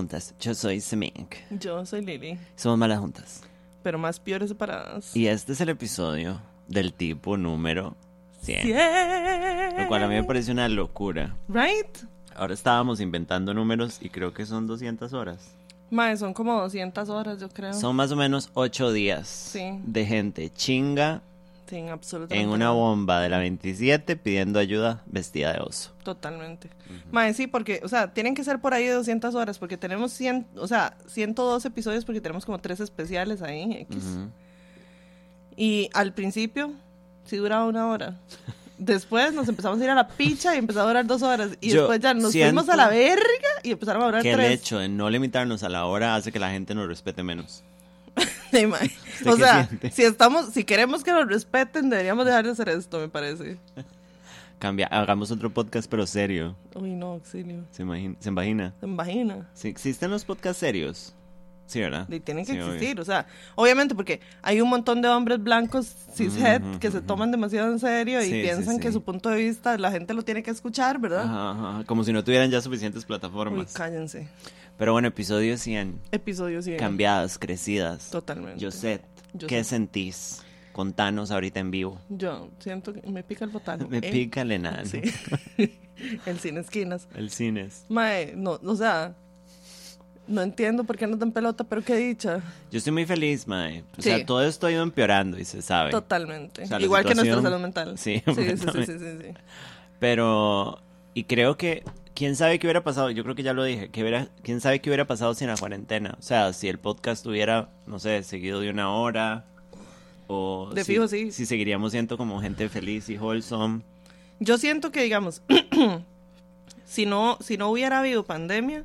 Juntas. Yo soy Semink. Yo soy Lili, Somos Malas Juntas. pero más peores separadas. Y este es el episodio del tipo número 100. Cien. Lo cual a mí me parece una locura. Right? Ahora estábamos inventando números y creo que son 200 horas. Mae, son como 200 horas, yo creo. Son más o menos 8 días Sí. de gente chinga Sí, absolutamente. en una bomba de la 27 pidiendo ayuda vestida de oso. Totalmente. Mae, sí, porque, o sea, tienen que ser por ahí de 200 horas, porque tenemos 100, o sea, 102 episodios, porque tenemos como tres especiales ahí, X. Ujú. Y al principio, sí duraba una hora. Después nos empezamos a ir a la picha y empezó a durar dos horas. Y Yo después ya nos fuimos a la verga y empezaron a durar Que el tres. hecho de no limitarnos a la hora hace que la gente nos respete menos. Sí, mae. ¿Usted O sea, siente? si estamos, si queremos que nos respeten, deberíamos dejar de hacer esto, me parece. Cambia, hagamos otro podcast pero serio. Uy, no, auxilio. ¿Se imagina? ¿Se imagina? Se imagina. Sí, ¿Existen los podcasts serios? Sí, ¿verdad? Y tienen que Sí, obvio. existir, o sea, obviamente porque hay un montón de hombres blancos cishet Ujú, que se ujú. toman demasiado en serio y Sí, sí, piensan sí. que su punto de vista la gente lo tiene que escuchar, ¿verdad? Ajá, ajá, Como si no tuvieran ya suficientes Uy, plataformas. cállense. Pero bueno, episodio 100. Episodio 100. Cambiadas, crecidas. Totalmente. Josette, Yo ¿qué sé. sentís? Contanos ahorita en vivo. Yo siento que me pica el botano. Me ¿eh? pica el enano. Sí. el cine esquinas. El cines. Mae, no, o sea, no entiendo por qué nos dan pelota, pero qué dicha. Yo estoy muy feliz, mae. O Sí. sea, todo esto ha ido empeorando y se sabe. Totalmente. O sea, la Igual que nuestra salud mental. Sí, sí, sí, sí, sí, sí. Pero, y creo que, quién sabe qué hubiera pasado, yo creo que ya lo dije, que hubiera, quién sabe qué hubiera pasado sin la cuarentena. O sea, si el podcast hubiera, no sé, seguido de una hora, o De si, fijo, sí. si seguiríamos siendo como gente feliz y wholesome. Yo siento que, digamos, si no, si no hubiera habido pandemia,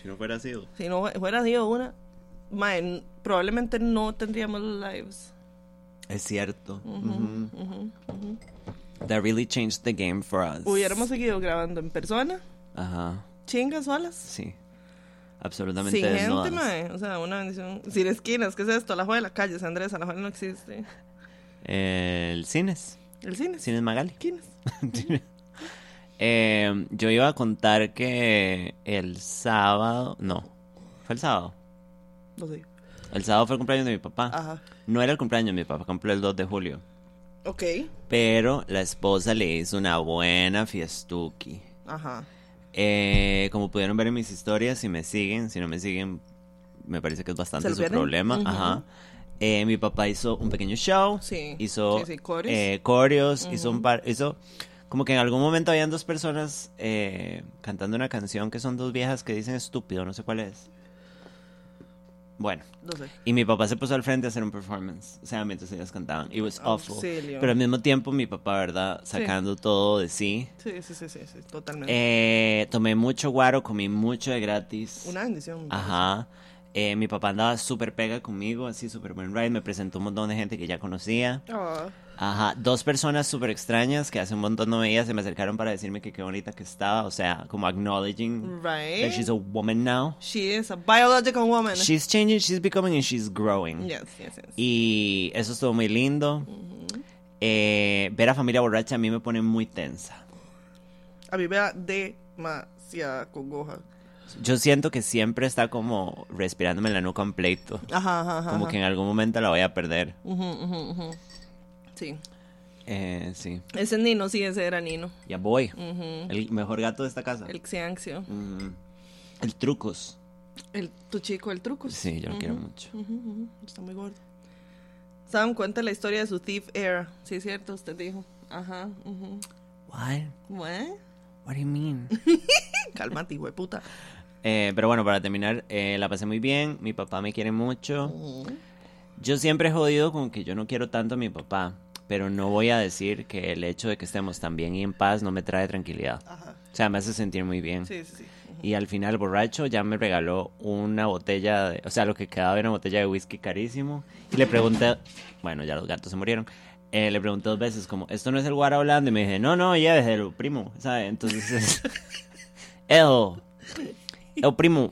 Si no fuera sido. si no hubiera sido una, probablemente no tendríamos los lives. Es cierto. Ujú, Ujú. ujú, ujú. That really changed the game for us. Hubiéramos seguido grabando en persona, Ajá, chingas solas. sí. Absolutamente Sin gente, mae. O sea, una bendición. Sin esquinas, ¿qué es esto? La juega de la calle, Andrés, la juega no existe. El cines. El cine. Cines Magali. Esquinas. Eh, yo iba a contar que el sábado, no, fue el sábado. No sé. El sábado fue el cumpleaños de mi papá. Ajá. No era el cumpleaños de mi papá, cumplió el 2 de julio. Ok. Pero la esposa le hizo una buena fiestuki. Ajá. Eh, como pudieron ver en mis historias, si me siguen, si no me siguen, me parece que es bastante ¿Se lo su problema. Ajá. Eh, mi papá hizo un pequeño show. Sí. Hizo Sí, sí, coreos. eh, coreos, hizo un par, hizo como que en algún momento habían dos personas eh, cantando una canción que son dos viejas que dicen estúpido, no sé cuál es. Bueno, No sé. y mi papá se puso al frente a hacer un performance, o sea, mientras ellas cantaban. It was awful. Auxilio. Pero al mismo tiempo mi papá, ¿verdad? Sacando todo de sí. Sí, sí, sí, sí, sí, totalmente. Eh, tomé mucho guaro, comí mucho de gratis. Una bendición. Ajá. Eh, mi papá andaba súper pega conmigo, así súper buen ride. Me presentó un montón de gente que ya conocía. Ah, Ajá. Dos personas súper extrañas que hace un montón no veía se me acercaron para decirme que qué bonita que estaba. O sea, como acknowledging that right. she's a woman now. She is a biological woman. She's changing, she's becoming, and she's growing. Yes, yes, yes. Y eso estuvo muy lindo. Eh, ver a familia borracha a mí me pone muy tensa. A mí me da demasiada congoja. Yo siento que siempre está como respirándome la nuca un pleito. Ajá, ajá, ajá. Como que en algún momento la voy a perder. Sí. Eh, sí. Ese es Nino, sí, ese era Nino. Ya voy. El mejor gato de esta casa. El Xianxio. Mm, el trucos. El, tu chico, el truco. Sí, yo lo quiero mucho. Está muy gordo. Sam cuenta la historia de su Thief Air. Sí, es cierto, usted dijo. Ajá. What? What? What do you mean? Cálmate, hijo de puta. Eh, pero bueno, para terminar, eh, la pasé muy bien. Mi papá me quiere mucho. Yo siempre he jodido con que yo no quiero tanto a mi papá. Pero no voy a decir que el hecho de que estemos tan bien y en paz no me trae tranquilidad. Ajá. O sea, me hace sentir muy bien. Sí, sí, sí. Y al final, borracho, ya me regaló una botella, de, o sea, lo que quedaba era una botella de whisky carísimo. Y le pregunté, bueno, ya los gatos se murieron. Eh, le pregunté dos veces, como, ¿esto no es el guara? Y me dije, no, no, lléveselo, primo, ¿sabes? Entonces, es, el, el primo.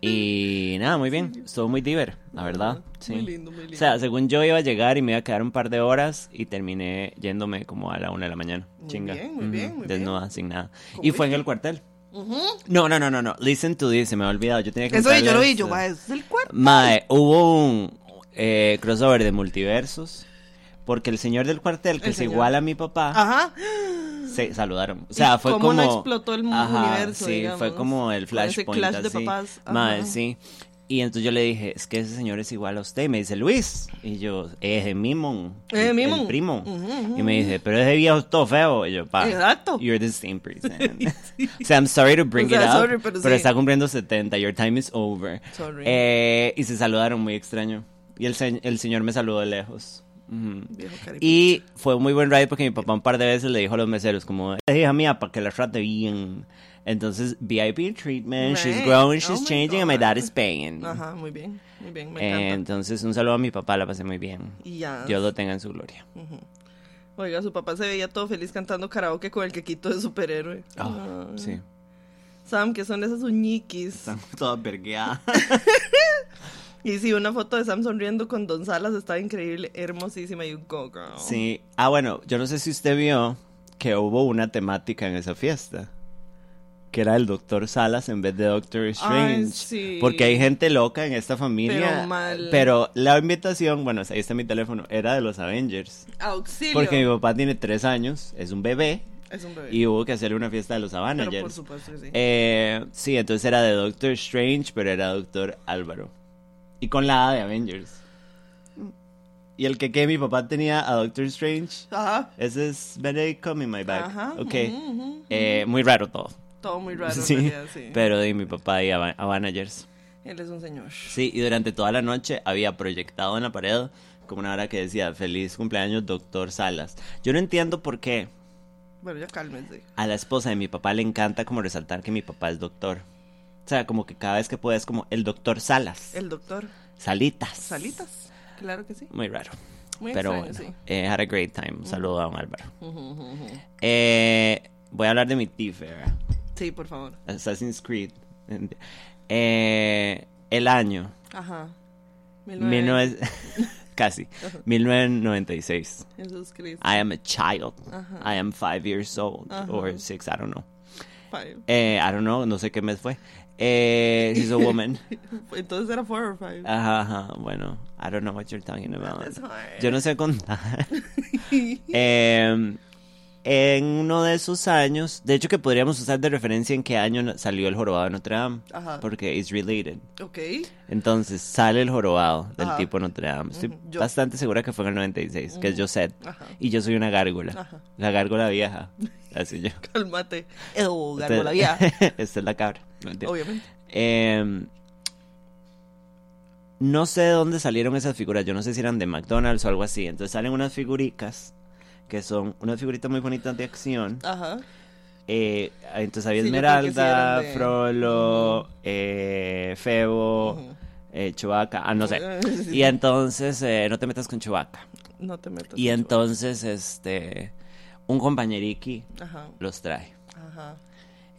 Y nada, muy bien, estuvo muy diver, la verdad. Sí. Muy lindo, muy lindo. O sea, según yo iba a llegar y me iba a quedar un par de horas y terminé yéndome como a la una de la mañana. Muy Chinga. bien, muy bien, muy bien. Desnuda, sin nada. Y fue en el cuartel. No, no, no, no, no. Listen to this, se me ha olvidado. Yo tenía que Eso yo lo vi, yo, mae, es el cuarto. Mae, hubo un eh, crossover de multiversos. Porque el señor del cuartel, que El es señor. igual a mi papá, Ajá. se saludaron. O sea, ¿Y fue cómo como. no explotó el universo, Sí, digamos? fue como el Con ese flashpoint. clash de así. papás. Mae, Ajá. sí. Y entonces yo le dije, es que ese señor es igual a usted. Y me dice, Luis. Y yo, es de Mimon. Es de el- Mimon. El primo. Ujú, ujú. Y me dice, pero ese viejo es todo feo. Y yo, pa. Exacto. You're the same person. O sea, I'm sorry to bring O sea, it up. sorry, pero pero sí. está cumpliendo 70. Your time is over. Sorry. Eh, y se saludaron muy extraño. Y el, se- el señor me saludó de lejos. Viejo caripicho. Y fue un muy buen ride porque mi papá un par de veces le dijo a los meseros como, hija mía, para que la trate bien. Entonces, VIP treatment, she's growing, Oh she's my changing, and my dad God. is paying. Ajá, muy bien, muy bien, me Eh, encanta. entonces, un saludo a mi papá, la pasé muy bien. Y ya. Dios lo tenga en su gloria. Oiga, su papá se veía todo feliz cantando karaoke con el quequito de superhéroe. Ah, Ay. sí. Sam, que son esas uñiquis. toda vergueada. Y sí, una foto de Sam sonriendo con Don Salas estaba increíble, hermosísima. Y un go, girl. Sí. Ah, bueno, yo no sé si usted vio que hubo una temática en esa fiesta. Que era el Doctor Salas en vez de Doctor Strange. sí. Porque hay gente loca en esta familia. Pero mal. Pero la invitación, bueno, ahí está mi teléfono, era de los Avengers. Auxilio. Porque mi papá tiene tres años, es un bebé. Es un bebé. Y hubo que hacerle una fiesta de los Pero Avengers. por supuesto sí. Eh, sí, entonces era de Doctor Strange, pero era Doctor Álvaro. Y con la A de Avengers. Y el que que mi papá tenía a Doctor Strange, Ajá. ese es Benedict Come in My Bag. Ajá, Ok. ujú, ujú. Eh, muy raro todo. Todo muy raro, sí, realidad, sí. pero de mi papá y Ava- Avengers. Él es un señor. Sí, y durante toda la noche había proyectado en la pared como una hora que decía feliz cumpleaños Doctor Salas. Yo no entiendo por qué Bueno, ya cálmense. a la esposa de mi papá le encanta como resaltar que mi papá es doctor. O sea, como que cada vez que puede es como el doctor Salas. El doctor. Salitas. Salitas. Claro que sí. Muy raro. Muy Pero extraño, bueno, eh, had a great time. Un saludo a don Álvaro. sí. Eh, voy a hablar de mi T-Fair. Sí, por favor. Assassin's Creed. Eh, el año. Ajá. 19... Casi. 1996. Jesús Cristo. I am a child. Ajá. I am five years old. Ajá. Or six, I don't know. Five. Eh, I don't know, no sé qué mes fue. Eh, she's a woman. Entonces era four or five. Ajá, ajá, bueno, I don't know what you're talking about. That's hard. Yo no sé contar. Eh, en uno de esos años, de hecho que podríamos usar de referencia en qué año salió el jorobado de Notre Dame, Ajá. porque it's related. Ok. Entonces sale el jorobado del Ajá. tipo Notre Dame. Estoy bastante segura que fue en el 96, que es Josette. Ajá. Y yo soy una gárgola. Ajá. La gárgola vieja. Así yo. Cálmate. Ew, Esta- garbo la vía. Esta es la cabra. No. Obviamente. Eh, no sé de dónde salieron esas figuras. Yo no sé si eran de McDonald's o algo así. Entonces salen unas figuricas que son unas figuritas muy bonitas de acción. Ajá. Eh, entonces había Sí, sí Esmeralda, Frollo, eh, Febo, Ujú. eh, Chewbacca. Ah, no sé. Sí. Y entonces, no te metas con Chewbacca. No te metas. Y entonces, este, un compañeriqui Ajá. los trae. Ajá.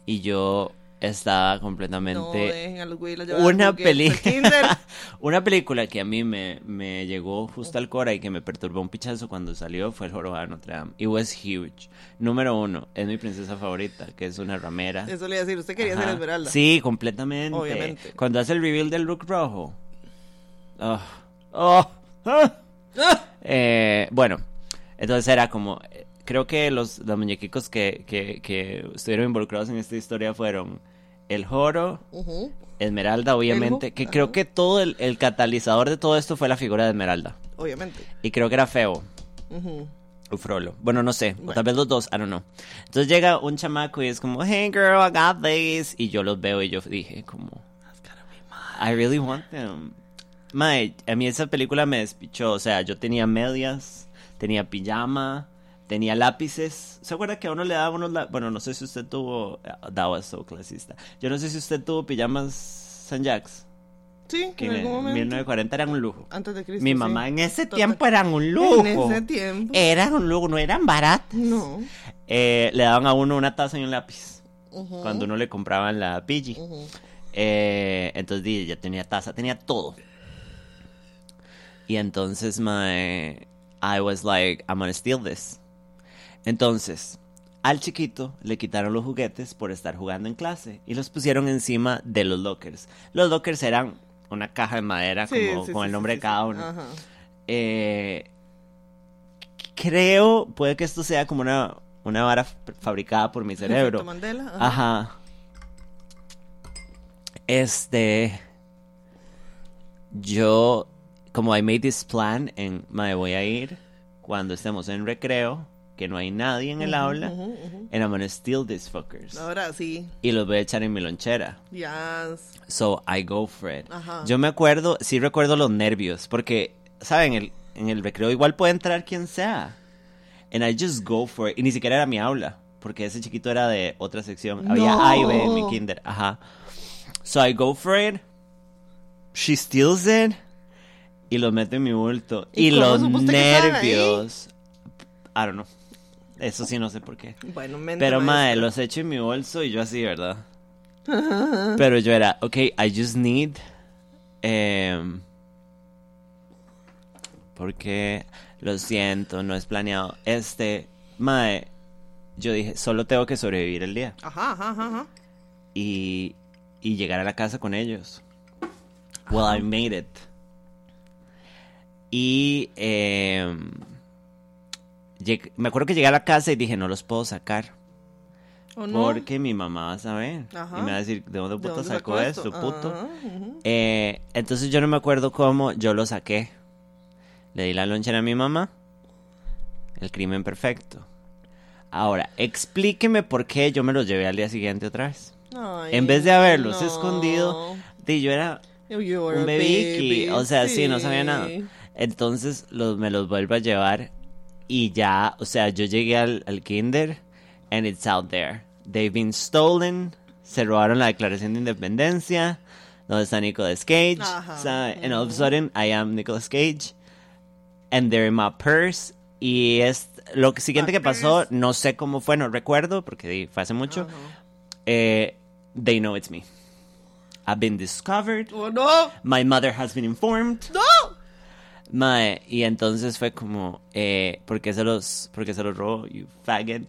Y yo estaba No completamente... dejen güeyes llevar una película una película que a mí me, me llegó justo al cora y que me perturbó un pichazo cuando salió fue el jorobado de Notre Dame it was huge número uno es mi princesa favorita que es una ramera Eso le iba a decir. Usted quería Ajá. ser Esmeralda. sí completamente Obviamente. cuando hace el reveal del look rojo oh, oh, ah. Eh, bueno entonces era como eh, creo que los, los muñequicos que, que, que estuvieron involucrados en esta historia fueron el joro. Esmeralda, obviamente, que creo que todo el, el catalizador de todo esto fue la figura de Esmeralda. Obviamente. Y creo que era feo. Ujú. O Frollo. Bueno, no sé. O Bueno. tal vez los dos, I don't know. Entonces llega un chamaco y es como, hey girl, I got this. Y yo los veo y yo dije como, I really want them. Mae, a mí esa película me despichó. O sea, yo tenía medias, tenía pijama, tenía lápices. ¿Se acuerda que a uno le daban unos lápices? Bueno, no sé si usted tuvo... That was so clasista. Yo no sé si usted tuvo pijamas San Jacks. Sí, Que en algún momento. 1940 eran un lujo. Antes de Cristo. Mi sí. mamá en ese Total. tiempo eran un lujo. En ese tiempo. Eran un lujo, no eran baratas. No. Eh, le daban a uno una taza y un lápiz. Cuando uno le compraban la Pidgey. Ujú. Eh, entonces ya tenía taza, tenía todo. Y entonces my, I was like, I'm gonna steal this. Entonces, Al chiquito le quitaron los juguetes por estar jugando en clase y los pusieron encima de los lockers. Los lockers eran una caja de madera Sí, como sí, con sí, el nombre de cada uno. Ajá. Eh, creo, puede que esto sea como una, una vara fabricada por mi cerebro. Mandela. Ajá. Ajá. Este. Yo, como I made this plan, en me voy a ir cuando estemos en recreo, que no hay nadie en el aula, Ujú, ujú. and I'm gonna steal these fuckers. Ahora sí. Y los voy a echar en mi lonchera. Yes. So I go for it. Ajá. Yo me acuerdo, sí recuerdo los nervios, porque, ¿saben? El, en el recreo igual puede entrar quien sea. And I just go for it. Y ni siquiera era mi aula, porque ese chiquito era de otra sección. Había No. A y B en mi kinder. Ajá. So I go for it. She steals it. Y lo meto en mi bulto. ¿Y Y, los nervios. I don't know. Eso sí no sé por qué. Bueno, mente Pero, madre, los echo en mi bolso y yo así, ¿verdad? Pero yo era, ok, I just need... em, porque, lo siento, no es planeado. Este, madre, yo dije, solo tengo que sobrevivir el día. Ajá, ajá, ajá, ajá. Y, y llegar a la casa con ellos. Well, I made it. Y em, lleg- me acuerdo que llegué a la casa y dije, no los puedo sacar. ¿O no? Porque mi mamá va a saber. Ajá. Y me va a decir, ¿de dónde ¿De puta sacó esto, puto? Ujú. Eh, entonces yo no me acuerdo cómo yo lo saqué. Le di la lonchera a mi mamá. El crimen perfecto. Ahora, explíqueme por qué yo me los llevé al día siguiente otra vez. Ay, En vez de haberlos no. escondido, di, yo era un baby, O sea, sí, no sabía nada. Entonces los, me los vuelvo a llevar. Y ya, o sea, yo llegué al, al kinder. And it's out there. They've been stolen. Se robaron la declaración de independencia. Donde está Nicolas Cage. ¿sabe? And all of a sudden, I am Nicolas Cage. And they're in my purse. Y es lo que- siguiente que pasó, no sé cómo fue, no recuerdo, porque fue hace mucho. Eh, they know it's me. I've been discovered. ¡Oh, no! My mother has been informed. ¡No! Mae, y entonces fue como, eh, ¿por qué se los, por qué se los robó, you faggot?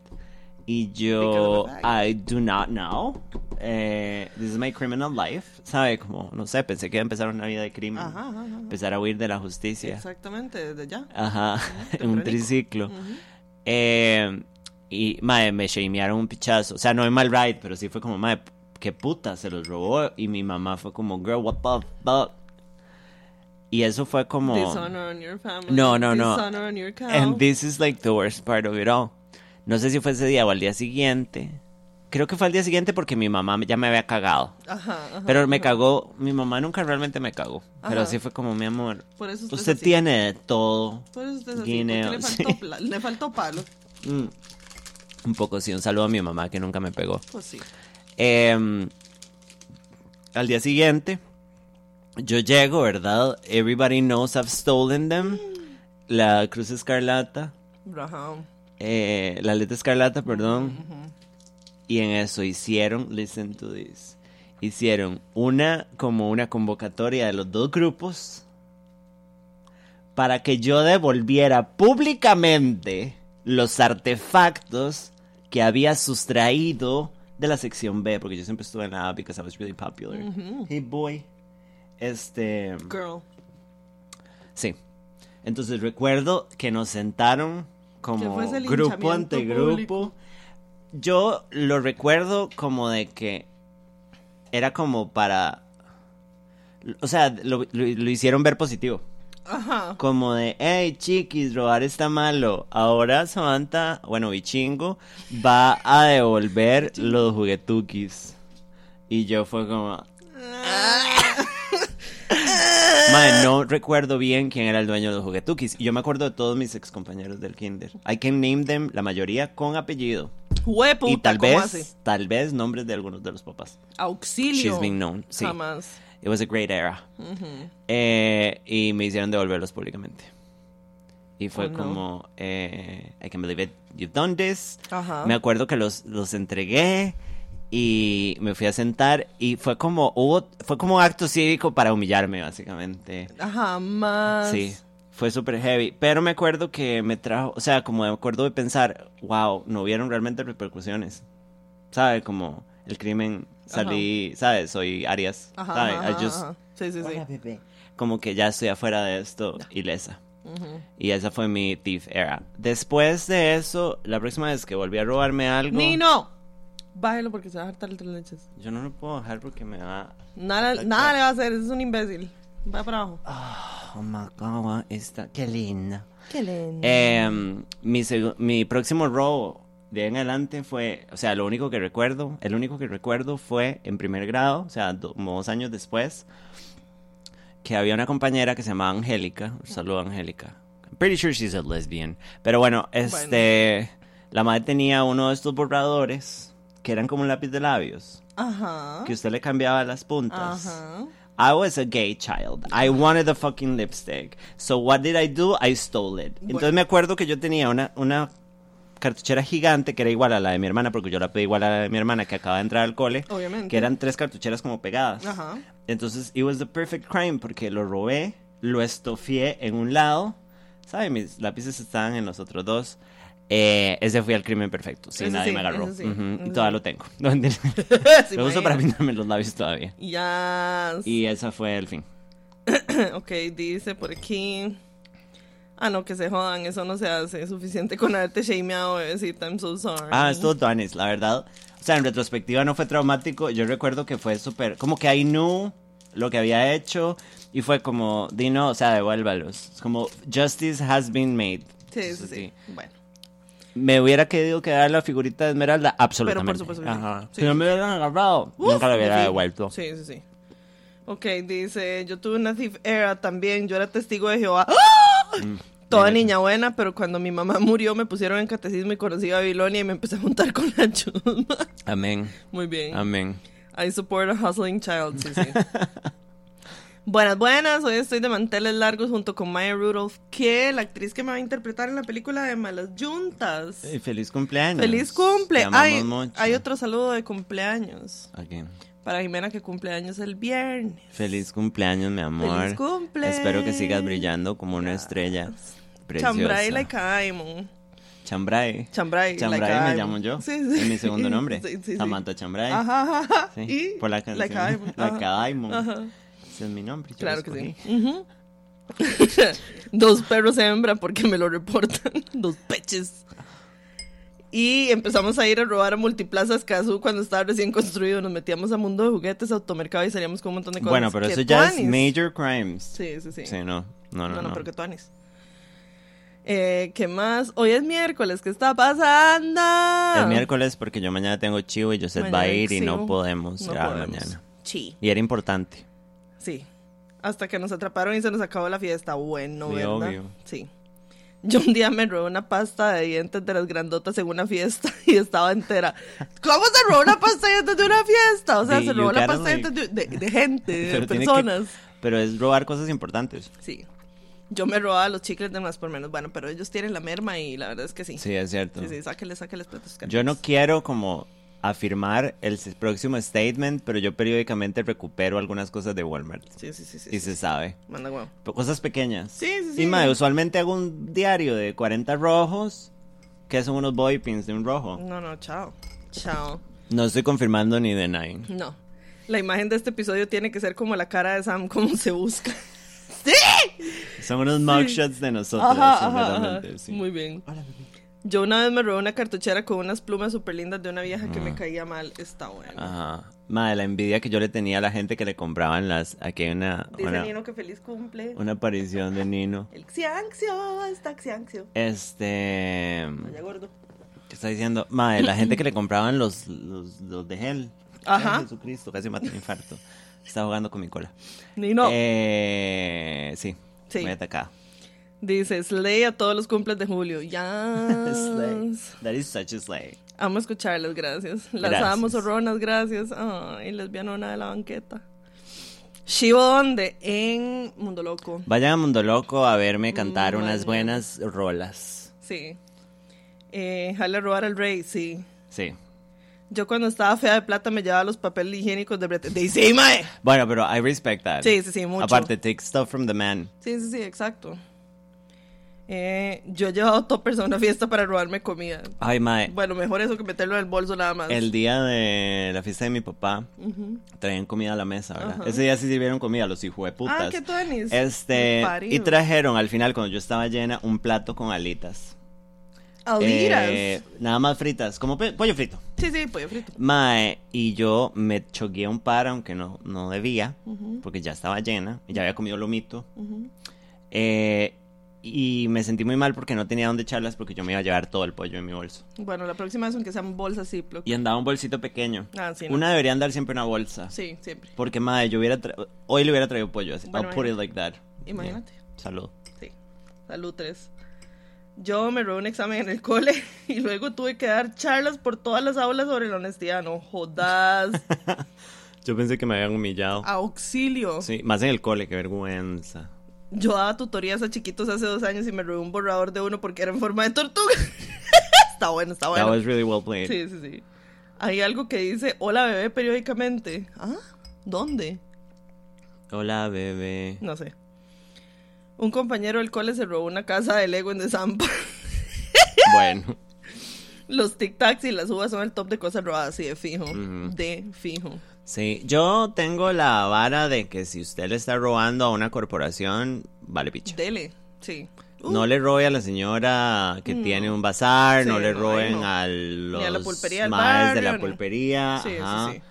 Y yo, I do not know. Eh, this is my criminal life. ¿Sabe? Como, no sé, pensé que iba a empezar una vida de crimen. Ajá, ajá, ajá. Empezar a huir de la justicia. Exactamente, desde ya. Ajá, en un triciclo. Eh, y, mae, me shamearon un pichazo. O sea, no es mal ride, pero sí fue como, mae, qué puta, se los robó. Y mi mamá fue como, girl, what the fuck? Y eso fue como... Dishonor on your family. No, no, no. Dishonor on your cow. And this is like the worst part of it all. No sé si fue ese día o al día siguiente. Creo que fue al día siguiente porque mi mamá ya me había cagado. Ajá, ajá. Pero me cagó, mi mamá nunca realmente me cagó. Pero sí fue como, mi amor, Por eso usted, tiene de todo. Por eso usted es así, guineo, le faltó, le faltó palo. Mm. Un poco sí, un saludo a mi mamá que nunca me pegó. Pues sí. Em, al día siguiente, yo llego, ¿verdad? Everybody knows I've stolen them. La cruz escarlata. Ajá. eh, la letra escarlata, perdón. Y en eso hicieron, listen to this, hicieron una como una convocatoria de los dos grupos para que yo devolviera públicamente los artefactos que había sustraído de la sección B, porque yo siempre estuve en la A because I was really popular. Hey boy. Este, Girl. sí. Entonces recuerdo que nos sentaron como grupo ante grupo. público. Yo lo recuerdo como de que era como para... O sea, lo, lo- lo hicieron ver positivo. Ajá. Como de, hey chiquis, robar está malo. Ahora Samantha, bueno, Bichingo, va a devolver los juguetukis. Y yo fue como... Madre, no recuerdo bien quién era el dueño de los juguetukis. Y yo me acuerdo de todos mis ex compañeros del kinder. I can name them, la mayoría con apellido. Hueputa, y tal ¿cómo vez, hace? tal vez nombres de algunos de los papás. Auxilio. She's been known, sí. Jamás. It was a great era. Eh, y me hicieron devolverlos públicamente. Y fue Oh, no. como, eh, I can believe it, you've done this. Ajá. Me acuerdo que los, los entregué y me fui a sentar y fue como, hubo, fue como un acto cívico para humillarme, básicamente. Jamás. Sí, Fue súper heavy. Pero me acuerdo que me trajo, o sea, como me acuerdo de pensar, wow, no hubieron realmente repercusiones. ¿Sabe? Como el crimen, salí, ¿sabes? Soy Arias. Ajá, ¿sabe? ajá, I just- ajá. Sí, sí, sí. Como que ya estoy afuera de esto, ilesa. Ujú. Y esa fue mi thief era. Después de eso, la próxima vez que volví a robarme algo. Nino, bájelo porque se va a hartar el tres leches. Yo no lo puedo dejar porque me va. Nada, nada le va a hacer, es un imbécil. Va para abajo. Oh my god, está. Qué linda. Qué lindo. Em, mi, mi próximo robo de ahí en adelante fue, o sea, lo único que recuerdo, el único que recuerdo fue en primer grado, o sea, do- como dos años después, que había una compañera que se llamaba Angélica, saludo Angélica. I'm pretty sure she's a lesbian. Pero bueno, este, la madre tenía uno de estos borradores que eran como un lápiz de labios, Ajá. que usted le cambiaba las puntas. Ajá. I was a gay child. I wanted the fucking lipstick. So what did I do? I stole it. Entonces me acuerdo que yo tenía una, una cartuchera gigante que era igual a la de mi hermana, porque yo la pedí igual a la de mi hermana que acaba de entrar al cole. Obviamente. Que eran tres cartucheras como pegadas. Ajá. Entonces, it was the perfect crime porque lo robé, lo estofié en un lado. ¿Sabe? Mis lápices estaban en los otros dos. Eh, ese fue el crimen perfecto. Sí, nadie sí, me agarró. sí, Y todavía lo tengo. No, lo uso para pintarme los labios todavía. Ya. Y ese fue el fin. ok, dice por aquí. Ah, no, que se jodan, eso no se hace. Suficiente con haberte shameado, bebecita. I'm so sorry. Ah, estuvo Tuanis, la verdad. O sea, en retrospectiva no fue traumático. Yo recuerdo que fue súper. Como que I knew lo que había hecho. Y fue como, Dino, o sea, devuélvalos. Es como, justice has been made. Sí, sí, sí. Bueno. Me hubiera querido quedar la figurita de Esmeralda, absolutamente. supuesto que sí. Ajá. Sí. Si no me hubieran agarrado, Uf, nunca la hubiera sí. devuelto. Sí, sí, sí. Ok, dice, yo tuve una thief era también, yo era testigo de Jehová. Mm, Toda niña buena, pero cuando mi mamá murió me pusieron en catecismo y conocí a Babilonia y me empecé a juntar con la chusma. Amén. Muy bien. Amén. I support a hustling child, sí, sí. buenas, buenas. Hoy estoy de manteles largos junto con Maya Rudolph, que la actriz que me va a interpretar en la película de Malas Juntas. Feliz cumpleaños. Feliz cumple. Te amamos Hay, otro saludo de cumpleaños. Ok. Para Jimena que cumpleaños el viernes. Feliz cumpleaños, mi amor. Feliz cumple. Espero que sigas brillando como una estrella. Preciosa. Chambray like Aimon. Chambray. Chambray. Chambray like me llamo yo. Sí, sí. Es mi segundo nombre. Sí, sí, sí. Samantha Chambray. Ajá, ajá, ajá. Sí, Y por la canción. like Aimon. Like. Ajá. Ese es mi nombre. yo Claro que sí. Dos perros hembra porque me lo reportan. Dos peches. Y empezamos a ir a robar a Multiplaza Escazú cuando estaba recién construido. Nos metíamos a Mundo de Juguetes, Automercado y salíamos con un montón de cosas. Bueno, pero ¡Qué eso ya es major crimes. Sí, sí, sí. Sí, no. No, no, no, no, no. pero que tuanis. Eh, ¿Qué más? Hoy es miércoles, ¿qué está pasando? El miércoles porque yo mañana tengo chivo y Joseph va a ir y no sí, podemos no grabar podemos. mañana. Sí, Y era importante. Sí. Hasta que nos atraparon y se nos acabó la fiesta. Bueno, Sí, ¿verdad? obvio. Sí. Yo un día me robé una pasta de dientes de las grandotas en una fiesta y estaba entera. ¿Cómo se robó una pasta de dientes de una fiesta? O sea, Sí, se robó la pasta de dientes de, de- de gente, de que- personas. Pero es robar cosas importantes. Sí. Yo me robaba los chicles de más por menos. Bueno, pero ellos tienen la merma y la verdad es que sí. Sí, es cierto. Sí, sí, sáquenle, sáquenles platos. Yo no quiero como afirmar el próximo statement, pero yo periódicamente recupero algunas cosas de Walmart. Sí, sí, sí, sí. y sí. se sabe. Manda huevo. Cosas pequeñas. Sí, sí, sí. Y mae, usualmente hago un diario de 40 rojos, que son unos body pins de un rojo. No, no, chao. Chao. No estoy confirmando ni denying. No. La imagen de este episodio tiene que ser como la cara de Sam, como se busca. ¡Sí! Son unos mugshots de nosotros, Ajá, ajá, ajá. sinceramente, sí. Muy bien. Yo una vez me robé una cartuchera con unas plumas súper lindas de una vieja que me caía mal. Está bueno. Ajá. Madre, la envidia que yo le tenía a la gente que le compraban las. Aquí hay una, Dice una, Nino que feliz cumple. una aparición de Nino. El xianxio, está xianxio. Este. Vaya gordo. ¿Qué está diciendo? Madre, la gente que le compraban los, los, los de gel. Ajá. Ay, Jesucristo, casi mata un infarto. Está jugando con mi cola. Nino. Eh, sí. Sí. Muy atacada. Dice Slay a todos los cumples de julio. Ya. Slay. That is such a slay. Amo escucharles, gracias. Las Gracias. amo, zorronas, gracias. Ay, lesbianona de la banqueta. Shivo, ¿dónde? En Mundo Loco. Vayan a Mundo Loco a verme cantar Mm, unas mañana. buenas rolas. Sí. Eh, jale a robar al rey, sí. Sí. Yo cuando estaba fea de plata me llevaba los papeles higiénicos de Brete. De sí, mae. Bueno, pero I respect that. Sí, sí, sí, mucho. Aparte, take stuff from the man. Sí, sí, sí, exacto. Eh, yo he llevado toppers a una fiesta para robarme comida. Ay, mae. Bueno, mejor eso que meterlo en el bolso nada más. El día de la fiesta de mi papá, traían comida a la mesa, ¿verdad? Ese día sí sirvieron comida, los hijos de putas. Ah, qué tuanis. Este, y trajeron al final, cuando yo estaba llena, un plato con alitas. Alitas. Eh, nada más fritas, como pollo frito. Sí, sí, pollo frito. Mae, y yo me choqué un par, aunque no, no debía, porque ya estaba llena, y ya había comido lomito. Eh, y me sentí muy mal porque no tenía dónde echarlas, porque yo me iba a llevar todo el pollo en mi bolso. Bueno, la próxima vez aunque sean bolsas Ziploc. Y andaba un bolsito pequeño. Ah, sí, no. Una debería andar siempre una bolsa. Sí, siempre. Porque, madre, yo hubiera tra- hoy le hubiera traído pollo. Así. Bueno, I'll put it like that. Imagínate. Yeah. Salud. Sí. Salud, tres. Yo me robé un examen en el cole y luego tuve que dar charlas por todas las aulas sobre la honestidad. No jodas. Yo pensé que me habían humillado. Auxilio. Sí, más en el cole, qué vergüenza. Yo daba tutorías a chiquitos hace dos años y me robé un borrador de uno porque era en forma de tortuga. está bueno, está That bueno. was really well played. Sí, sí, sí. Hay algo que dice, hola bebé periódicamente. ¿Ah? ¿Dónde? Hola, bebé. No sé. Un compañero del cole se robó una casa de Lego en Desampa. bueno, Los tic-tacs y las uvas son el top de cosas robadas, sí, de fijo. De fijo. sí. Yo tengo la vara de que si usted le está robando a una corporación, vale picha. Dele, sí. Uh, No le robe a la señora que No. tiene un bazar, Sí, no le roben no. a los a la pulpería del maes de la pulpería. sí, ajá. sí, sí.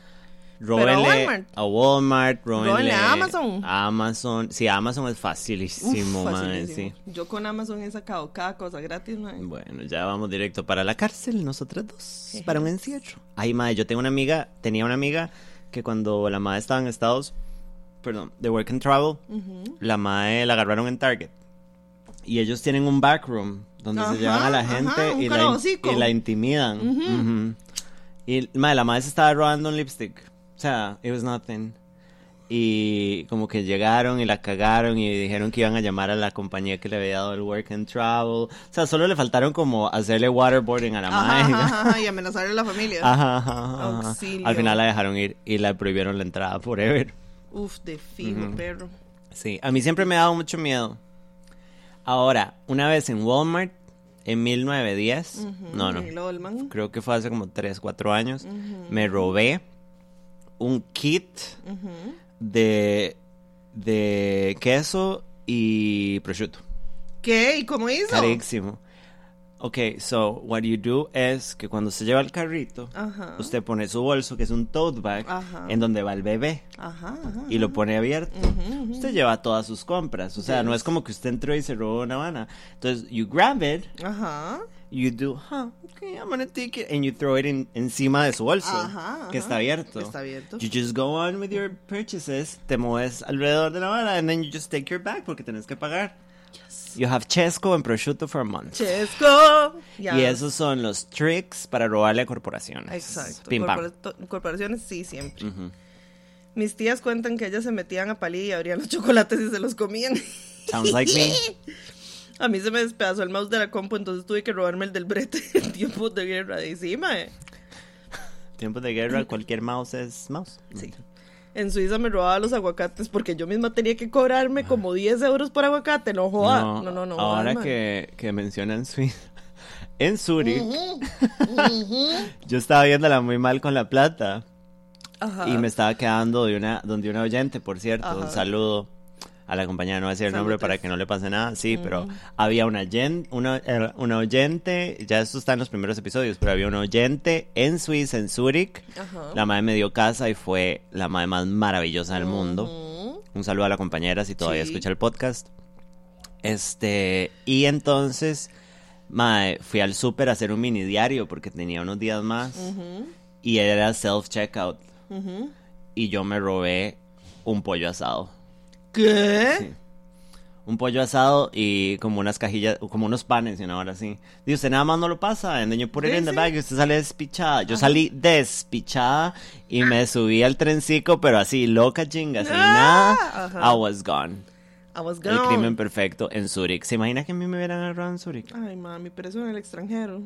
Róbenle a Walmart. róbenle a Amazon. a Amazon. Sí, Amazon es facilísimo, Uf, facilísimo. sí. Yo con Amazon he sacado cada cosa gratis, mae. Bueno, ya vamos directo para la cárcel, nosotras dos, para un encierro. Ay, madre, yo tengo una amiga, tenía una amiga que cuando la madre estaba en Estados, perdón, de Work and Travel, la madre la agarraron en Target. Y ellos tienen un backroom donde Ajá, se llevan a la gente y, la, calabocico. y la intimidan. Y madre, la madre se estaba robando un lipstick. O sea, it was nothing. Y como que llegaron y la cagaron y dijeron que iban a llamar a la compañía que le había dado el work and travel. O sea, solo le faltaron como hacerle waterboarding a la madre. y amenazarle a la familia. Ajá, ajá, ajá. Al final la dejaron ir y la prohibieron la entrada forever. Uf, de fijo, Ujú. perro. Sí, a mí siempre me ha dado mucho miedo. Ahora, una vez en Walmart, en 1910, Ujú, no, no, man. creo que fue hace como 3, 4 años, Ujú, me robé un kit de, de queso y prosciutto. ¿Qué? ¿Y cómo hizo? Carísimo. Ok, so what you do es que cuando se lleva el carrito, Ajá. usted pone su bolso, que es un tote bag, Ajá. en donde va el bebé Ajá, y lo pone abierto. Usted lleva todas sus compras, o sea, no es como que usted entró y se robó una habana. Entonces, you grab it, Ajá. You do, huh, okay, I'm gonna take it, and you throw it in- encima de su bolso, Ajá, que está abierto. Está abierto. You just go on with your purchases, te mueves alrededor de la vara, and then you just take your bag porque tenés que pagar. You have Chesco and prosciutto for a month. Chesco. Ya. Y esos son los tricks para robarle a corporaciones. Exacto. Pim pam. Corporaciones sí, siempre. Mis tías cuentan que ellas se metían a palí y abrían los chocolates y se los comían. Sounds like me. A mí se me despedazó el mouse de la compu, entonces tuve que robarme el del brete en tiempos de guerra. Y sí, mae. Tiempos de guerra, cualquier mouse es mouse. Sí. En Suiza me robaba los aguacates porque yo misma tenía que cobrarme como 10 euros por aguacate. No joda. No, no, no. Ahora que, que mencionan Suiza. En Zurich, yo estaba viéndola muy mal con la plata. Ajá. Y me estaba quedando de una, donde una oyente, por cierto. Ajá. Un saludo a la compañía, no voy a decir el nombre para que no le pase nada. Sí, pero había una, una oyente, ya esto está en los primeros episodios, pero había una oyente en Suiza, en Zurich. La madre me dio casa y fue la madre más maravillosa del mundo. Un saludo a la compañera si todavía Sí. escucha el podcast. Este, y entonces, mae, fui al súper a hacer un mini diario porque tenía unos días más y era self-checkout. Y yo me robé un pollo asado. ¿Qué? Sí. Un pollo asado y como unas cajillas, como unos panes y una hora así. Y usted nada más no lo pasa, and then you put it Sí, in the sí. bag y usted sale despichada. Yo salí despichada y me subí al trencico, pero así, loca chinga, sin Ah, nada. ajá. I was gone. I was El gone. crimen perfecto en Zurich. ¿Se imagina que a mí me hubieran agarrado en Zurich? Ay, mami, pero eso en el extranjero.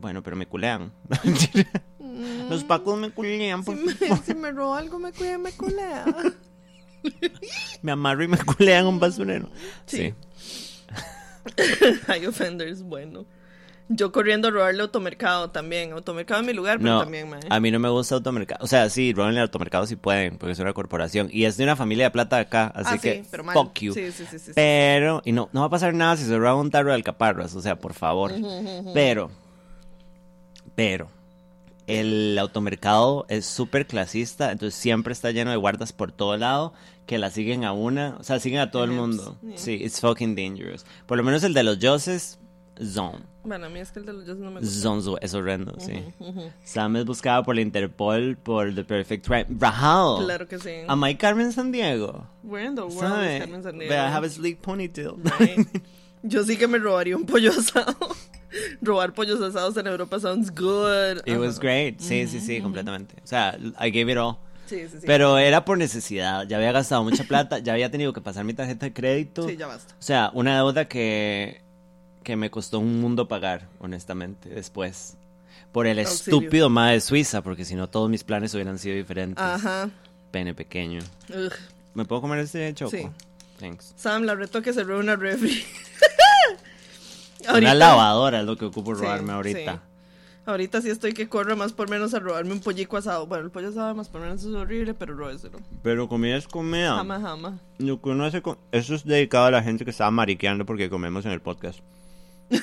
Bueno, pero me culean. Los pacos me culean. Si por me, si me robo algo, me cuida, me culea. Me amarro y me culean un basurero. Sí. Sí. Hay offenders, bueno. Yo corriendo a robarle automercado también. Automercado en mi lugar, pero No, también, mae. a mí no me gusta automercado. O sea, sí, roben el automercado si pueden, porque es una corporación. Y es de una familia de plata acá, así Ah, que sí, pero fuck you. Sí, sí, sí, sí, sí. Pero, y no, no va a pasar nada si se roba un tarro de alcaparras, o sea, por favor. Pero, pero, el automercado es súper clasista, entonces siempre está lleno de guardas por todo lado que la siguen a una, o sea, siguen a todo el mundo. yeah. Sí, it's fucking dangerous. Por lo menos el de los Joses, zone. Bueno, a mí es que el de los Joseph no me gusta. Zone es horrendo, sí. Ujú. Sam es buscado por la Interpol por The Perfect Crime. Rajado. Claro que sí. A Mike Carmen San Diego. Where in the world ¿Sabe? is Carmen Sandiego? But I have a sleek ponytail. Right. Yo sí que me robaría un pollo asado. Robar pollos asados en Europa sounds good. It was great. Sí, sí, sí, completamente. O sea, I gave it all. Sí, sí, sí. Pero era por necesidad. Ya había gastado mucha plata, ya había tenido que pasar mi tarjeta de crédito. Sí, ya basta. O sea, una deuda que, que me costó un mundo pagar, honestamente, después. Por el Auxilio. estúpido ma de Suiza, porque si no todos mis planes hubieran sido diferentes. Ajá. Pene pequeño. Ugh. ¿Me puedo comer este choco? Sí. Thanks. Sam, la reto que se robe una Una lavadora es lo que ocupo Sí, robarme ahorita. sí. Ahorita sí estoy que corro más por menos a robarme un pollico asado. Bueno, el pollo asado más por menos es horrible, pero róbeselo. Pero comida es comida. Jama, jama. Lo que uno hace con... Eso es dedicado a la gente que estaba mariqueando porque comemos en el podcast.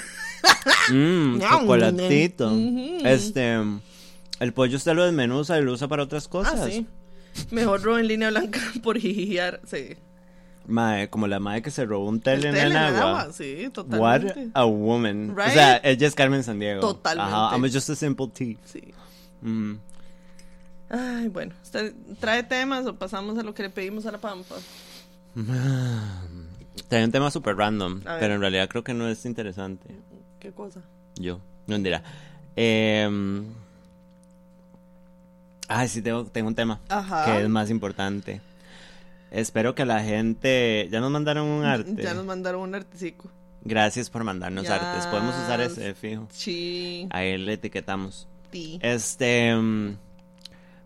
Mmm, chocolatito. Ujú. Este... El pollo usted lo desmenuza y lo usa para otras cosas. Ah, sí. Mejor robo en línea blanca por jijiar. Sí. Mae, como la madre que se robó un El tele en el en el agua. agua, Sí, What totalmente. a woman. O Right? sea, ella es Carmen Sandiego. Totalmente. Ajá, I'm just a simple tea. Sí. Mm. Ay, bueno. ¿Usted trae temas o pasamos a lo que le pedimos a la pampa? Trae un tema súper random, pero en realidad creo que no es interesante. ¿Qué cosa? Yo, no dirá. Eh, ay, sí, tengo, tengo un tema Ajá. que es más importante. Espero que la gente... Ya nos mandaron un arte. Ya nos mandaron un artecico. Gracias por mandarnos artes. Podemos usar ese, fijo. Sí. Ahí le etiquetamos. Ti. Este... mm,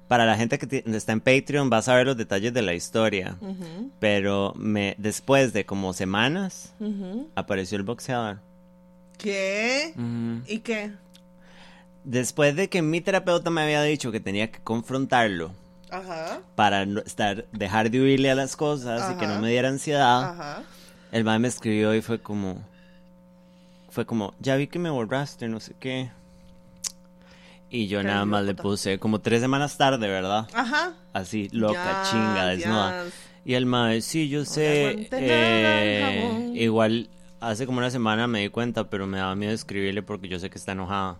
Para la gente que está en Patreon va a saber los detalles de la historia. Pero me, después de como semanas apareció el boxeador. ¿Qué? ¿Y qué? Después de que mi terapeuta me había dicho que tenía que confrontarlo Ajá. para no estar, dejar de huirle a las cosas y que no me diera ansiedad, Ajá. el man me escribió y fue como, fue como, ya vi que me borraste, no sé qué. Y yo nada más le puse, como tres semanas tarde, ¿verdad? Ajá. Así, loca, Yes, chinga, desnuda. yes. Y el mae, sí, yo sé. eh, igual hace como una semana me di cuenta, pero me daba miedo escribirle porque yo sé que está enojada.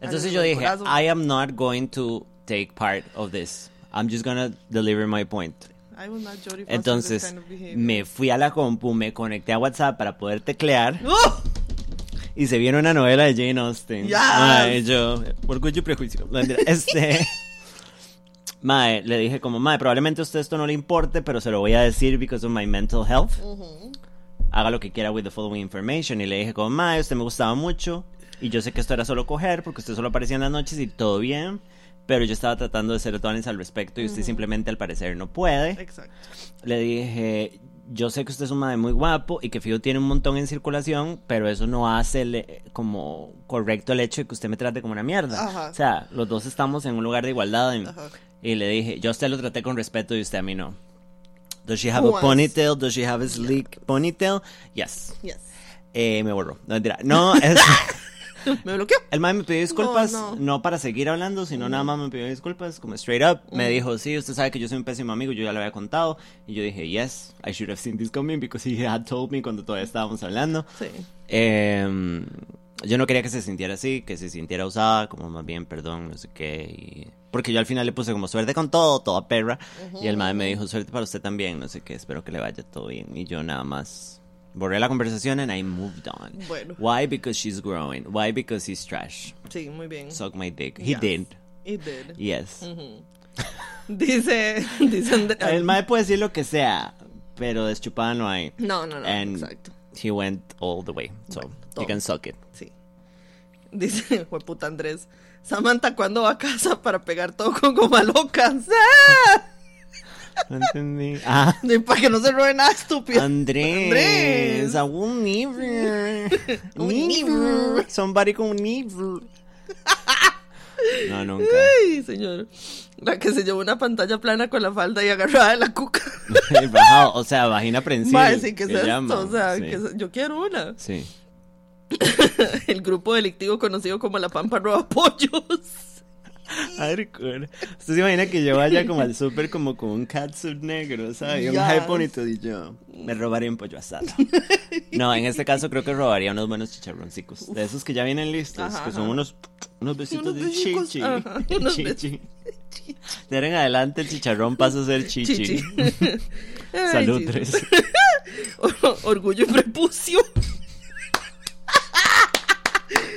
Entonces yo dije. I am not going to take part of this. I'm just gonna deliver my point. I will not Entonces kind of me fui a la compu, me conecté a WhatsApp para poder teclear ¡Oh! y se vieron una novela de Jane Austen. Yes. Mae, yo, orgullo y prejuicio. Este. Mae, le dije como, Mae, probablemente a usted esto no le importe, pero se lo voy a decir because of my mental health. Haga lo que quiera with the following information. Y le dije como, Mae, usted me gustaba mucho. Y yo sé que esto era solo coger porque usted solo aparecía en las noches y todo bien. Pero yo estaba tratando de ser tones al respecto y usted simplemente al parecer no puede. Exacto. Le dije, yo sé que usted es un madre muy guapo y que Fido tiene un montón en circulación, pero eso no hace le- como correcto el hecho de que usted me trate como una mierda. Ajá. O sea, los dos estamos en un lugar de igualdad. y- Ajá. Y le dije, yo a usted lo traté con respeto y usted a mí no. Does she have a Once. ponytail? Does she have a sleek ponytail? Yes. Yes. Eh, me borró. No, mentira. No, es... Me bloqueó. El man me pidió disculpas, no, No, no. para seguir hablando, sino nada más me pidió disculpas, como straight up. Me dijo, sí, usted sabe que yo soy un pésimo amigo, yo ya lo había contado. Y yo dije, yes, I should have seen this coming because he had told me cuando todavía estábamos hablando. Sí. Eh, yo no quería que se sintiera así, que se sintiera usada, como más bien, perdón, no sé qué. y- Porque yo al final le puse como suerte con todo, toda perra. Y el madre me dijo, suerte para usted también, no sé qué, espero que le vaya todo bien. Y yo nada más borré la conversación and I moved on. Bueno. Why? Because she's growing. Why? Because he's trash. Sí, muy bien. Suck my dick. He Yes. did. It did. Yes. Dice, dice Andrea- El mae puede decir lo que sea, pero deschupada no hay. No, no, no. And Exacto. he went all the way. So Bueno, he can suck it. Sí. Dice, puta Andrés. Samantha, ¿cuándo va a casa para pegar todo con goma locas? ¡Ah! No entendí. Ah, Para que no se robe nada estúpido. Andrés. Andrés. A un never. Un Never. Somebody con never. No, nunca. Ay, señor. La que se llevó una pantalla plana con la falda y agarrada de la cuca. Bajado, o sea, vagina prensible. Mae, sí, ¿qué es que esto? llaman. O sea, Sí. que es- yo quiero una. Sí. El grupo delictivo conocido como La Pampa Roba Pollos. Hardcore. Usted se imagina que yo vaya como al súper como con un catsuit negro, ¿sabes? Un high y yo me robaría un pollo asado. No, en este caso creo que robaría unos buenos chicharroncicos. De esos que ya vienen listos, Ajá, que son ajá. unos, unos besitos Unos de besicos, chichi. ajá, unos chichi. De ahora en adelante el chicharrón pasa a ser chichi. Chichi. Ay, Salud, tres. Orgullo y prepucio.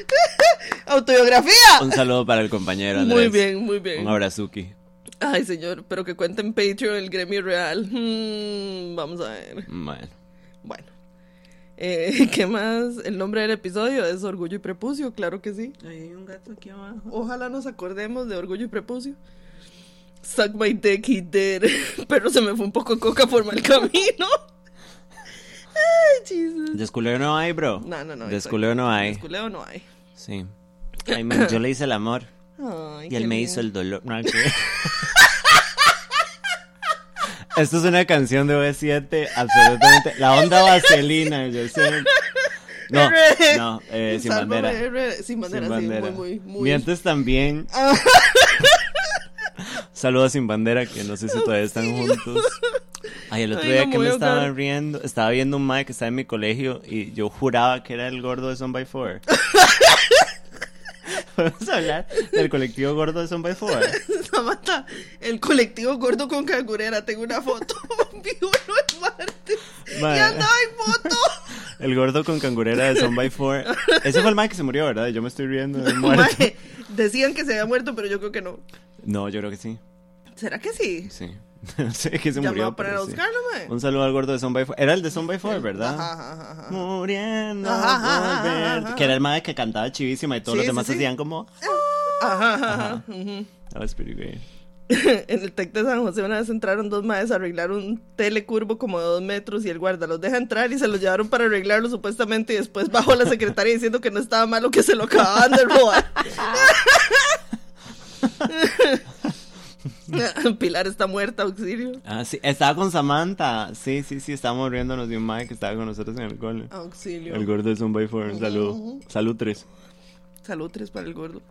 Autobiografía. Un saludo para el compañero Andrés. Muy bien, muy bien. Un abrazuki. Ay, señor, pero que cuente en Patreon el gremio real. Hmm, vamos a ver. Bueno. Bueno. Eh, ¿Qué más? El nombre del episodio es Orgullo y Prepucio, claro que sí. Hay un gato aquí abajo. Ojalá nos acordemos de Orgullo y Prepucio. Suck my dick, he did. Pero se me fue un poco coca por mal camino. Ay, Jesus. Desculeo no hay, bro. No, no, no. Desculeo no hay. Desculeo no hay. Sí. Ay, man, yo le hice el amor. Ay, Y él me lindo. hizo el dolor. No, ¿qué? Esto es una canción de B7, absolutamente. La onda vaselina, yo sé. No, no, eh, sin bandera. Sin bandera, Sin bandera. sí, muy, muy, muy. Mientes también. Saludos sin bandera, que no sé si todavía están juntos. Ay, el otro Ay, día no que me estaba riendo, estaba viendo un Mike que estaba en mi colegio y yo juraba que era el gordo de Son by Four. ¿Podemos hablar del colectivo gordo de Son by Four? Samantha, el colectivo gordo con cangurera. Tengo una foto. Vi uno el martes. Mae. Y andaba en foto. El gordo con cangurera de Son by Four. Ese fue el Mike que se murió, ¿verdad? Yo me estoy riendo del muerto. Mae, decían que se había muerto, pero yo creo que no. No, yo creo que sí. ¿Será que sí? Sí. No sé que se voy murió. a poner a pero sí. buscarlo. Un saludo al gordo de Son by Four. Era el de Son by Four, ¿verdad? Ajá, ajá, ajá. Muriendo Ajá, por. Que era el mae que cantaba chivísima y todos Sí, los demás sí. hacían como. Ajá, ajá, ajá. That was pretty great. en el TEC de San José una vez entraron dos maes a arreglar un telecurvo como de dos metros y el guarda los deja entrar y se los llevaron para arreglarlo supuestamente y después bajó la secretaria diciendo que no estaba malo que se lo acababan de robar. Pilar está muerta, auxilio. Ah, sí. Estaba con Samantha. Sí, sí, sí. Estábamos riéndonos de un mae que estaba con nosotros en el cole. Auxilio. El gordo de Son by Four. Un saludo. Ujú. Salud tres. Salud tres para el gordo.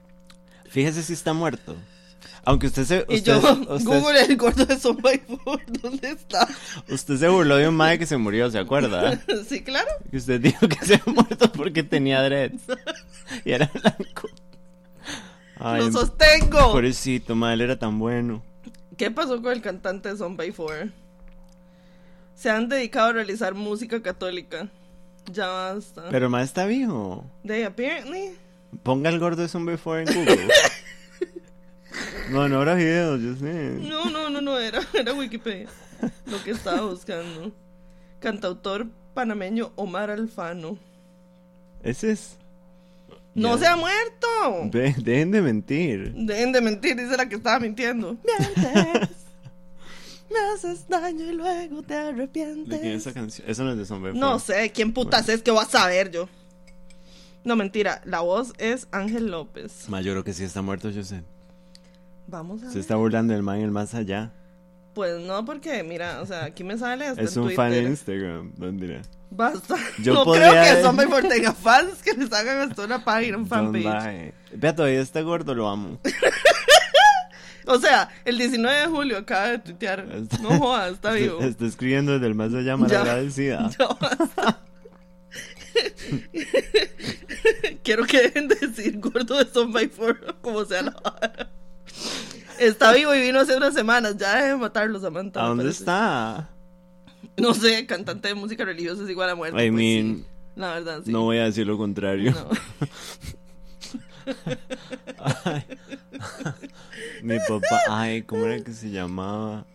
Fíjese si está muerto. Aunque usted se. Y Usted, yo, usted- Google el gordo de Son by Four, ¿dónde está? usted se burló de un mae que se murió, ¿se acuerda? sí, claro. Que usted dijo que se había muerto porque tenía dreads. Y era blanco. Ay, Lo sostengo. pobrecito, él era tan bueno. ¿Qué pasó con el cantante de Son by Four? Se han dedicado a realizar música católica. Ya basta. Pero mae está vivo. They apparently. Ponga el gordo de Zombie 4 en Google. no, no habrá videos, yo sé. No, no, no, no era. Era Wikipedia. Lo que estaba buscando. Cantautor panameño Omar Alfano. Ese es. ¡No se ha muerto! Ve, dejen de mentir. Dejen de mentir, dice la que estaba mintiendo. Mientes. Me haces daño y luego te ¿De quién es arrepientes. esa canción? Eso no es de Zombie 4. No sé, ¿quién putas es que vas a saber yo? No, mentira. La voz es Ángel López. Ma, yo creo que sí está muerto, yo sé. Vamos a Se ver. está burlando del man el más allá. Pues no, porque mira, o sea, aquí me sale hasta Es en un fan de. Instagram. ¿Dónde era? Basta. Yo no creo que Zombie por tenga fans que les hagan hasta una página, un fanpage. Vea, todavía está gordo, lo amo. O sea, el 19 de julio acaba de tuitear. Está- No jodas, está vivo. Está, está escribiendo desde el más allá. Ya basta. Quiero que dejen de decir gordo de Zombie for como sea la vara. Está vivo y vino hace unas semanas. Ya dejen de matarlo, Samantha. ¿A dónde parece. está? No sé, cantante de música religiosa es igual a muerte. I pues mean, sí. La verdad, sí. No voy a decir lo contrario. No. Ay. Mi papá, ay, ¿cómo era que se llamaba?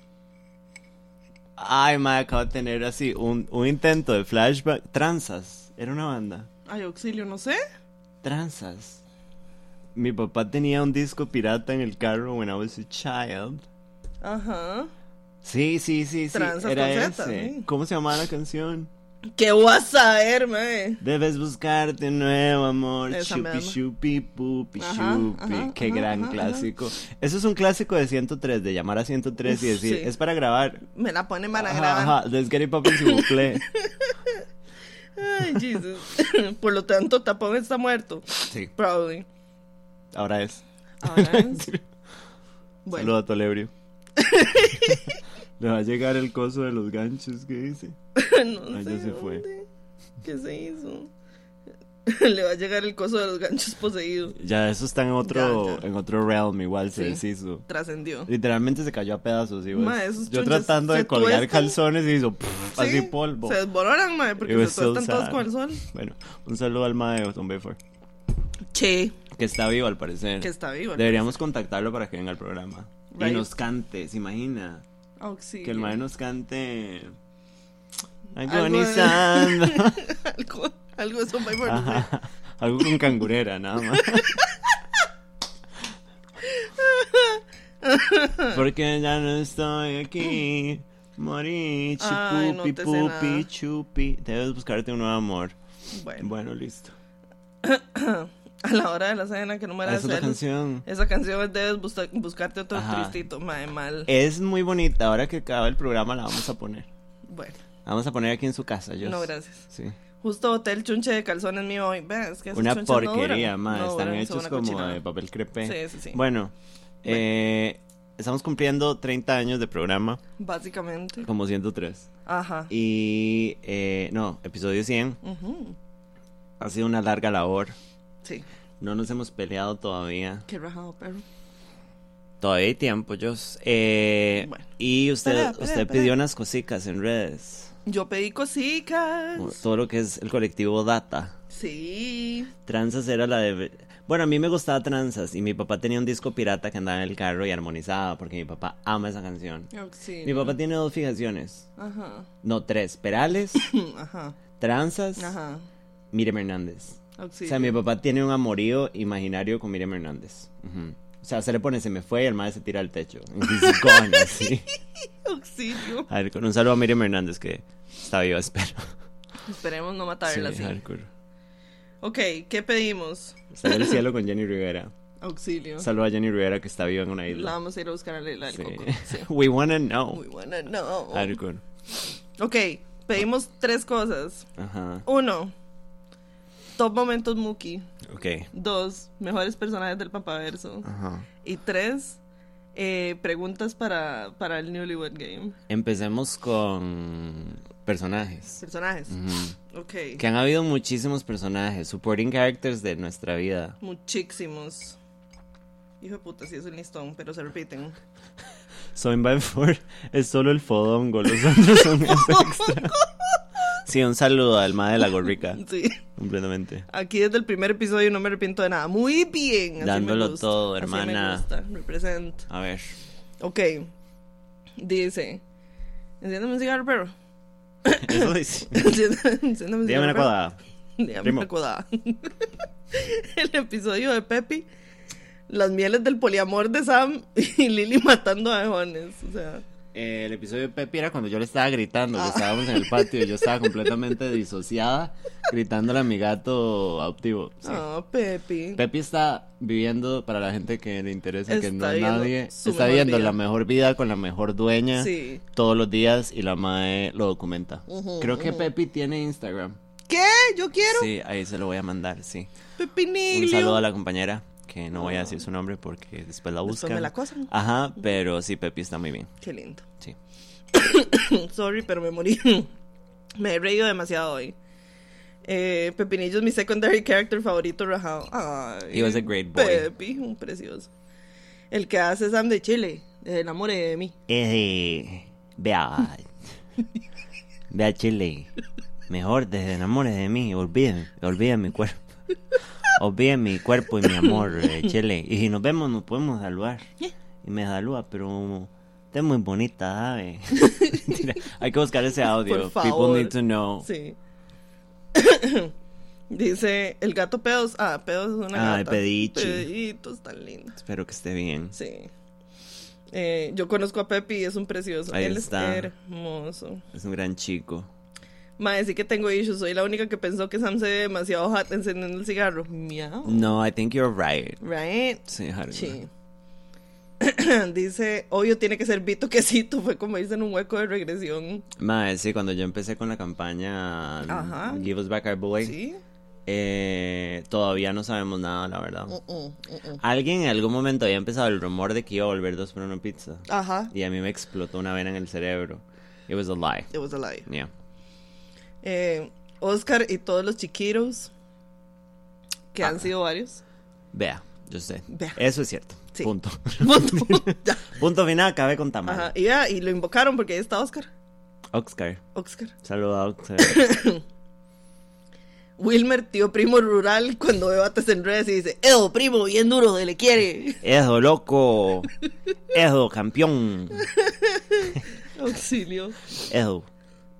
Ay, me acabo de tener así un, un intento de flashback. Tranzas, era una banda. Ay, auxilio, no sé. Tranzas. Mi papá tenía un disco pirata en el carro when I was a child. Ajá. Sí, sí, sí, sí. Tranzas Era con Z, ese. sí. ¿Cómo se llamaba la canción? ¿Qué vas a saber, mae? Debes buscarte nuevo amor. Esa Chupi, chupi, pupi, Ajá, chupi. ajá, Qué ajá, gran clásico. Eso es un clásico de 103, de llamar a 103 y decir, sí. es para grabar. Me la ponen para grabar. ajá, let's get it poppin' s'il vous plaît. Ay, Jesus. Por lo tanto, Tapón está muerto. Sí, Probably. ahora es. Ahora es. Bueno, Saluda a Tolebrio. Le va a llegar el coso de los ganchos que dice. no Ah, sé ya se fue. dónde. ¿Qué se hizo? Le va a llegar el coso de los ganchos poseído. Ya, eso está en otro, Ya, ya. en otro realm, igual se Sí. deshizo. Trascendió. Literalmente se cayó a pedazos, ¿sí, vos? Ma, Yo tratando de colgar tuestan. calzones y hizo pff, así Sí, polvo. Se desboronan, mae, porque It se so tuestan todos con el sol. Bueno, un saludo al mae de Tom Bayford, Che, que está vivo al parecer. que está vivo. Deberíamos contactarlo para que venga al programa. Y nos cante, ¿se imagina? Auxilio. Que el mae nos cante... Agonizando. algo, algo de Survivor, no sé. Ajá. Algo con cangurera, nada más. Porque ya no estoy aquí. Morí, no chupupi, sé pupi, chupi. Debes buscarte un nuevo amor. Bueno, Bueno, listo. a la hora de la cena, que no me Ah, la Esa es celos. canción. Esa canción es debes busta- buscarte otro Ajá. tristito, mae, mal. Es muy bonita. Ahora que acaba el programa la vamos a poner. Bueno, La vamos a poner aquí en su casa, yo. no, gracias. Sí. Justo boté el chunche de calzones mío hoy. Ves que Una no porquería. No Están duran, hechos como cochinada. de papel crepé. Sí, sí, sí. Bueno, eh, estamos cumpliendo 30 años de programa, Básicamente. como 103. Ajá. Y, eh, no, episodio 100. Ujú. Ha sido una larga labor. Sí. No nos hemos peleado todavía. Qué rajado, pero. Todavía hay tiempo, Jos. Eh, Bueno. y usted, usted pidió unas cositas en redes. Yo pedí cositas. Todo lo que es el colectivo Data. Sí. Tranzas era la de... Bueno, a mí me gustaba Tranzas y mi papá tenía un disco pirata que andaba en el carro y armonizaba porque mi papá ama esa canción. Auxilio. Mi papá tiene dos fijaciones. Ajá. No, tres. Perales, Ajá. Tranzas, Ajá. Miriam Hernández. Auxilio. O sea, mi papá tiene un amorío imaginario con Miriam Hernández. O sea, se le pone, se me fue y el madre se tira al techo. Gone, así. Auxilio. A ver, con un saludo a Miriam Hernández que está viva, espero. Esperemos no matarla Sí, así. Ok, ¿qué pedimos? En el cielo con Jenny Rivera. Auxilio. Saludo a Jenny Rivera que está viva en una La isla. vamos a ir a buscar a la isla del Sí. coco. Sí. We wanna know. Buena, no. Hardcore. Ok, pedimos tres cosas. Ajá. Uno, top momentos Muki. Ok. Dos, mejores personajes del papaverso. Ajá. Y tres, eh, preguntas para, para el Newlywed Game. Empecemos con personajes. Personajes. Ujú. Ok. Que han habido muchísimos personajes, supporting characters de nuestra vida. Muchísimos. Hijo de puta, sí es un listón, pero se repiten. Soy by Four es solo el fodongo, los otros son extra. Sí, un saludo al ma de la gorrica, Sí. completamente. Aquí desde el primer episodio no me arrepiento de nada. Muy bien. así me Dándolo gusta, todo, así hermana. me gusta. Represent. A ver. Ok. Dice. Enciéndame un cigarro, perro. Eso dice. Enciéndame un cigarro. Dígame una cuadrada. Dígame una codada. El episodio de Pepi. Las mieles del poliamor de Sam y Lily matando a Jones. O sea. Eh, el episodio de Pepi era cuando yo le estaba gritando, Ah. que estábamos en el patio y yo estaba completamente disociada, gritándole a mi gato adoptivo. Sí. Ah, Pepi. Pepi está viviendo, para la gente que le interesa, que no es nadie, está viviendo vida. la mejor vida con la mejor dueña Sí. todos los días y la madre lo documenta. Creo que. Pepi tiene Instagram. ¿Qué? Yo quiero. Sí, ahí se lo voy a mandar, sí. Pepinilio. Un saludo a la compañera, que no voy a decir su nombre porque después la Después buscan. me la acosan. Ajá, pero sí, Pepi está muy bien. Qué lindo. Sí. Sorry, pero me morí. me he reído demasiado hoy. Eh, Pepinillo es mi secondary character favorito, rajado. Ay, He was a great boy. Pepi, un precioso. El que hace Sam de Chile, de enamore de mí. Eh, vea, vea Chile, mejor desde enamore de mí, olviden, olviden mi cuerpo, olviden mi cuerpo y mi amor, eh, Chile, y si nos vemos nos podemos saludar, y me saluda, pero usted es muy bonita, ¿sabe? Hay que buscar ese audio, Por people need to know. Sí. Dice, el gato pedos. Ah, pedos es una Ay, gata. Pedichi. Peditos tan lindos. Espero que esté bien. Sí. Eh, yo conozco a Pepi y es un precioso. Ahí Él está. es hermoso. Es un gran chico. Mae, sí que tengo issues. Soy la única que pensó que Sam se ve demasiado hot encendiendo el cigarro. Miau. No, I think you're right. Right? Sí, Harry. Sí. Dice, obvio tiene que ser Vito Quesito. Fue como irse en un hueco de regresión. Mae, sí, cuando yo empecé con la campaña Ajá. Give Us Back Our Boy, Sí. eh, todavía no sabemos nada, la verdad. Mm, mm, mm. Alguien en algún momento había empezado el rumor de que iba a volver dos por una pizza. Ajá. Y a mí me explotó una vena en el cerebro. It was a lie. It was a lie. Yeah. Eh, Oscar y todos los chiquiros, que han Ah. sido varios. Vea, yo sé. Vea. Eso es cierto. Sí. Punto. Punto. final, acabé con tamal. Ajá. Y, vea, y lo invocaron porque ahí está Oscar. Oscar. Oscar. Saluda a Oscar. Wilmer, tío primo rural, cuando ve bates en redes y dice, Edo, primo, bien duro, se le quiere. Eso, loco. Eso, campeón. Auxilio. Eso.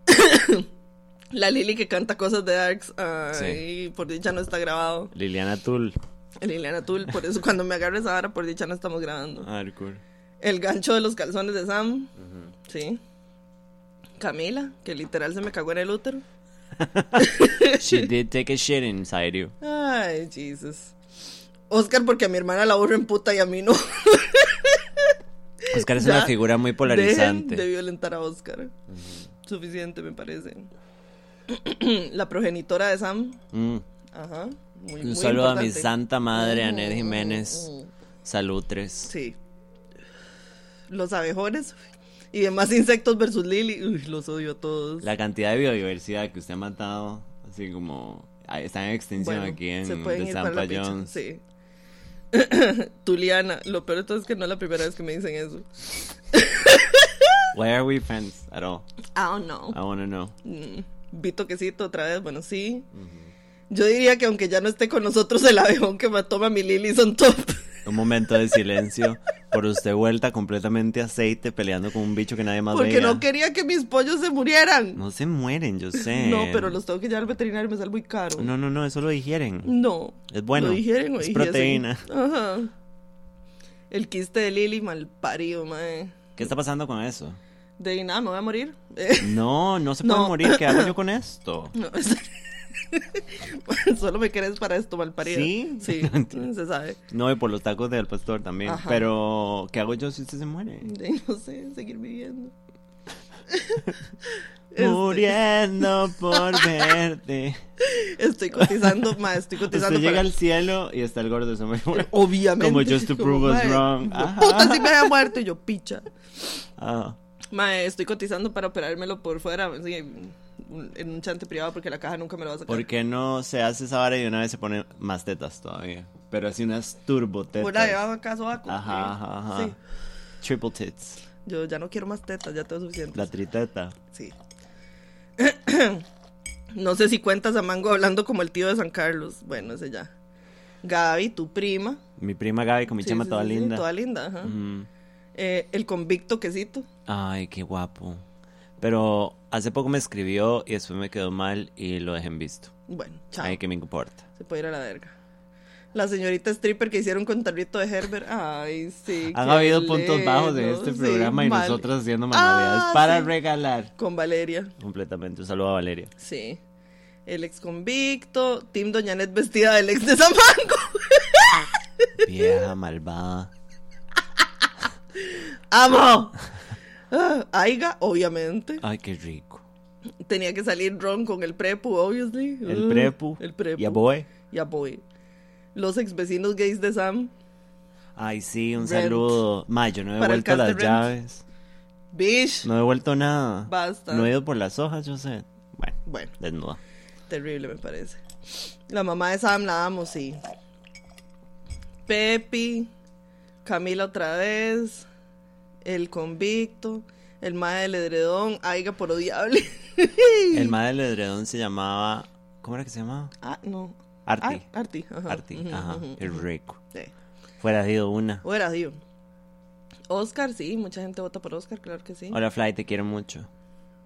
La Lili que canta cosas de Darks. Ay, por dicha no está grabado. Liliana Tull. Liliana Tul, por eso cuando me agarres ahora, por dicha no estamos grabando. Hardcore. El gancho de los calzones de Sam. Sí. Camila, que literal se me cagó en el útero. She did take a shit inside you. Ay, Jesus. Oscar, porque a mi hermana la aburre en puta y a mí no. Oscar es Ya, una figura muy polarizante. Dejen de violentar a Oscar. Suficiente, me parece. la progenitora de Sam. Mm. Ajá. Muy, Un muy saludo a mi santa madre, Mm, Anet Jiménez. mm, mm. Salutres. Sí. Los abejones y demás insectos versus Lily. Uy, los odio a todos. La cantidad de biodiversidad que usted ha matado, así como está en extinción Bueno, aquí en picha, Jones. Sí. Tuliana, lo peor de todo es que no es la primera vez que me dicen eso. Why are we friends at all? I don't know. I wanna know. Mm, Vito quesito otra vez, bueno, sí. Yo diría que aunque ya no esté con nosotros el abejón que mató a mi Lily son top. Un momento de silencio por usted vuelta completamente aceite peleando con un bicho que nadie más Porque veía. no quería que mis pollos se murieran. No se mueren, yo sé. No, pero los tengo que llevar al veterinario y me sale muy caro. No, no, no, eso lo digieren. No. Es bueno. Lo digieren o es dijesen. proteína. Ajá. El quiste de Lily, mal parido, mae. ¿Qué está pasando con eso? De nada, me voy a morir. No, no se puede No. morir. ¿Qué hago yo con esto? no, es- Solo me querés para esto, mal parido. ¿Sí? Sí, se sabe. No, y por los tacos del pastor también. Ajá. Pero, ¿qué hago yo si usted se muere? De- no sé, seguir viviendo. Este, Muriendo por verte. Estoy cotizando, ma, estoy cotizando Usted llega para- al cielo y está el gordo se muere. Obviamente. Como just to prove us wrong. Puta, si me había muerto y yo, picha. Ah, Mae, estoy cotizando para operármelo por fuera, en un chante privado porque la caja nunca me lo va a sacar. ¿Por qué no se hace esa vara y de una vez se pone más tetas todavía? Pero así unas turbo tetas. Una llevaba acá sobaco. Ajá, ajá, ajá. Sí. Triple tits. Yo ya no quiero más tetas, ya tengo suficiente. La triteta. Sí. no sé si cuentas a Mango hablando como el tío de San Carlos. Bueno, ese ya. Gaby, tu prima. Mi prima Gaby con mi Sí, chama sí, toda sí, sí, linda. toda linda, ajá. Eh, el convicto quesito. Ay, qué guapo. Pero hace poco me escribió y después me quedó mal y lo dejé en visto. Bueno, chao. Ay, que me importa. Se puede ir a la verga. La señorita stripper que hicieron con tarrito de Herbert. Ay, sí. Han habido puntos bajos en este sí, programa y mal. nosotros haciendo manualidades Ah, para sí. regalar. Con Valeria. Completamente. Un saludo a Valeria. Sí. El ex convicto. Team Doña Net vestida del ex de Samango. Vieja malvada. ¡Amo! Aiga, obviamente. Ay, qué rico. Tenía que salir Ron con el prepu, obviously. El Uh, prepu. El prepu. Y a Boy. Y a. Los ex vecinos gays de Sam. Ay, sí, un Rent. saludo. Ma, yo no he Para de las llaves. Bish. No he devuelto nada. Basta. No he ido por las hojas, yo sé. Bueno, Bueno, desnuda. terrible me parece. La mamá de Sam la amo, sí. Pepi. Camila otra vez. El convicto. El mae del edredón. Aiga por odiable. El madre del edredón se llamaba. ¿Cómo era que se llamaba? ah, no. Arti. Ah, Arti. Ajá. Arti, ajá. ujú. rico. Sí. Fuera ido una. Fuera, tío. Oscar, sí, mucha gente vota por Oscar, claro que sí. Hola, Fly, te quiero mucho.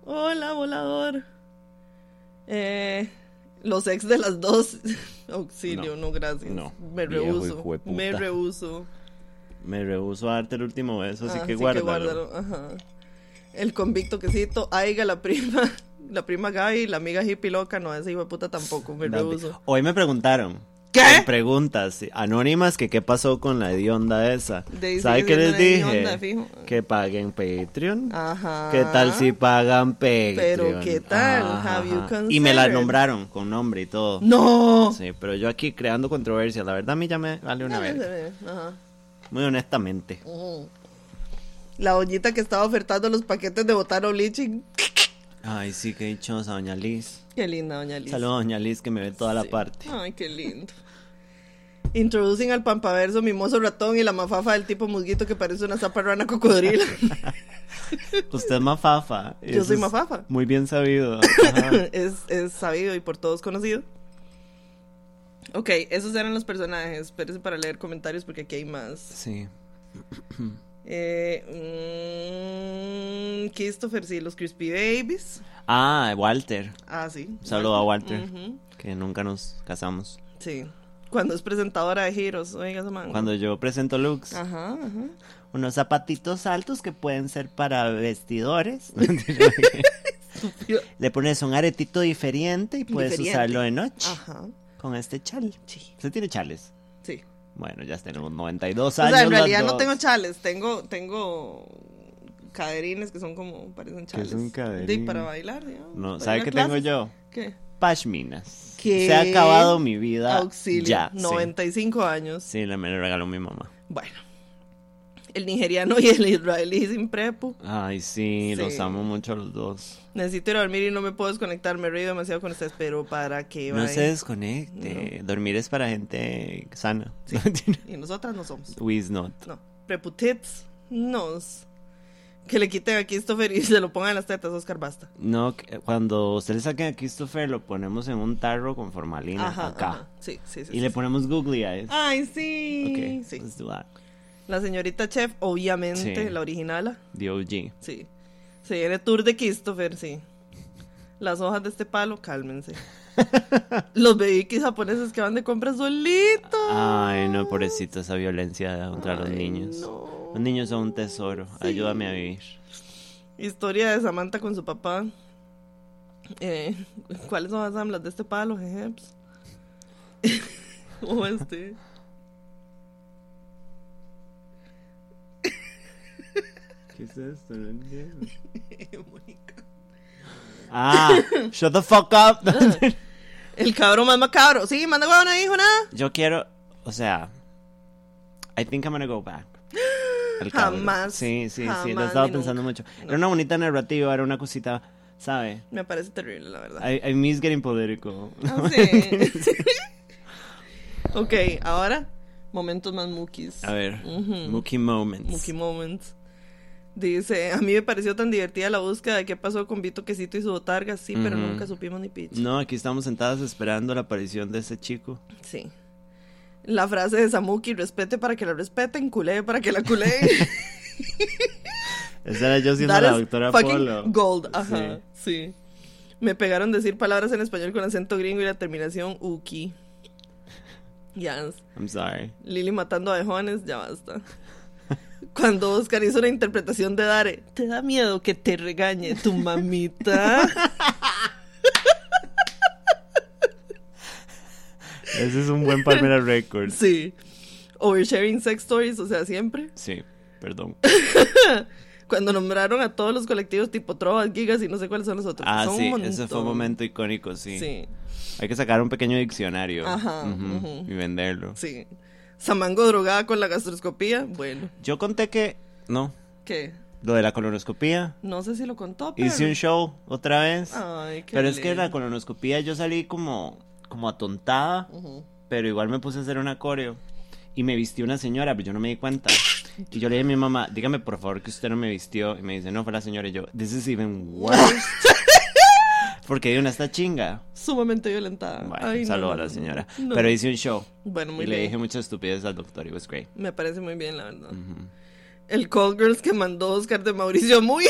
Hola, volador. Eh, los ex de las dos. Auxilio, no, No, gracias. no, Me rehuso. Me rehuso. Me rehuso a darte el último beso, así Ah, que guárdalo. Ajá. El convicto quesito, Aiga, la prima, la prima Gaby, la amiga hippie loca, no, esa hijo de puta tampoco, me rehuso. Hoy me preguntaron. ¿Qué? preguntas anónimas que qué pasó con la hedionda esa. De- ¿Sabe sigue qué les dije? fijo. Que paguen Patreon. Ajá. ¿Qué tal si pagan Patreon? Pero, ¿qué tal? Have you Y me la nombraron con nombre y todo. No. Sí, pero yo aquí creando controversia. La verdad a mí ya me vale una vez. Ajá. Muy honestamente. La ollita que estaba ofertando los paquetes de botano bleaching. Ay, sí, qué dichosa, doña Liz. Qué linda, doña Liz. Saludos, doña Liz, que me ve toda la parte. Ay, qué lindo. Introducen al pampaverso mimoso ratón y la mafafa del tipo musguito que parece una zapa rana cocodrilo. Usted es mafafa. Yo soy mafafa. Muy bien sabido. Es, es sabido y por todos conocido. Ok, esos eran los personajes. Espérese para leer comentarios porque aquí hay más. Sí. Eh, mm, Christopher, sí, los Crispy Babies. Ah, Walter. Ah, sí. Un saludo a Walter. Que nunca nos casamos. Sí. Cuando es presentadora de giros, oiga esa man. Cuando yo presento looks, Ajá, ajá. unos zapatitos altos que pueden ser para vestidores. Le pones un aretito diferente y puedes Diferente. usarlo de noche Ajá. Con este chal. Sí. ¿Usted tiene chales? Sí. Bueno, ya tenemos 92 O años. sea, en realidad no tengo chales, tengo, tengo caderines que son como, parecen chales. son Sí, caderines? para bailar, digamos. No, ¿sabe qué tengo yo? ¿Qué? Pashminas. ¿Qué? Se ha acabado mi vida. Auxilio. Ya. sí. 95 años. Sí, le- me lo regaló mi mamá. Bueno. El nigeriano y el israelí sin prepo. Ay, sí, Sí. los amo mucho los dos. Necesito ir a dormir y no me puedo desconectar. Me río demasiado con ustedes, pero ¿para qué? No se desconecte. Dormir es para gente sana. Y nosotras no somos. We is not. No. Preputits. Nos. Que le quiten a Christopher y se lo pongan en las tetas, Oscar, basta. No, que- cuando usted le saquen a Christopher, lo ponemos en un tarro con formalina Ajá, acá. ajá. Sí, sí, sí. Y sí, le ponemos googly eyes. Ay, sí. ok, sí. let's do that. La señorita Chef, obviamente, Sí. la original. The OG. Sí. Se viene tour de Christopher, sí. Las hojas de este palo, cálmense. Los bebikis japoneses que van de compras solitos. Ay, no, pobrecito, esa violencia contra los niños. no. Los niños son un tesoro. Ayúdame a vivir. Historia de Samantha con su papá. Eh, ¿Cuáles son las amblas de este palo, jejeps? o este. ¿Qué es esto? No entiendo. Mónica. Ah, shut the fuck up. El cabro más macabro. Sí, manda huevo, no dijo nada. Yo quiero, o sea, I think I'm gonna go back. El cabro. Jamás, Sí, sí, sí, lo he jamás estado ni pensando nunca. mucho. Era una bonita narrativa, era una cosita, ¿sabe? Me parece terrible, la verdad. I, I miss getting political. Ah, sí. ok, ahora, momentos más mukis. A ver, Ujú. Mookie Moments. Mookie Moments. Dice, a mí me pareció tan divertida la búsqueda de qué pasó con Vito Quesito y su botarga, sí, pero nunca supimos ni pitch. No, aquí estamos sentadas esperando la aparición de ese chico. Sí. La frase de Samuki, respete para que la respeten, culé para que la culeen. Esa era yo siendo That la doctora Polo. Gold, ajá, sí. Me pegaron decir palabras en español con acento gringo y la terminación uki. Yes. I'm sorry. Lili matando a abejones, ya basta. Cuando Oscar hizo la interpretación de Dare, ¿te da miedo que te regañe tu mamita? Ese es un buen Palmera Records. sí. Oversharing sex stories, o sea, siempre. Sí, perdón. Cuando nombraron a todos los colectivos tipo Trovas, Gigas y no sé cuáles son los otros. Ah, Son sí, un ese fue un momento icónico, sí. Sí, Hay que sacar un pequeño diccionario Ajá, y venderlo. sí. Samango drogada con la gastroscopía, bueno, Yo conté que, no, ¿qué? lo de la colonoscopía. No sé si lo contó, pero... Hice un show otra vez. Ay, qué pero es que la colonoscopía yo salí como, como atontada, pero igual me puse a hacer una coreo. Y me vistió una señora, pero yo no me di cuenta. Y yo le dije a mi mamá, dígame por favor que usted no me vistió. Y me dice, no, fue la señora. Y yo, this is even worse. Porque hay una esta chinga. Sumamente violentada. Bueno, Ay, saludo no, a la señora. no. Pero hice un show. Bueno, muy y le dije muchas estupideces al doctor. It was great. Me parece muy bien, la verdad. El Call Girls que mandó Oscar de Mauricio Muy.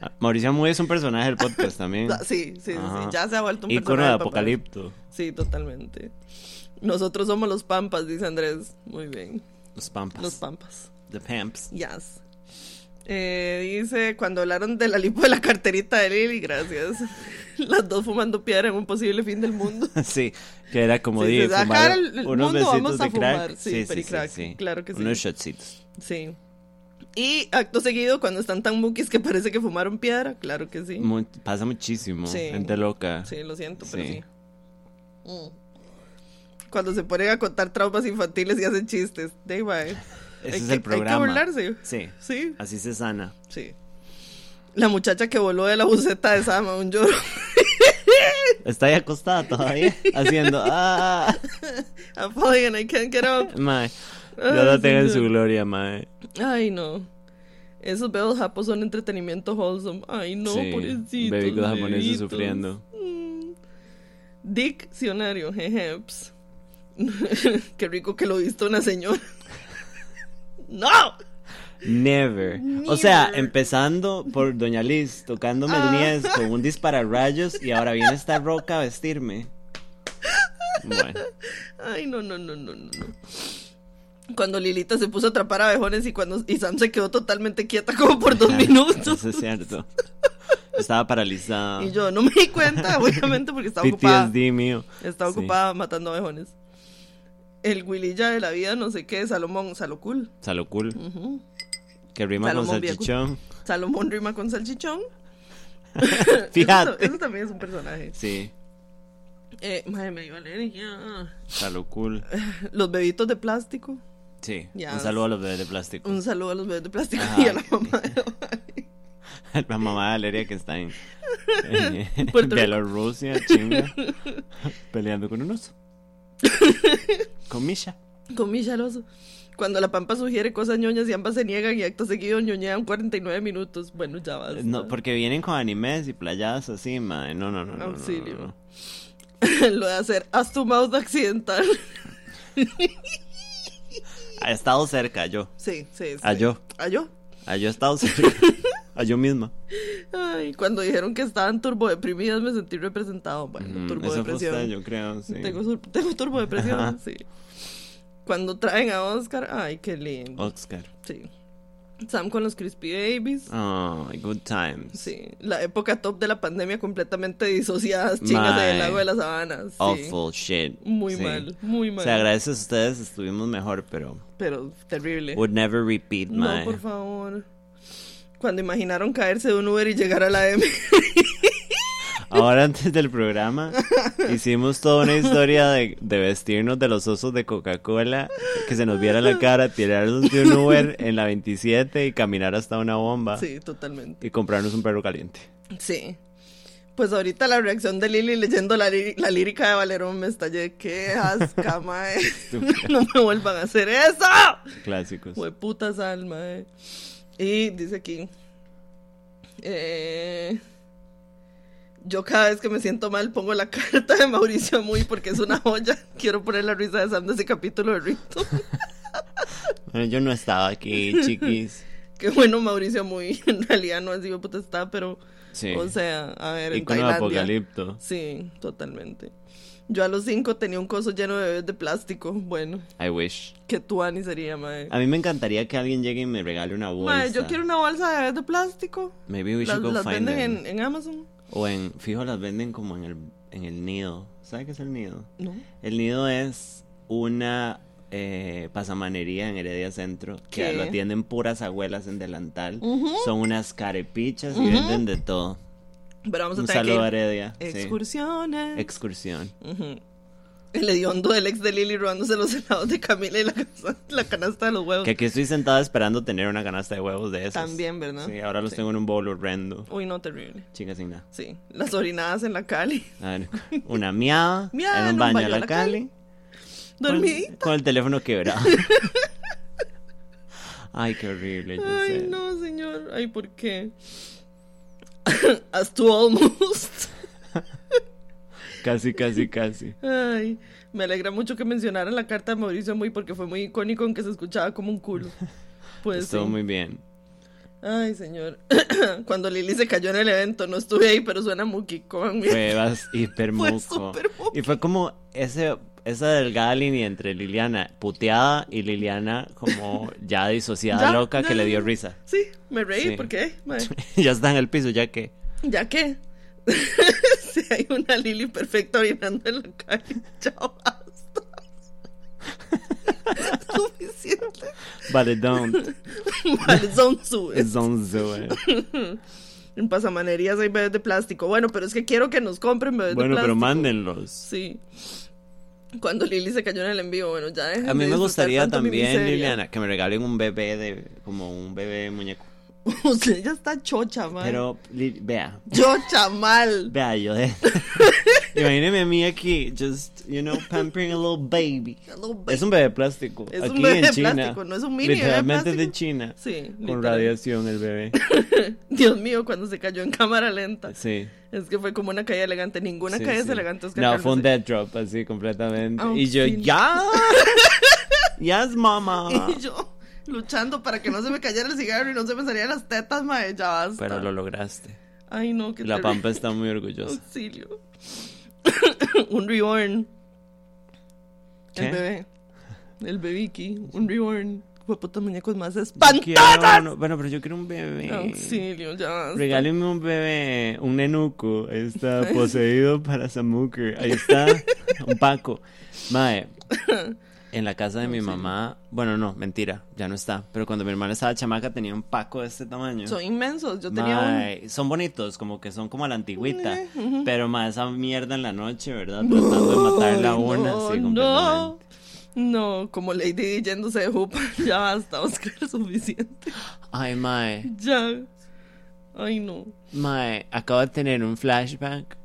Ah, Mauricio Muy es un personaje del podcast también. sí, sí, sí, sí, ya se ha vuelto un Ícono personaje de del papá. apocalipto. Sí, totalmente. Nosotros somos los pampas, dice Andrés. Muy bien. Los pampas. Los pampas. The pamps. Yes. Eh, dice, cuando hablaron de la lipo de la carterita de Lily, gracias. Las dos fumando piedra en un posible fin del mundo. sí, que era como Sí, fumar el- unos mundo besitos vamos a de crack. sí, pericrack, claro que sí. Unos shotcitos. Sí. Y acto seguido, cuando están tan mukis que parece que fumaron piedra, claro que sí. Pasa muchísimo. Gente loca. Sí, lo siento, pero Sí. Mm. Cuando se ponen a contar traumas infantiles y hacen chistes. De. Ese Hay es el programa. Hay que burlarse. Sí. Sí, Así se sana. sí. La muchacha que voló de la buceta de Sama, un lloro. Está ahí acostada todavía, haciendo. ¡Ah! I'm falling and I can't get up. Mae. Ay, Dios la tenga en su gloria, mae. Ay, no. Esos besos japos son entretenimiento wholesome. Ay, no, sí. pobrecitos. Bebitos japoneses sufriendo. Mm. Diccionario, jejeps. Qué rico que lo visto una señora. ¡No! Never. O sea, empezando por Doña Liz tocándome Ah. el niés con un dispararrayos y ahora viene esta roca a vestirme. Bueno, Ay, no, no, no, no, no. Cuando Lilita se puso a atrapar abejones y cuando y Sam se quedó totalmente quieta como por dos minutos. eso es cierto. Estaba paralizada. Y yo no me di cuenta, obviamente, porque estaba ocupada. PTSD mío. Estaba Sí. ocupada matando abejones. El Willilla de la vida, no sé qué, Salomón, Salocul. Salocul. Que rima con Viejo. salchichón. Salomón rima con salchichón. Fíjate. Eso, eso también es un personaje. Sí, Eh, madre, me dio alergia. Salocul. Los bebitos de plástico. Sí. Ya. Un saludo a los bebés de plástico. Un saludo a los bebés de plástico Ajá. y a la mamá de. La mamá de Valeria que está en, en. Bielorrusia, chinga, peleando con un oso. Con Misha. Con mi charoso. Cuando la pampa sugiere cosas ñoñas y ambas se niegan y acto seguido ñoñean 49 minutos. Bueno, ya basta. No, porque vienen con animes y playadas así, madre. No, no, no. Auxilio. no, no. Lo de hacer, haz tu mouse accidental. Ha estado cerca, yo. Sí, sí, sí. A yo. ¿A yo? A yo he estado cerca. A yo misma. Ay, cuando dijeron que estaban turbo deprimidas me sentí representado. Bueno, Mm, turbo eso usted, yo creo, sí. Tengo, tengo turbo depresión, Ajá. sí. Cuando traen a Oscar, ay, qué lindo. Oscar. Sí. Sam con los Crispy Babies. Oh, good times. Sí, la época top de la pandemia completamente disociadas, chingas en el Mae. lago de las sabanas. Sí. Awful shit. Muy Sí. mal, muy mal. Se agradece a ustedes, estuvimos mejor, pero Pero terrible. would never repeat, no, mae. por favor. Cuando imaginaron caerse de un Uber y llegar a la M. Ahora antes del programa hicimos toda una historia de, de vestirnos de los osos de Coca-Cola, que se nos viera la cara, tirarnos de un Uber en la 27 y caminar hasta una bomba Sí, totalmente. y comprarnos un perro caliente. Sí. Pues ahorita la reacción de Lili leyendo la, la lírica de Valerón me estallé. ¡Qué asca, mae! no me vuelvan a hacer eso. Clásicos. Fue puta sal, mae. Y dice aquí. eh, yo cada vez que me siento mal pongo la carta de Mauricio Muy porque es una joya. Quiero poner la risa de Sam de ese capítulo de Rito. Bueno, yo no estaba aquí, chiquis. Qué bueno Mauricio Muy. En realidad no es de puta está, pero... Sí. O sea, a ver, en Icono de Tailandia. apocalipto. Sí, totalmente. Yo a los cinco tenía un coso lleno de bebés de plástico. Bueno, I wish. que tuani sería, mae. A mí me encantaría que alguien llegue y me regale una bolsa. Mae, yo quiero una bolsa de bebés de plástico. Maybe we Las, should go las find venden them. en, en Amazon. O en, fijo, las venden como en el, en el nido. ¿Sabe qué es el nido? No. El nido es una eh, pasamanería en Heredia Centro que lo atienden puras abuelas en delantal. Son unas carepichas y venden de todo. Pero vamos a Un tener saludo a que ir. Heredia. sí. Excursiones. Excursión. Ujú. El hediondo del ex de Lily robándose los helados de Camila y la, canasta de los huevos. Que aquí estoy sentada esperando tener una canasta de huevos de esos. También, ¿verdad? Sí, ahora los Sí. tengo en un bowl horrendo. Uy, no, terrible. Chicas sin nada. Sí, las orinadas en la Cali. A ver, una miada Miada en un baño a la Cali. Dormidita. con el teléfono quebrado. Ay, qué horrible. Ay, sé. no, señor. Ay, ¿por qué? As to almost. Casi, casi, casi. Ay, me alegra mucho que mencionaran la carta de Mauricio Muy porque fue muy icónico en que se escuchaba como un culo. Pues Estuvo sí. muy bien. Ay, señor. Cuando Lili se cayó en el evento, no estuve ahí, pero suena con Fue hiper Fue moco. Y fue como ese esa delgada línea entre Liliana puteada y Liliana como ya disociada Ya, loca que le dio risa. Sí, me reí Sí. porque, ya está en el piso, ya que. ¿ya qué? si hay una Lili perfecta orinando en la calle, ya basta. Suficiente. But it don't. Vale, son su. It's on Zoe. En pasamanerías hay bebés de plástico. Bueno, pero es que quiero que nos compren bebés de Bueno, plástico. pero mándenlos. Sí. Cuando Lili se cayó en el envío, bueno, ya dejen A mí me gustaría también. Liliana, que me regalen un bebé de. como un bebé muñeco. Usted ya está chocha, man. Pero, Li- vea. Chocha mal. Vea, yo de. Imagíneme a mí aquí, just, you know, pampering a little baby. Es un bebé plástico. Es aquí un bebé en de China. plástico, no es un mini bebé Literalmente de plástico. China. Sí, Con literal. radiación el bebé. Dios mío, cuando se cayó en cámara lenta. Sí. Es que fue como una caída elegante. Ninguna sí, caída es elegante. Oscar No, Carlos. fue un dead drop así completamente. Oh, y yo, sí. ya. Yes, mamá. Y yo luchando para que no se me cayera el cigarro y no se me salieran las tetas, mae. Ya basta. Pero lo lograste. Ay, no, qué La terrible. pampa está muy orgullosa. Auxilio. un reborn. ¿Qué? El bebé. El bebiki. Un reborn. Putos muñecos más espantosos. Bueno, pero yo quiero un bebé. Auxilio, ya. Regáleme un bebé, un nenuco. Ahí está, poseído para Samuker. Ahí está, un Paco. Mae, en la casa de mi mamá, bueno, no, mentira, ya no está. Pero cuando mi hermana estaba chamaca tenía un Paco de este tamaño. Son inmensos. Yo tenía Mae, son bonitos, como que son como a la antigüita. Eh, ujú. Pero más esa mierda en la noche, ¿verdad? Tratando de matarla a una, no, sí, no. completamente. No, como Lady Di yéndose de jupa. Ya basta, Oscar, es suficiente. Ay, Mae, Ya. Ay, no. Mae, acabo de tener un flashback.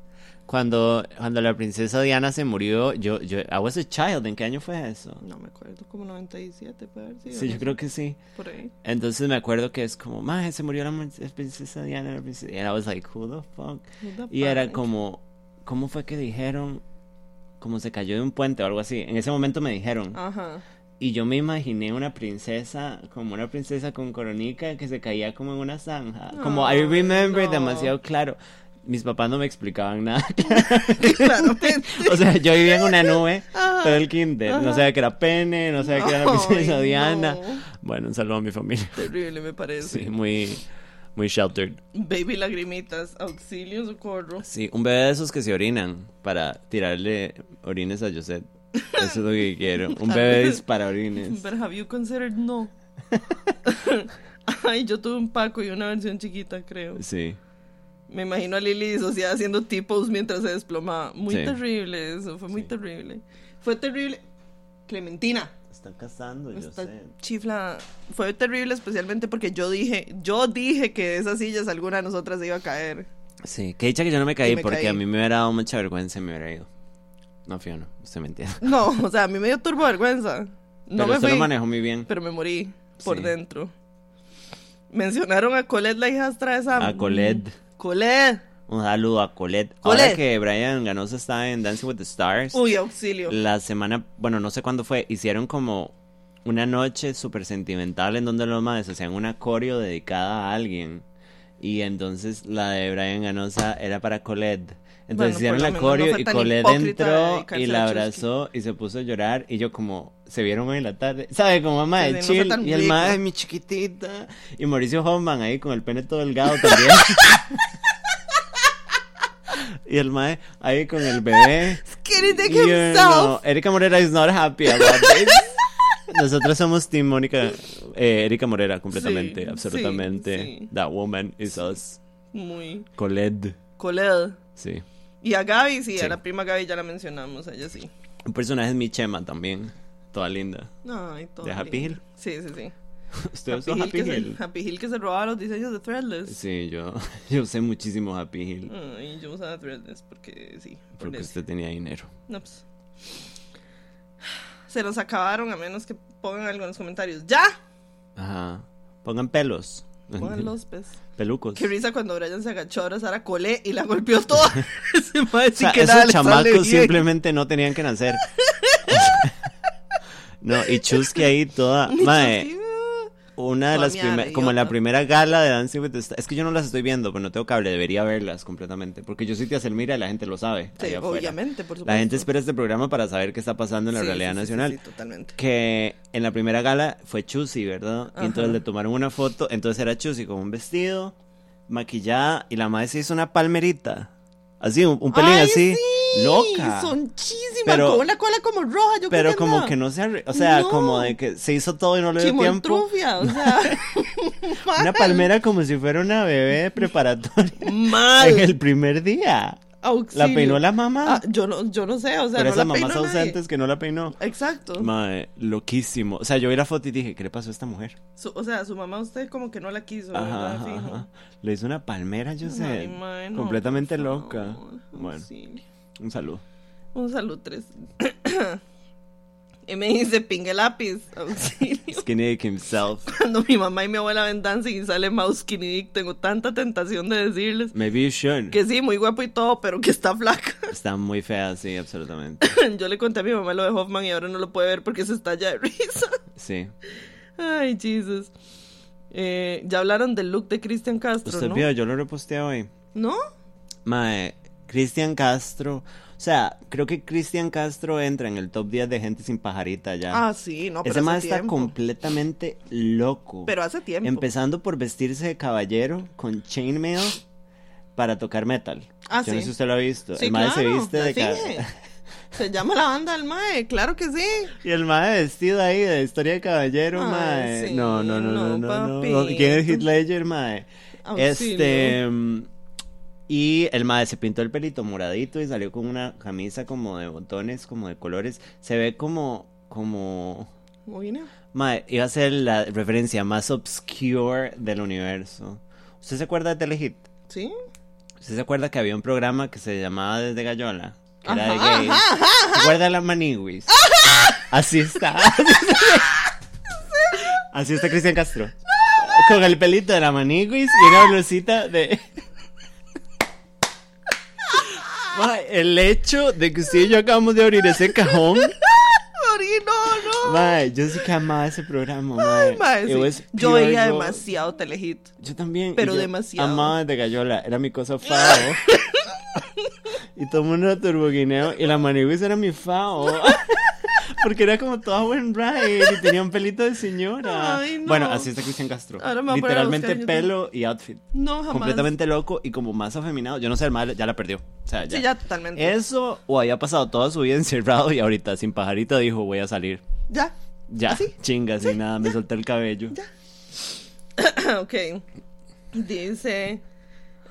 Cuando, cuando la princesa Diana se murió, yo, yo, I was a child. ¿En qué año fue eso? No me acuerdo, como 97, puede haber sido. Sí, yo creo que sí. Por ahí. Entonces me acuerdo que es como, Mae, se murió la princesa Diana. La princesa... I was like, who the fuck? Who the Y era como, ¿cómo fue que dijeron? Como se cayó de un puente o algo así. En ese momento me dijeron. Ajá. Y yo me imaginé una princesa, como una princesa con coronica que se caía como en una zanja. Como I remember no. demasiado claro. Mis papás no me explicaban nada. Claramente. o sea, yo vivía en una nube Ajá, todo el kinder. No sabía que era pene, no sabía que era la princesa Ay, Diana. no. Bueno, un saludo a mi familia. Terrible, me parece. Sí, muy, muy sheltered. Baby lagrimitas, auxilio, socorro. Sí, un bebé de esos que se orinan para tirarle orines a Josette. Eso es lo que quiero. Un bebé dispara orines. But have you considered no? Ay, yo tuve un Paco y una versión chiquita, creo. Sí. Me imagino a Lily disociada haciendo tipos mientras se desplomaba. Muy Sí. terrible eso, fue muy Sí. terrible. Fue terrible. Clementina. Están casando, Esta Josette. chifla fue terrible especialmente porque yo dije, yo dije que de esas sillas alguna de nosotras se iba a caer. Sí, que dicha que yo no me caí me porque caí. a mí me hubiera dado mucha vergüenza y me hubiera ido. No, fío, no. Usted me entiende. No, o sea, a mí me dio turbo vergüenza. No Pero me usted fui, lo manejó muy bien. pero me morí por Sí. dentro. Mencionaron a Colette, la hijastra de Sam. A Colette. Colette. Un saludo a Colette. Colette. Ahora que Brian Ganosa está en Dancing with the Stars, Uy, auxilio. la semana, bueno, no sé cuándo fue, hicieron como una noche súper sentimental en donde los madres hacían una coreo dedicada a alguien. Y entonces la de Brian Ganosa era para Colette. Entonces Bueno, hicieron lo la no coreo y Colette entró y la abrazó y se puso a llorar. Y yo como, se vieron hoy en la tarde. ¿Sabe? Como mamá de no chill. y el madre, mi chiquitita. Y Mauricio Hoffman ahí con el pene todo delgado también. y el mae ahí con el bebé. Skinny dick You himself. know, Erika Morera is not happy about this. Nosotros somos Team Mónica, eh, Erika Morera, completamente, Sí, absolutamente. sí, sí. That woman is us. Muy. Colette, Colette. sí. Y a Gaby, sí, Sí. a la prima Gaby ya la mencionamos, ella sí. Un personaje es mi Chema también, toda linda. Ay, todo ¿De Happy. Hill? Sí, sí, sí. ¿Usted Happy Hill, Happy que Hill? Se, Happy Hill que se robaba los diseños de Threadless. Sí, yo, yo sé muchísimo Happy Hill, Ay, yo usaba Threadless porque sí. por porque usted tenía dinero. No, pues. Se los acabaron a menos que pongan algo en los comentarios. ¡Ya! Ajá. Pongan pelos. Pongan los. Pelucos. Qué risa cuando Brian se agachó a abrazar a Colé y la golpeó toda. Ese O sea, que esos chamacos simplemente no tenían que nacer. O sea, no, y Chusky ahí toda. Mae, ah. una de las primeras, como en la primera gala de Dancing with the Stars. Es que yo no las estoy viendo, pero no tengo cable, debería verlas completamente. Porque yo soy Tía Selmira y la gente lo sabe. Sí, obviamente, por supuesto. La gente espera este programa para saber qué está pasando en la Sí, realidad sí, nacional. Sí, totalmente. Que en la primera gala fue Chusi, ¿verdad? Y entonces le tomaron una foto. Entonces era Chusi con un vestido, maquillada, y la madre se hizo una palmerita. Así, un, un pelín Ay, así. sí, Loca. Sonchísima, Pero- con una cola como roja. Yo Pero creo como andaba. que no se O sea, No. como de que se hizo todo y no le dio tiempo. Chimoltrufia, o sea. Una palmera como si fuera una bebé preparatoria. Mal. En el primer día. Auxilio. La peinó la mamá. Ah, yo, no, yo no sé, o sea, pero no esas la mamás ausentes que no la peinó. Exacto. Mae, loquísimo. O sea, yo vi la foto y dije, ¿qué le pasó a esta mujer? Su- o sea, su mamá usted como que no la quiso, Ajá, ¿verdad? ajá. Le hizo una palmera, yo sé. Ay, no, completamente por loca. Bueno, auxilio. Un saludo. Un salud, tres. y me dice, pingue lápiz, auxilio. Skinny Dick himself. Cuando mi mamá y mi abuela ven dancing y sale Mouse Skinny Dick, tengo tanta tentación de decirles Maybe you should. que sí, muy guapo y todo, pero que está flaca. Está muy fea, sí, absolutamente. Yo le conté a mi mamá lo de Hoffman y ahora no lo puede ver porque se estalla de risa. Sí. Ay, Jesus. Eh, ya hablaron del look de Cristian Castro, Usted ¿no? vio, yo lo reposteé hoy. ¿No? Mae, Cristian Castro. O sea, creo que Cristian Castro entra en el top 10 de gente sin pajarita ya. Ah, sí, no, pero Ese hace está completamente loco. Pero hace tiempo. Empezando por vestirse de caballero con chainmail para tocar metal. Ah, Yo no sí. sé si usted lo ha visto. Sí, el mae se claro, viste de ca- finge. Se llama la banda del Mae, claro que sí. Y el mae vestido ahí de historia de caballero, Ay, mae. sí, no, no, no, no, no, no, no. ¿Quién es Heath Ledger, mae? Auxilio. Este. mm, Y el mae se pintó el pelito moradito y salió con una camisa como de botones, como de colores. Se ve como. como. Mae, iba a ser la referencia más obscure del universo. ¿Usted se acuerda de Telehit? ¿Sí? ¿Usted se acuerda que había un programa que se llamaba Desde Gallola? Que era de gays. ajá, ajá, ¿Se acuerda de la Maniguis? Así está. Así está Cristian Castro. Con el pelito de la Maniguis y una blusita de. Mae, el hecho de que usted y yo acabamos de abrir ese cajón. No, no. Yo sí que amaba ese programa, Ay, It sí. was Yo pure veía gold. demasiado telehit. Yo también. y Pero yo demasiado. Amaba de Gallola, era mi cosa fao. y todo el mundo era turboguineo y la Maniguis era mi fao. Porque era como toda buen ride y tenía un pelito de señora. Ay, no. Bueno, así está Cristian Castro. Ahora me Literalmente pelo y outfit. No, jamás. Completamente loco y como más afeminado. Yo no sé, el mal ya la perdió. O sea, ya. Sí, ya totalmente. Eso o había pasado toda su vida encerrado y ahorita sin pajarita dijo voy a salir. Ya. Ya, ¿Así? chinga, sin nada, me solté el cabello. ok. Dice.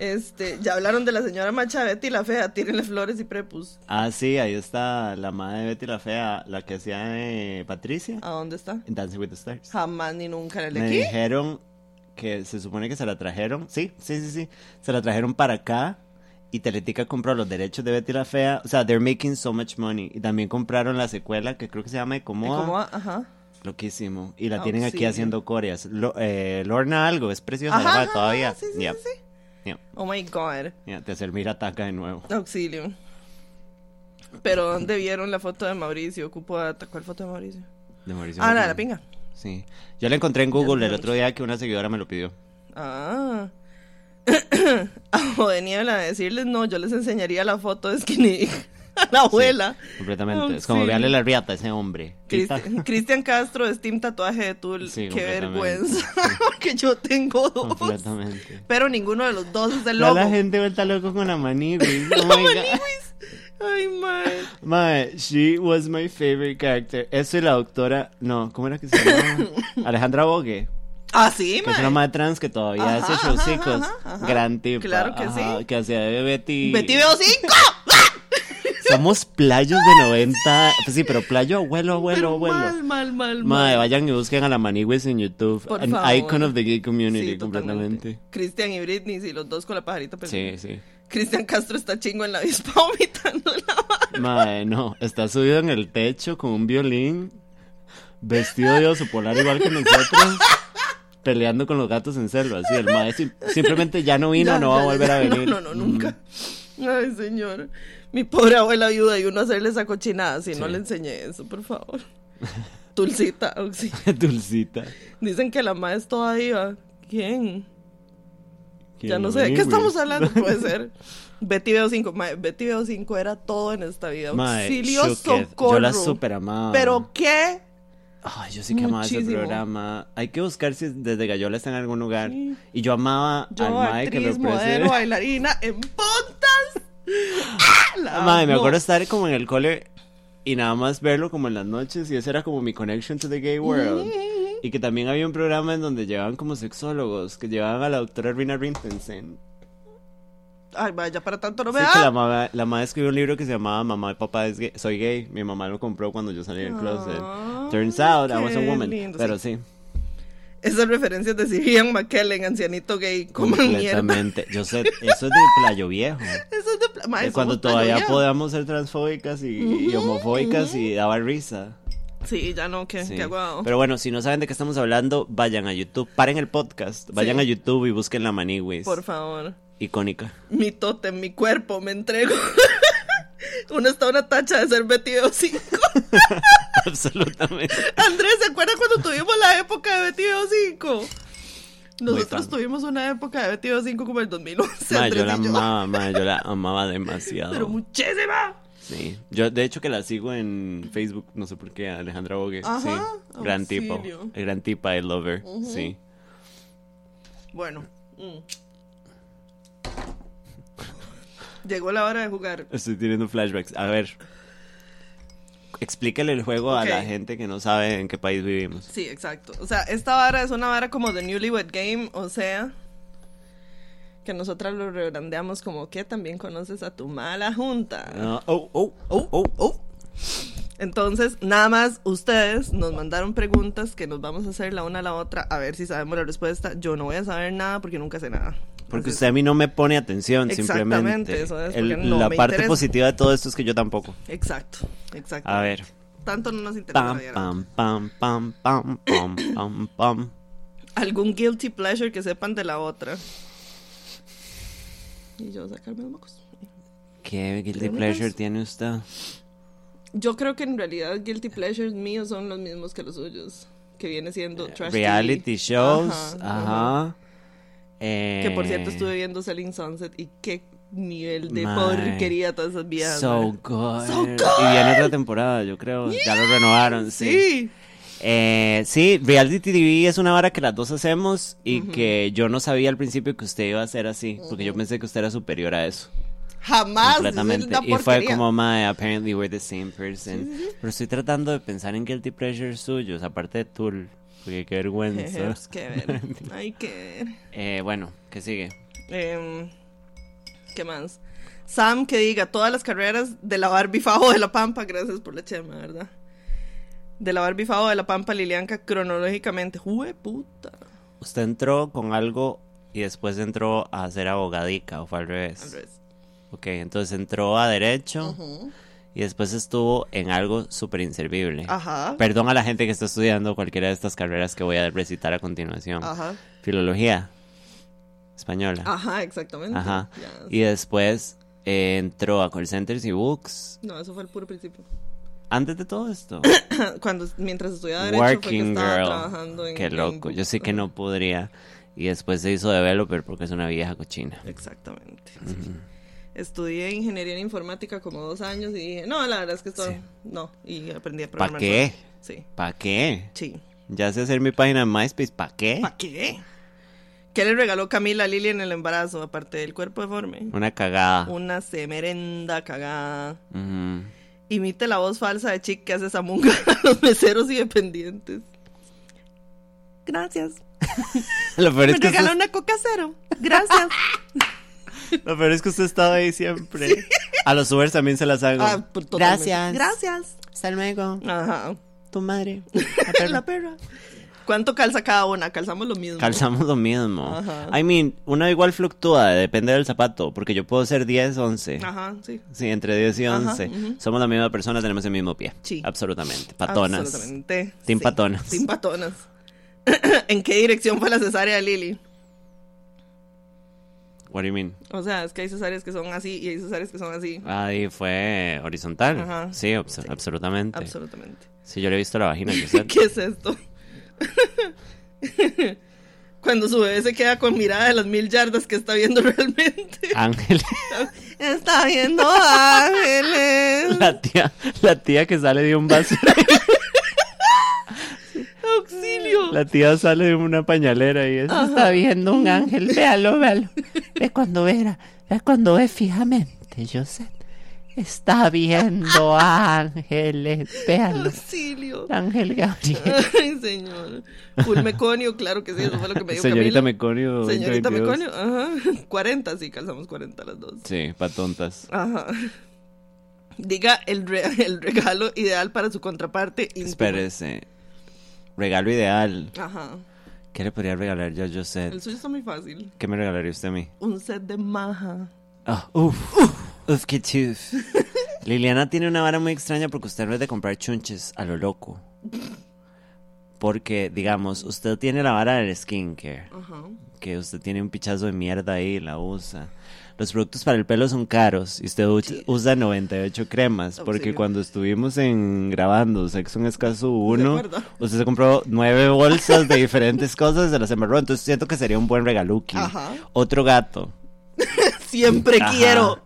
Este, ya hablaron de la señora Macha Betty la fea, tírenle flores y prepus. Ah, sí, ahí está la madre de Betty la Fea, la que hacía de Patricia ¿A dónde está? en Dancing with the Stars. Jamás ni nunca en el de Me aquí. dijeron que se supone que se la trajeron, sí, sí, sí, sí, se la trajeron para acá y Teletica compró los derechos de Betty la Fea, o sea, they're making so much money y también compraron la secuela que creo que se llama Ecomoda, ¿Cómo va? Ajá. loquísimo, y la tienen aquí haciendo coreas. Lo- eh, Lorna algo, es preciosa Ajá, todavía. sí, sí, Yeah, sí, sí. Yeah, Oh my god. yeah, te mira ataca de nuevo. Auxilio. Pero ¿dónde vieron la foto de Mauricio? Ocupo data. ¿Cuál foto de Mauricio? De Mauricio Ah, la la pinga. Sí. Yo la encontré en Google el otro día que una seguidora me lo pidió. Ah. O de niebla a decirles no, yo les enseñaría la foto de Skinny a la abuela. Completamente. Es Oh, como sí. veanle la riata a ese hombre. Cristian Castro Steam Tatuaje de Tul. Sí, Qué vergüenza. Porque yo tengo dos. Completamente. Pero ninguno de los dos es el logo. la gente vuelta loco con la manigüis. Oh God. Ay, man. Mae, she was my favorite character. Eso y la doctora, no, ¿cómo era que se llama? Alejandra Bogue, Ah, sí, que es una madre trans que todavía Ajá, hace showcicos. Gran tipo. Claro que sí. Que hacía de Betty. Betty veo cinco. Somos playos de 90. Pues sí, pero playo abuelo, abuelo, abuelo. Mal, mal, mal, mal. vayan y busquen a la Manigüis en YouTube. Por An favor. icon of the gay community, Sí, completamente. Cristian y Britney, sí, los dos con la pajarita. Pero Sí, sí. Cristian Castro está chingo en la avispa vomitando la mano. Mae, no, está subido en el techo con un violín, vestido de oso polar igual que nosotros, peleando con los gatos en selva. Así, el mae sim- simplemente ya no vino, Ya, no va a volver ya, a venir. No, no, no, nunca. Ay, señor. Mi pobre abuela viuda y uno hacerle esa cochinada si no le enseñé eso, por favor. Tulcita, sí. Dulcita. Dicen que la madre es toda diva. ¿Quién? Ya ¿Quién no sé de qué estamos hablando, puede ser. Betty Veo 5. Mae, Betty Veo 5 era todo en esta vida. Mae, Auxilio, socorro. Yo la super amaba. ¿Pero qué? Ay, yo sí que amaba ese programa. Hay que buscar si desde Gallola está en algún lugar. Sí. Y yo amaba Yo, al mae que lo modelo, bailarina, en puntas. ¡Ah! Mae, me acuerdo estar como en el cole y nada más verlo como en las noches y ese era como mi connection to the gay world. Y que también había un programa en donde llevaban como sexólogos, que llevaban a la doctora Rina Rintensen. Ay, vaya, para tanto no me Sí, da. que la mamá, la mamá escribió un libro que se llamaba Mamá y Papá es gay- soy gay. Mi mamá lo compró cuando yo salí del closet. Ay, Turns out I was a woman. lindo, Pero sí. sí, Esas referencias de Sir Ian McKellen, ancianito gay, como completamente. Yo sé, eso es de Playo Viejo. Eso es de pla- Mae, De cuando todavía podíamos ser transfóbicas y, y homofóbicas y daba risa. Sí, ya no, qué, Sí. qué guau. Pero bueno, si no saben de qué estamos hablando, vayan a YouTube. Paren el podcast, vayan Sí. a YouTube y busquen la Maniwis. Por favor. Icónica. Mi tótem, mi cuerpo, me entrego. Uno está una tacha de ser Betty Veo 5. Absolutamente. Andrés, ¿se acuerda cuando tuvimos la época de Betty Veo 5? Nosotros tuvimos una época de Betty Veo 5 como el 2011. Ma, yo la yo. amaba, ma, yo la amaba demasiado. Pero muchísima. Sí. Yo, de hecho, que la sigo en Facebook, no sé por qué, Alejandra Bogue. Ajá. Sí. Gran tipo. Auxilio. Gran tipa, I love her. Sí. Bueno. mm. Llegó la hora de jugar. Estoy teniendo flashbacks. A ver. Explícale el juego a la gente que no sabe en qué país vivimos. Sí, exacto. O sea, esta vara es una vara como de Newlywed Game, o sea, que nosotras lo rebrandeamos como que también conoces a tu mala junta. No. Oh, oh, oh, oh, oh. Entonces, nada más ustedes nos mandaron preguntas que nos vamos a hacer la una a la otra a ver si sabemos la respuesta. Yo no voy a saber nada porque nunca sé nada. Porque usted a mí no me pone atención, Exactamente, simplemente. eso es, El- porque no la me parte interesa. positiva de todo esto es que yo tampoco. Exacto, exacto. A ver. Tanto no nos interesa. Pam, pam, pam, pam, pam, pam, pam. Algún guilty pleasure que sepan de la otra. Y yo sacarme los mocos. ¿Qué guilty pleasure tiene usted? Yo creo que en realidad guilty pleasures míos son los mismos que los suyos. Que viene siendo trash TV. Reality shows. Ajá, Ajá. Eh, Que por cierto estuve viendo Selling Sunset y qué nivel de Mae. porquería todas esas vías. So good. So Y viene otra temporada, yo creo. Ya lo renovaron, sí. Sí. Eh, sí, Reality TV es una vara que las dos hacemos y que yo no sabía al principio que usted iba a ser así, porque yo pensé que usted era superior a eso. Jamás. completamente. es Y fue como, mae, apparently we're the same person. Pero estoy tratando de pensar en guilty pleasures suyos, aparte de Tool, porque qué vergüenza. Pues que ver. Hay que ver. eh, bueno, ¿qué sigue? Em, ¿Qué más? Sam que diga todas las carreras de la Barbie Favo de la Pampa. Gracias por la chema, ¿verdad? De la Barbie Favo de la Pampa, Lilianca, cronológicamente. ¡Jue puta! Usted entró con algo y después entró a ser abogadica, o fue al revés. Al revés. Ok, entonces entró a derecho y después estuvo en algo súper inservible. Ajá. Perdón a la gente que está estudiando cualquiera de estas carreras que voy a recitar a continuación. Ajá. Filología española. Ajá, exactamente. Ajá. Y después eh, entró a call centers y books. No, eso fue el puro principio. Antes de todo esto. Cuando, mientras estudiaba Derecho, fue que Working estaba girl. trabajando en. Qué en loco. Yo sé que no podría. Y después se hizo developer porque es una vieja cochina. Exactamente. sí. Estudié ingeniería en informática como dos años y dije, no, la verdad es que esto Sí. no. Y aprendí a ¿Para programar. qué? solo. Sí. ¿Para qué? Sí. Ya sé hacer mi página en MySpace. ¿Para qué? ¿Para qué? ¿Qué le regaló Camila a Lili en el embarazo, aparte del cuerpo deforme? Una cagada. Una semerenda cagada. Ujú. Imite la voz falsa de Chick que hace Samunga a los meseros y dependientes. Gracias. Lo peor, Me es que regaló una coca cero. Gracias. lo peor es que usted estaba ahí siempre. A los Ubers también se las hago. Ah, pues. Gracias. Gracias. Hasta luego. Ajá. Tu madre. La perra. ¿Cuánto calza cada una? Calzamos lo mismo. Calzamos lo mismo. Ajá. I mean, una igual fluctúa, depende del zapato, porque yo puedo ser 10, 11. Ajá, sí. Sí, entre 10 y Ajá, 11. ujú. Somos la misma persona, tenemos el mismo pie. Sí. Absolutamente. Patonas. Absolutamente. Sí. patonas. Team patonas. ¿En qué dirección fue la cesárea de Lili? What do you mean? O sea, es que hay cesáreas que son así y hay cesáreas que son así. Ahí fue horizontal. Ajá. Sí, abs- absolutamente. Absolutamente. Sí, yo le he visto la vagina. ¿Qué es esto? Cuando su bebé se queda con mirada de las mil yardas que está viendo realmente. Ángel. Está viendo ángeles. La tía, la tía que sale de un vaso. Auxilio. La tía sale de una pañalera y es, está viendo un ángel. Véalo, véalo. Ve cuando vera, ve cuando ve fijamente, Joseph. Está viendo ángeles. Véalo. Auxilio. Ángel Gabriel. Ay, señor. Full meconio, claro que sí, eso fue lo que me dijo Señorita Camila. Meconio. Señorita 2022. Meconio, ajá. 40, sí, calzamos 40 las dos. Sí, pa' tontas. Ajá. Diga el, re- el regalo ideal para su contraparte íntima. Espérese. Regalo ideal. Ajá. ¿Qué le podría regalar yo a Joseph? El suyo está muy fácil. ¿Qué me regalaría usted a mí? Un set de maja. Ah, uf, uf, qué chuf. Liliana tiene una vara muy extraña porque usted no es de comprar chunches a lo loco. Porque, digamos, usted tiene la vara del skincare, Ajá. que usted tiene un pichazo de mierda ahí y la usa. Los productos para el pelo son caros y usted Sí. usa 98 cremas. Porque cuando estuvimos en grabando Sexo en Escaso 1, acuerdo. usted se compró nueve bolsas de diferentes cosas y se las embarró. Entonces siento que sería un buen regaluki. Ajá. Otro gato. Siempre Ajá. quiero.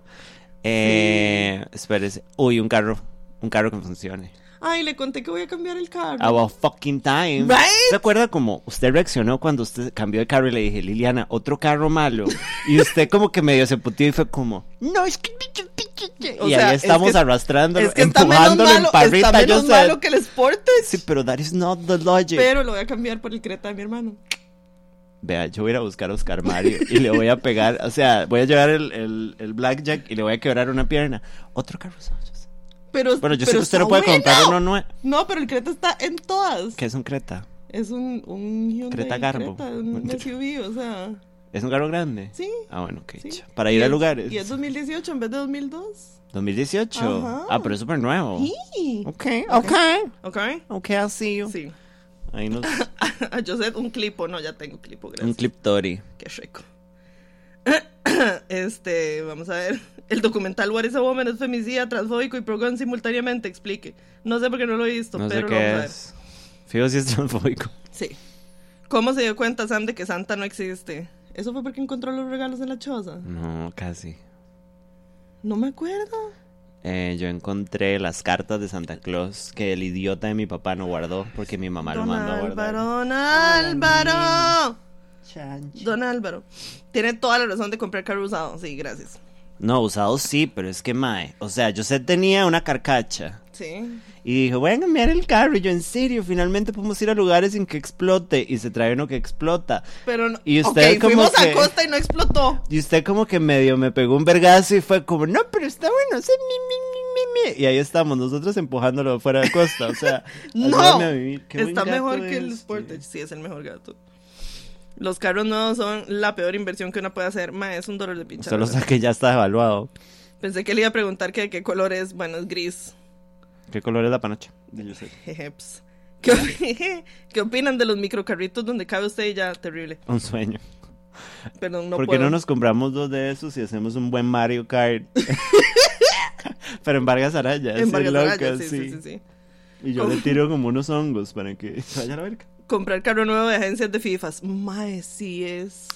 Eh, espérese. Uy, un carro. Un carro que funcione. Ay, le conté que voy a cambiar el carro. About fucking time. Right? ¿Se acuerda como usted reaccionó cuando usted cambió de carro y le dije, Liliana, otro carro malo? Y usted como que medio se putió y fue como, no, es que... O y sea, ahí es estamos que- arrastrándolo, Es que está menos empujándolo malo, en parrita. está yo menos sé. malo que el Sportage. Sí, pero that is not the logic. Pero lo voy a cambiar por el Creta de mi hermano. Vea, yo voy a ir a buscar a Oscar Mario y le voy a pegar, o sea, voy a llevar el, el, el blackjack y le voy a quebrar una pierna. Otro carro yo sé. Pero, Bueno, yo sé pero que usted no puede bueno. comprar uno nuevo. No, pero el Creta está en todas. ¿Qué es un Creta? Es un, un Hyundai Creta Garbo. Creta, un SUV, o sea, ¿Es un carro grande? sí. Ah, bueno, ok. sí. cha. Para ir a es- lugares. Y es 2018 en vez de 2002. 2018. Ajá. Ah, pero es súper nuevo. Sí. Ok, ok. ¿Ok? Ok, I'll see you. Sí. Ahí nos... A Josette un clipo. No, ya tengo clipo, gracias. un clip Tori. Qué rico. Este, vamos a ver. El documental What is a Woman es femicida, transfóbico y pro-gun simultáneamente. Explique. No sé por qué no lo he visto, No sé pero lo vamos a qué es. Fijo si es transfóbico. Sí. ¿Cómo se dio cuenta Sam de que Santa no existe? ¿Eso fue porque encontró los regalos en la choza? No, casi. No me acuerdo. Eh, yo encontré las cartas de Santa Claus que el idiota de mi papá no guardó porque mi mamá lo mandó a guardar. Álvaro, Don Álvaro. Don Álvaro. Tiene toda la razón de comprar carro usado. Sí, gracias. No, usado sí, pero es que mae. O sea, yo sé tenía una carcacha. Sí. Y dijo, voy a cambiar el carro. Y yo, en serio, finalmente podemos ir a lugares sin que explote. Y se trae uno que explota. Pero no. Y usted ok, como fuimos que- a costa y no explotó. Y usted como que medio me pegó un vergazo y fue como, no, pero está bueno, sí, mi, mi, mi, mi". Y ahí estamos, nosotros empujándolo fuera de costa, o sea, No. a vivir. Qué Está mejor que el Sportage. Sí, es el mejor gato. Los carros nuevos son la peor inversión que uno puede hacer. Ma, es un dolor de pinche. Solo sé que ya está evaluado. Pensé que le iba a preguntar que de qué color es. Bueno, es gris. ¿Qué color es la panocha? Jejeps. ¿Qué, opi- ¿Qué opinan de los microcarritos donde cabe usted y ya? Terrible. Un sueño. Perdón, no ¿Por qué puedo. no nos compramos dos de esos y hacemos un buen Mario Kart? Pero en Vargas Araya, En Vargas loca, Araya, sí, sí. sí, sí, sí. Y yo le tiro como unos hongos para que se vaya a la verga. Comprar carro nuevo de agencias de FIFAs. Mae, sí es.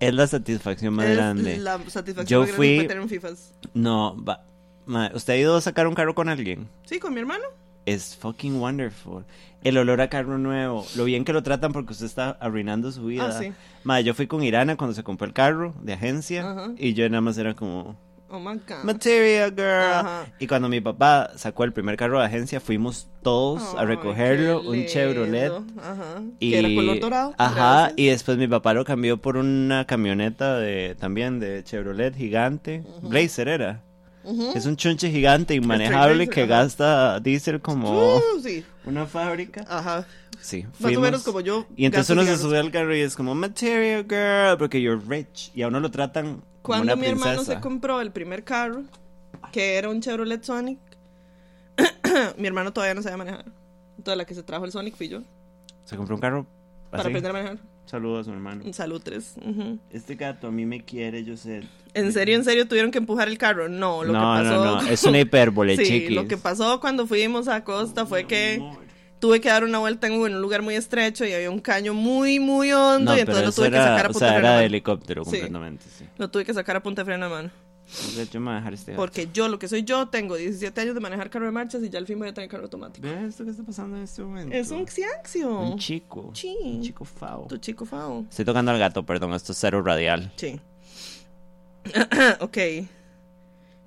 Es la satisfacción más es grande. la satisfacción Yo más grande fui- que tener un FIFAs. No, va. ma, ¿usted ha ido a sacar un carro con alguien? Sí, con mi hermano. Es fucking wonderful. El olor a carro nuevo, lo bien que lo tratan porque usted está arruinando su vida. Ah, sí. Ma, yo fui con Irana cuando se compró el carro de agencia y yo nada más era como Oh my god. material girl. Ajá. Y cuando mi papá sacó el primer carro de agencia, fuimos todos a recogerlo, un Chevrolet. Ajá. Y, Que era color dorado. Ajá, Gracias. y después mi papá lo cambió por una camioneta de también de Chevrolet gigante. Blazer era. Es un chunche gigante inmanejable que gasta diésel como Uh, sí. una fábrica. Ajá. Sí, Más o fuimos. menos como yo. Y entonces uno se sube al carro y es como material girl, porque you're rich. Y a uno lo tratan Cuando mi hermano se compró el primer carro, que era un Chevrolet Sonic, mi hermano todavía no sabía manejar. Entonces la que se trajo el Sonic fui yo. Se compró un carro para aprender a manejar. Saludos a su hermano. Salud 3. Ujú. Este gato a mí me quiere, yo sé. ¿En serio, en serio tuvieron que empujar el carro? No, lo no, que pasó. no, no, es una hipérbole, sí, chiquis. lo que pasó cuando fuimos a Costa fue que tuve que dar una vuelta en un lugar muy estrecho y había un caño muy, muy hondo No, y entonces lo tuve que sacar a o punta sea, de freno era de helicóptero completamente, sí. Lo tuve que sacar a punta de freno de mano. Entonces, yo me voy a dejar este. Porque yo, lo que soy yo, tengo 17 años de manejar carro de marchas y ya al fin voy a tener carro automático. ¿Ves esto que está pasando en este momento? Es un xianxio. Un chico. Sí. Un chico fao. Tu chico fao. Estoy tocando al gato, perdón, esto es cero radial. Sí. ok.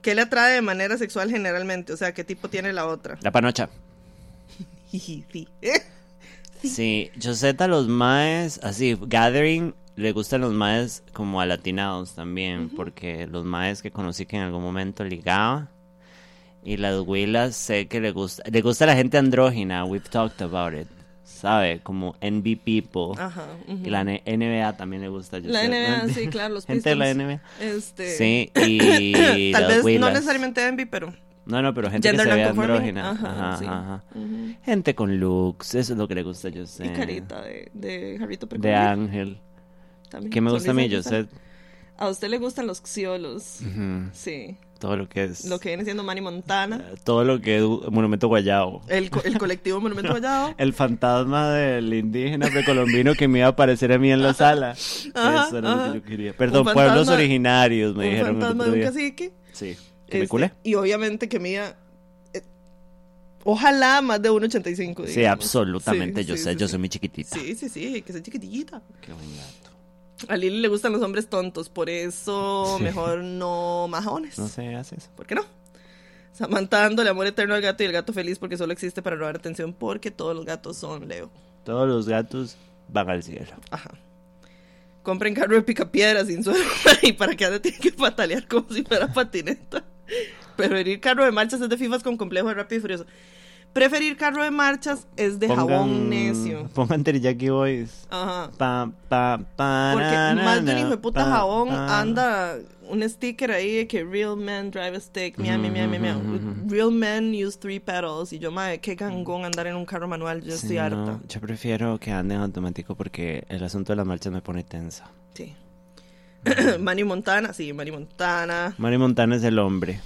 ¿Qué le atrae de manera sexual generalmente? O sea, ¿qué tipo tiene la otra? La panocha. Sí. Sí, Joseta, los maes, así, Gathering, le gustan los maes como alatinados también, porque los maes que conocí que en algún momento ligaba. Y las huilas sé que le gusta, le gusta la gente andrógina, we've talked about it, ¿sabe? Como NB People. Ajá. Y la NBA también le gusta a La. NBA, sí, claro, los Gente de la. NBA. Este... Sí, y Tal las vez no huilas. necesariamente envy, pero... No, no, pero gente Gender que se ve andrógina. Ajá, Ajá, sí. ajá. Ujú. Gente con looks, eso es lo que le gusta a José. Y carita de, de Jarrito De Precolombia. ángel. también. ¿Qué me gusta a mí, José? A usted le gustan los xiolos. Ujú. Sí. Todo lo que es. Lo que viene siendo Manny Montana. eh, Todo lo que es Monumento Guayabo. El, co- el colectivo Monumento Vallado. El fantasma del indígena precolombino que me iba a aparecer a mí en la sala. Ajá, Eso era ajá. lo que yo quería. Perdón, pueblos originarios, me un dijeron el fantasma de un cacique. Sí. ¿Que me Este, culé? Y obviamente que mida. eh, ojalá más de 1,85. Sí, absolutamente, Sí, yo sí, sé, sí, yo soy muy chiquitita. Sí, sí, sí, que soy chiquitita. Qué buen gato. A Lili le gustan los hombres tontos, por eso mejor no majones. No sé, hace eso. ¿Por qué no? Samantha dándole amor eterno al gato y el gato feliz porque solo existe para robar atención porque todos los gatos son Leo. Todos los gatos van al cielo. Ajá. Compren carro de picapiedra sin suelo y para que ande tiene que patalear como si fuera patineta. Preferir carro de marchas es de fifas con complejo de rápido y furioso. Preferir carro de marchas es de jabón necio. Pongan Teriyaki Boys. Ajá. Pa, pa, pa, Porque na, más de un hijo de puta jabón anda un sticker ahí de que real men drive a stick, miau. Ujú, ujú, ujú. Real men use three pedals. Y yo, madre, qué gangón andar en un carro manual, yo Sí, estoy no, harta. yo prefiero que ande en automático porque el asunto de las marchas me pone tensa. Sí. Manny Montana, sí, Manny Montana. Mari Montana es el hombre.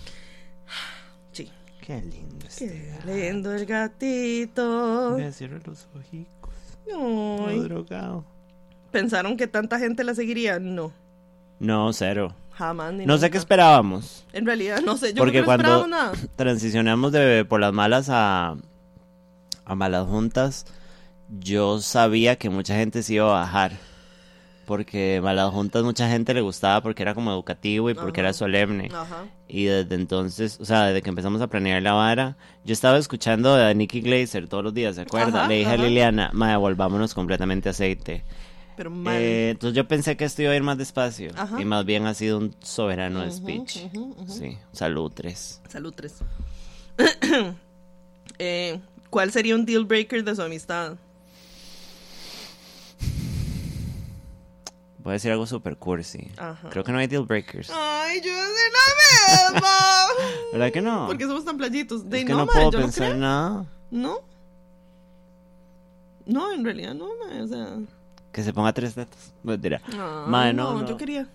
Sí. Qué lindo este. Qué lindo el gatito. Me cierro los ojicos. Todo drogado. ¿Pensaron que tanta gente la seguiría? No, No, cero. jamás ni No sé nunca. qué esperábamos. En realidad, no sé, yo Porque no cuando nada. transicionamos de por las malas a, a malas juntas, yo sabía que mucha gente se iba a bajar. Porque malas juntas mucha gente le gustaba porque era como educativo y porque Ajá. era solemne. Ajá. Y desde entonces, o sea, desde que empezamos a planear la vara, yo estaba escuchando a Nicky Glazer todos los días, ¿se acuerda? Ajá, Le dije a Liliana, madre, volvámonos completamente aceite. Pero mal. Eh, entonces yo pensé que esto iba a ir más despacio. Ajá. Y más bien ha sido un soberano Ujú, speech. Sí, salud tres. Salud, tres. Eh, ¿Cuál sería un deal breaker de su amistad? Voy a decir algo super cursi. Ajá. Creo que no hay deal breakers. Ay, yo decir la misma. ¿Verdad que no? ¿Por qué somos tan playitos? De es que no, no, puedo yo no pensar creo. nada. No. No, en realidad no, o sea. Que se ponga tres tetas. Mentira. Ay, Mae, no, no. yo quería.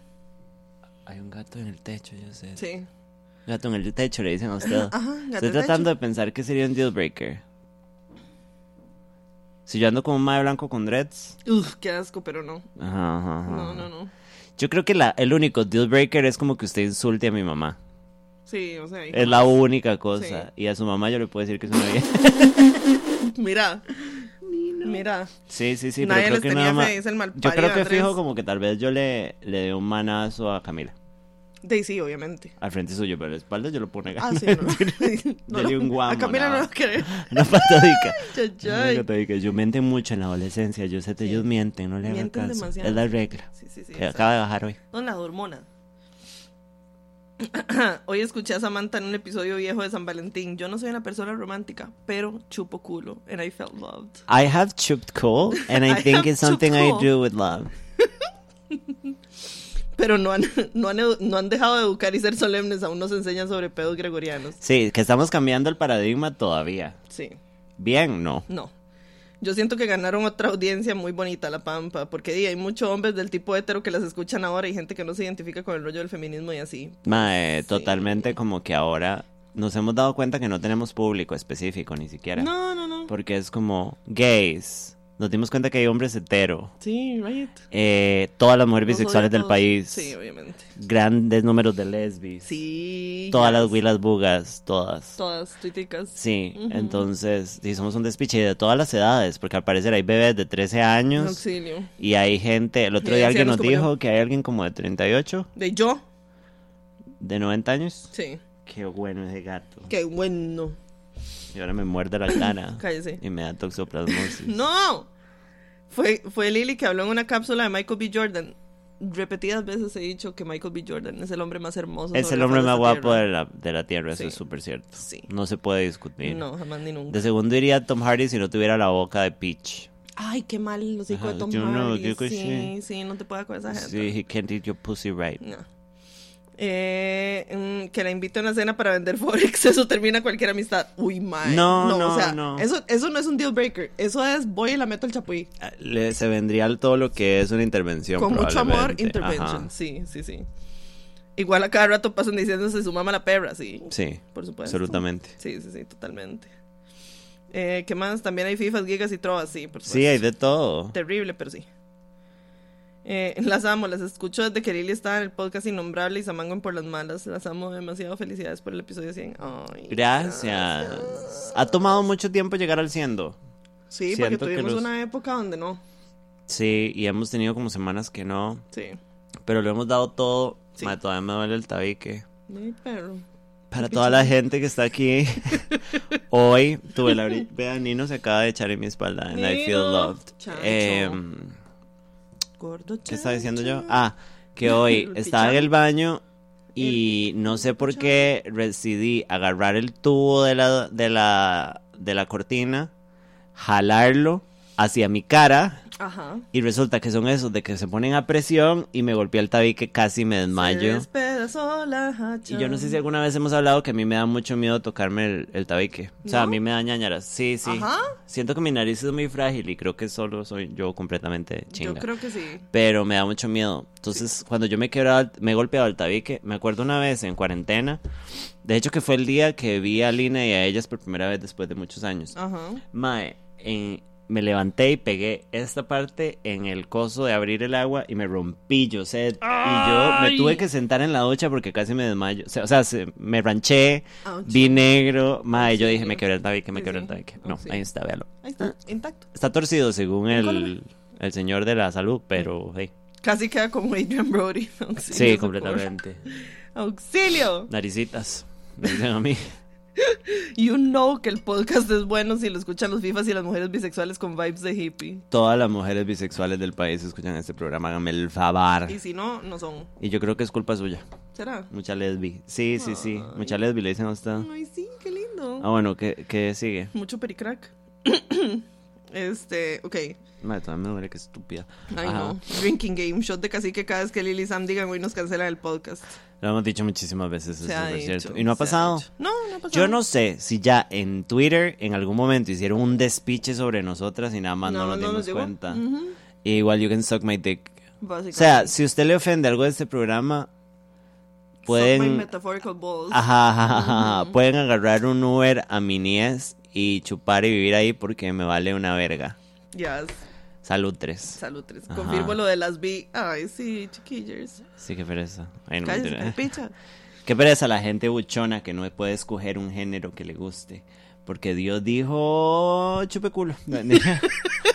Hay un gato en el techo, yo sé. Sí. Gato en el techo, le dicen a usted. Ajá, gato Estoy tratando de pensar qué sería un deal breaker. Si yo ando con un mae blanco con dreads. Uf, qué asco, pero no. Ajá, ajá, ajá. No, no, no. Yo creo que la, el único deal breaker es como que usted insulte a mi mamá. Sí, o sea. Es la única cosa. Sí. Y a su mamá yo le puedo decir que es una vieja. Mira. Mira. Sí, sí, sí, Nadie pero les creo que tenía nada más. fe, es el Yo creo que Andrés. fijo como que tal vez yo le, le dé un manazo a Camila. De sí, obviamente. Al frente suyo, pero a la espalda yo lo negar. Ah, sí, no. Dele un guamo, A Camila no lo cree. Una patadica. Una. Yo mienten mucho en la adolescencia. Yo sé que Sí. ellos mienten, no le hagan caso. demasiado. Es la regla. Sí, sí, sí. Que acaba de bajar hoy. Son las hormonas. Hoy escuché a Samantha en un episodio viejo de San Valentín. Yo no soy una persona romántica, pero chupo culo. And I felt loved. I have chuped coal, and I, I think it's something I do with love. Pero no han, no, han, no han dejado de educar y ser solemnes. Aún nos enseñan sobre pedos gregorianos. Sí, que estamos cambiando el paradigma todavía. Sí, Bien, no. no. Yo siento que ganaron otra audiencia muy bonita, La Pampa, porque di, hay muchos hombres del tipo hetero que las escuchan ahora y gente que no se identifica con el rollo del feminismo y así. Mae, Sí. totalmente como que ahora nos hemos dado cuenta que no tenemos público específico ni siquiera. No, no, no. Porque es como gays. Nos dimos cuenta que hay hombres hetero. Sí, right. eh, todas las mujeres bisexuales del país. Sí, obviamente. Grandes números de lesbis. Sí. Todas yes. las huilas bugas, todas. Todas, tuiticas. Sí, entonces, sí, somos un despiche de todas las edades, porque al parecer hay bebés de 13 años Auxilio. y hay gente, el otro día alguien nos yo. dijo que hay alguien como de 38, ¿De yo? de 90 años. Sí. Qué bueno ese gato. Qué bueno. Y ahora me muerde la cara Cállese. y me da toxoplasmosis. ¡No! Fue, fue Lily que habló en una cápsula de Michael B. Jordan. Repetidas veces he dicho que Michael B. Jordan es el hombre más hermoso. Es el hombre más guapo de la, de la Tierra, eso Sí. es súper cierto. Sí. No se puede discutir. No, jamás ni nunca. De segundo iría Tom Hardy si no tuviera la boca de Peach. Ay, qué mal los hijos de Tom no, Hardy. sí. sí, no te puedo con esa gente. Sí, he can't eat your pussy right. No. Eh, mm, que la invite a una cena para vender Forex, eso termina cualquier amistad. Uy, mae. No, no, o sea, no. Eso, eso no es un deal breaker. Eso es voy y la meto al chapuí. Ah, Le, se vendría todo lo que es una intervención. Con mucho amor, intervention. Ajá. Sí, sí, sí. Igual a cada rato pasan diciéndose su mamá la perra, sí. Sí, Por supuesto. absolutamente. Sí, sí, sí, totalmente. Eh, ¿Qué más? También hay FIFAs, gigas y trovas, sí, por supuesto. Sí, hay de todo. Terrible, pero sí. Eh, las amo, las escucho desde que Lili estaba en el podcast Innombrable y Samango por las malas. Las amo demasiado. Felicidades por el episodio 100. Ay, Gracias. Ha tomado mucho tiempo llegar al siendo. Sí, porque Siento tuvimos los- una época donde no. Sí, y hemos tenido como semanas que no. Sí. Pero lo hemos dado todo. Sí. Ma, todavía me duele el tabique. Perro. Para toda la gente que está aquí, hoy tuve la... Vean, Nino se acaba de echar en mi espalda. And I feel loved. chacho. Gordo ¿Qué estaba diciendo yo? Ah, que hoy estaba en el baño y no sé por qué decidí agarrar el tubo de la, de la, de la cortina, jalarlo hacia mi cara Ajá. y resulta que son esos de que se ponen a presión y me golpeé el tabique, casi me desmayo. la. Y yo no sé si alguna vez hemos hablado que a mí me da mucho miedo tocarme el, el tabique. O sea, a mí me da ñañaras. Sí, sí. Ajá. Siento que mi nariz es muy frágil y creo que solo soy yo completamente chinga. Yo creo que sí. Pero me da mucho miedo. Entonces, cuando yo me he quebrado, me he golpeado el tabique, me acuerdo una vez en cuarentena. De hecho, que fue el día que vi a Lina y a ellas por primera vez después de muchos años. Ajá. Mae, en- me levanté y pegué esta parte en el coso de abrir el agua y me rompí, yo sé. Y yo me Ay. tuve que sentar en la ducha porque casi me desmayo. O sea, o sea, se- me ranché, Ouch. vi negro. Mae, yo dije, me quebré el tabique, me Sí, quebré sí. el tabique. No, ahí está, véalo. Ahí está, intacto. Está torcido según el, el señor de la salud, pero hey. Casi queda como Adrian Brody. Auxilio, Sí, completamente. Auxilio. Naricitas. Me dicen a mí. You know que el podcast es bueno si lo escuchan los FIFAs y las mujeres bisexuales con vibes de hippie. Todas las mujeres bisexuales del país escuchan este programa, háganme el favor. Y si no, no son. Y yo creo que es culpa suya. ¿Será? Mucha lesbi. Sí, sí, sí. Ay. Mucha lesbi le dicen a usted. Ay, sí, qué lindo. Ah, bueno, ¿qué, qué sigue? Mucho pericrack. este, ok. Madre, todavía me duele, que estúpida. Ay, no. Drinking game. Shot de cacique cada vez que Lily y Sam digan hoy nos cancelan el podcast. Lo hemos dicho muchísimas veces, eso es cierto. Y no ha pasado. No, no ha pasado. Yo no sé si ya en Twitter en algún momento hicieron un despiche sobre nosotras y nada más no, Nada nos más dimos llegó. cuenta. Ujú. Y igual you can suck my dick. O sea, si usted le ofende algo de este programa, Suck my pueden... metaphorical balls. Ajá, ajá, ajá, ajá. Pueden agarrar un Uber a mi niez y chupar y vivir ahí porque me vale una verga. Yes. Salud 3. Salud, tres. Ajá. Confirmo lo de las B. Ay, sí, chiquillos. Sí, qué pereza. Ay, no, picha. Qué pereza la gente buchona que no puede escoger un género que le guste. Porque Dios dijo chupe culo.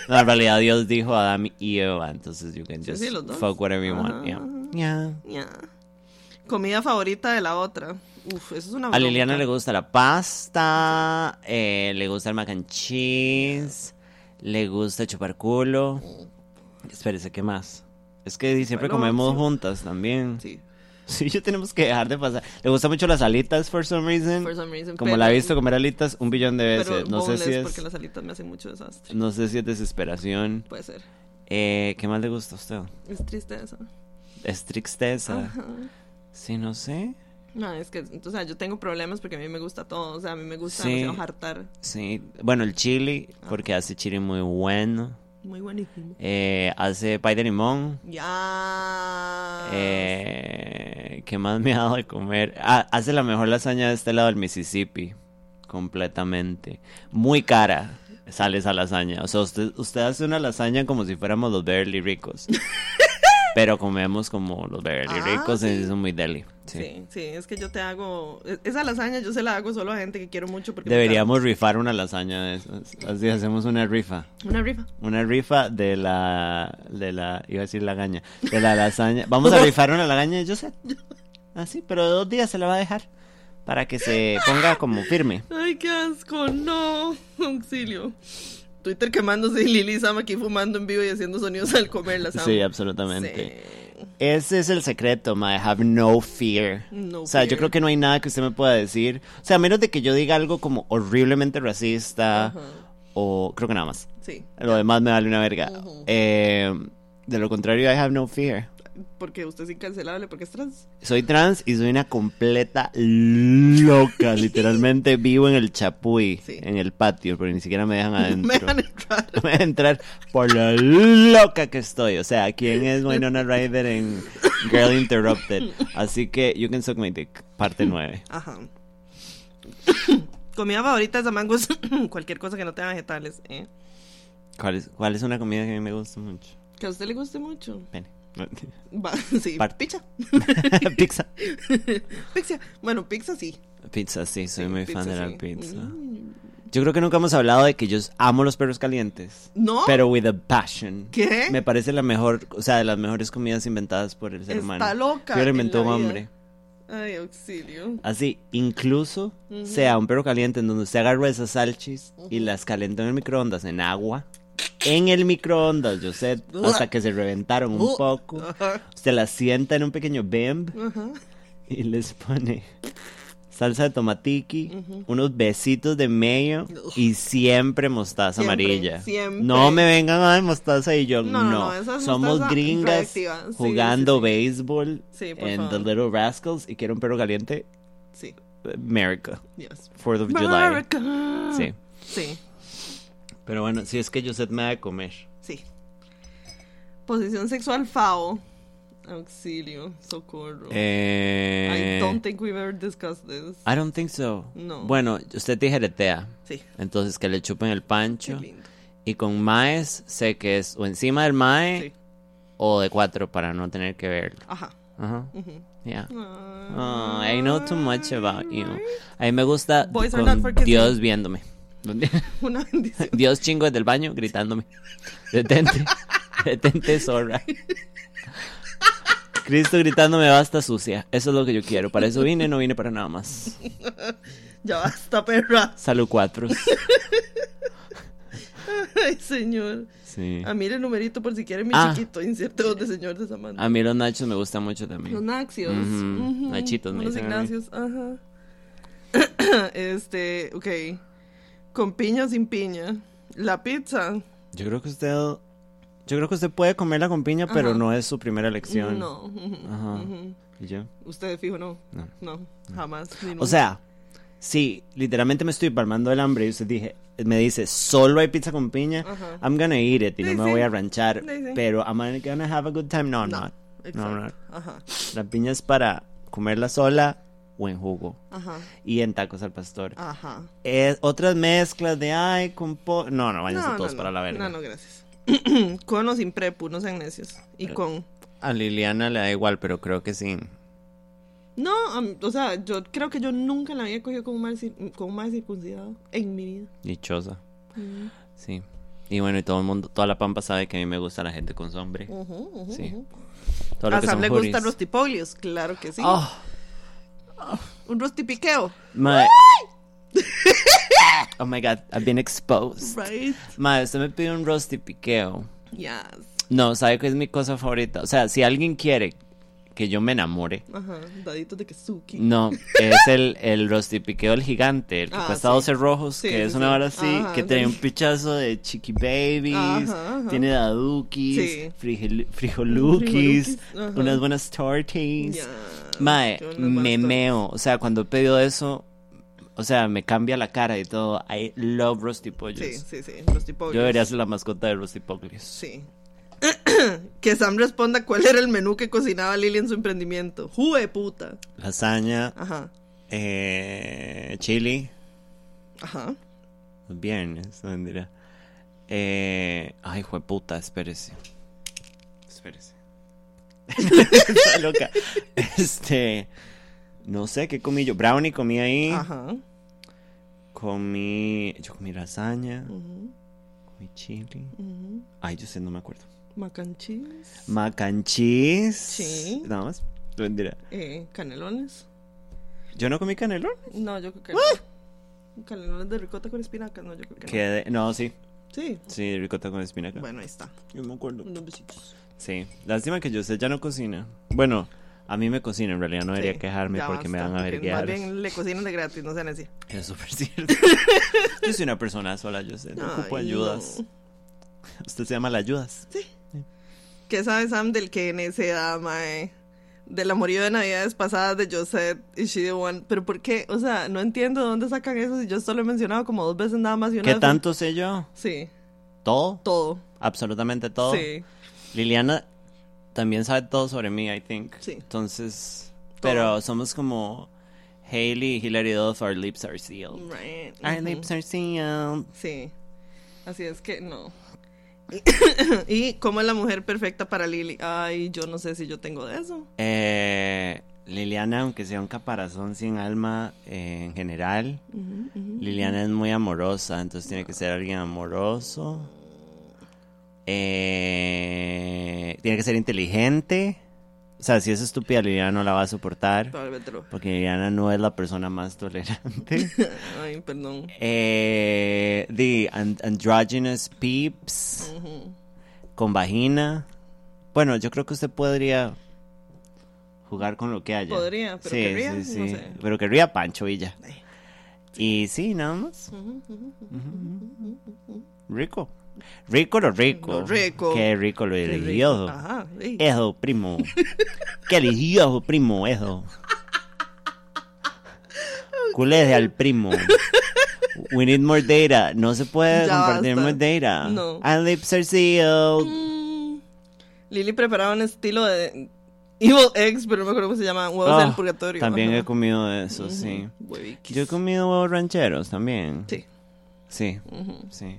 No, en realidad Dios dijo Adam y Eva. Entonces you can just sí, fuck whatever you want. Ajá, Yeah. Yeah. Comida favorita de la otra. Uf, eso es una A Liliana le gusta la pasta, eh, le gusta el mac and cheese, le gusta chupar culo. Espérese, ¿qué más? Es que siempre Bueno, comemos sí. juntas también. Sí, Sí, yo tenemos que dejar de pasar. Le gusta mucho las alitas, for some reason. for some reason. Como pero- la he visto comer alitas un billón de Pero veces. No sé si es, porque las alitas me hacen mucho desastre. no sé si es desesperación. Puede ser. Eh, ¿Qué más le gusta a usted? Es tristeza. Es tristeza. Ajá. Sí, no sé. No, es que, o sea, yo tengo problemas porque a mí me gusta todo. O sea, a mí me gusta Sí. hartar. Sí, bueno, el chili, Ah. porque hace chili muy bueno. Muy buenísimo. Eh, hace pay de limón. Ya. Eh, ¿Qué más me ha dado de comer? Ah, hace la mejor lasaña de este lado del Mississippi. Completamente. Muy cara sale esa lasaña. O sea, usted, usted hace una lasaña como si fuéramos los Beverly ricos. Pero comemos como los Beverly Ah, ricos y sí. eso es muy deli. Sí. Sí, sí, es que yo te hago. e- Esa lasaña yo se la hago solo a gente que quiero mucho. Porque me Deberíamos rifar una lasaña de esas. Así hacemos una rifa. Una rifa. Una rifa de la. de la. iba a decir lagaña. De la lasaña. Vamos a rifar una lagaña de Joseph. Así, pero dos días se la va a dejar. Para que se ponga como firme. Ay, qué asco, no. Auxilio. Twitter quemándose y Lili Sam aquí fumando en vivo y haciendo sonidos al comerla, Sam. Sí, absolutamente. Sí. Ese es el secreto, ma. Have no fear. No o sea, yo creo que no hay nada que usted me pueda decir. O sea, a menos de que yo diga algo como horriblemente racista. O creo que nada más. Sí, Lo demás me vale una verga. Eh, de lo contrario, I have no fear. Porque usted es incancelable, porque es trans. Soy trans y soy una completa loca. Literalmente vivo en el chapuy, Sí. en el patio, porque ni siquiera me dejan adentro. Me dejan entrar. Me dejan entrar por lo loca que estoy. O sea, ¿quién es Winona Ryder en Girl Interrupted? Así que You Can Suck My Dick, parte 9. Ajá. Comida favorita de Samango es cualquier cosa que no tenga vegetales, ¿eh? ¿Cuál es, ¿Cuál es una comida que a mí me gusta mucho? Que a usted le guste mucho. Pene. Sí. Pizza. pizza. Pizza. Bueno, pizza sí. Pizza, sí, soy Sí, muy fan de la sí. pizza. Mm. Yo creo que nunca hemos hablado de que yo amo los perros calientes. ¿No? Pero with a passion. ¿Qué? Me parece la mejor, o sea, de las mejores comidas inventadas por el ser Está humano. loca Yo lo en inventó un hombre. Ay, auxilio. Así, incluso sea un perro caliente en donde usted agarró esas salchis y las calentó en el microondas en agua. En el microondas, yo sé, hasta que se reventaron un Uh. poco. Usted las sienta en un pequeño bimb y les pone salsa de tomatiki, unos besitos de mayo y siempre mostaza Siempre, amarilla. siempre. No me vengan a de mostaza y yo No, no. no, Somos gringas. Sí, jugando sí, sí. béisbol en. The Little Rascals y quiero un perro caliente. Sí. America, Yes. 4th of July. America. Sí. Sí. Pero bueno, si es que Joseph me da de comer. Sí. Posición sexual FAO. Auxilio. Socorro. Eh, I don't think we've ever discussed this. I don't think so. No. Bueno, usted tijeretea. Sí. Entonces que le chupen el Qué pancho. lindo. Y con maes sé que es o encima del mae Sí. o de cuatro para no tener que verlo. Ajá. Ajá. Ujú. Yeah. Oh, I know too much about you. A mí me gusta Boys con. Dios viéndome. Una bendición. Dios chingo desde el baño gritándome. Detente. Detente, zorra. Cristo gritándome basta sucia. Eso es lo que yo quiero. Para eso vine, no vine para nada más. Ya basta, perra. Salud cuatro. Ay, señor. Sí. A mí el numerito por si quiere mi Ah. chiquito. Inserte voz de señor de Samantha. A mí los nachos me gustan mucho Los también. Naxios. Ujú, Ujú. Nachitos me Los. Ignacios. Ajá. este, ok. Con piña o sin piña. La pizza. Yo creo que usted. Yo creo que usted puede comerla con piña, pero no es su primera elección. No. Ajá. ¿Y yo? Usted fijo, no. No. No, jamás. O sea, sí, literalmente me estoy palmando el hambre y usted dije, me dice, solo hay pizza con piña, Ajá. I'm gonna eat it y no me sí. voy a ranchar, Sí, pero I'm gonna have a good time. No, No. No, no. Ajá. La piña es para comerla sola o en jugo Ajá. y en tacos al pastor. Ajá. Es, otras mezclas de, ay, con po... No, no, váyanse No, todos no, para no. la verga. No, no, gracias. con o sin prepu, no sean necios. Y Eh. con. A Liliana le da igual, pero creo que sí. No, o sea, yo creo que yo nunca la había cogido con un mal, con un mal circuncidado en mi vida. Dichosa. Mm. Sí. Y bueno, y todo el mundo, toda la pampa sabe que a mí me gusta la gente con sombre. Sí. ujú. Todo lo A Sam le gustan los tipolios, claro que sí. Oh, Un rostipiqueo. my... oh my god, I've been exposed. Right. Ma, usted me pide un rosti piqueo. Yes. No, ¿sabe qué es mi cosa favorita? O sea, si alguien quiere que yo me enamore, Ajá, daditos de Kesuki. no, es el, el rosti piqueo el gigante, el que Ah, cuesta sí. 12 rojos, Sí, que sí, es una hora así, Ajá, que tiene un pichazo de chiqui babies, Ajá, ajá. tiene dadukis, frijol- frijolukis, unas buenas tortas. Yes. Mae, me meo. O sea, cuando he pedido eso, o sea, me cambia la cara y todo. I love Rusty Pollos. Sí, sí, sí. Yo debería ser la mascota de Rusty Pollos. Sí. que Sam responda cuál era el menú que cocinaba Lily en su emprendimiento. ¡Jue puta! Lasaña, Ajá. eh, chili. Ajá. Los viernes, no mentira. Eh, ay, puta, espérese. Espérese. Está loca. Este. No sé qué comí yo. Brownie comí ahí. Ajá. Comí. Yo comí lasaña. Comí chili. Ay, yo sé, no me acuerdo. Mac and cheese. Mac and cheese. Sí. Nada más. Mentira. Eh, canelones. Yo no comí canelón. No, yo creo que no. Canelones de ricota con espinacas. No, yo creo que no. No, sí. Sí. Sí, ricota con espinaca. Bueno, ahí está. Yo me acuerdo. Unos besitos. Sí, lástima que yo sé ya no cocina. Bueno, a mí me cocina en realidad, no debería Sí, quejarme porque me van a verguiar. Más bien le cocinan de gratis, no sean así. Es súper cierto. yo soy una persona sola, yo sé, no ocupo Ay, ayudas. no. Usted se llama la ayudas. ¿Qué sabe Sam del que da, mae? Del amorío de navidades pasadas de Josette y She the One. ¿Pero por qué? O sea, no entiendo de dónde sacan eso si yo solo he mencionado como dos veces nada más y una ¿Qué vez- tanto sé yo? Sí, ¿Todo? todo. Absolutamente todo. Sí. Liliana también sabe todo sobre mí, I think. Sí. Entonces, Todo. pero somos como Hailey y Hilary Duff, our lips are sealed. Right. Our lips are sealed. Sí. Así es que no. ¿Y cómo es la mujer perfecta para Lily? Ay, yo no sé si yo tengo de eso. Eh, Liliana, aunque sea un caparazón sin alma eh, en general. Liliana es muy amorosa, entonces tiene que ser alguien amoroso. Eh, tiene que ser inteligente. O sea, si es estúpida, Liliana no la va a soportar. No. Porque Liliana no es la persona más tolerante. Ay, perdón. Eh, the and- androgynous peeps con vagina. Bueno, yo creo que usted podría jugar con lo que haya. Podría, pero sí, querría, sí, no sí. sé. Pero querría Pancho. Ay. Y sí, nada más. Rico. Rico lo rico. Lo rico. Qué rico lo religioso. Ajá, sí. Eso, primo. Qué religioso, primo, eso. Culé al primo. We need more data. No se puede Ya compartir more data. No. And lips are sealed. Mm. Lily preparaba un estilo de Evil Eggs, pero no me acuerdo cómo se llama. Huevos Ah, del purgatorio. También Ajá. he comido de eso, sí. Yo he comido huevos rancheros también. Sí. Sí, sí.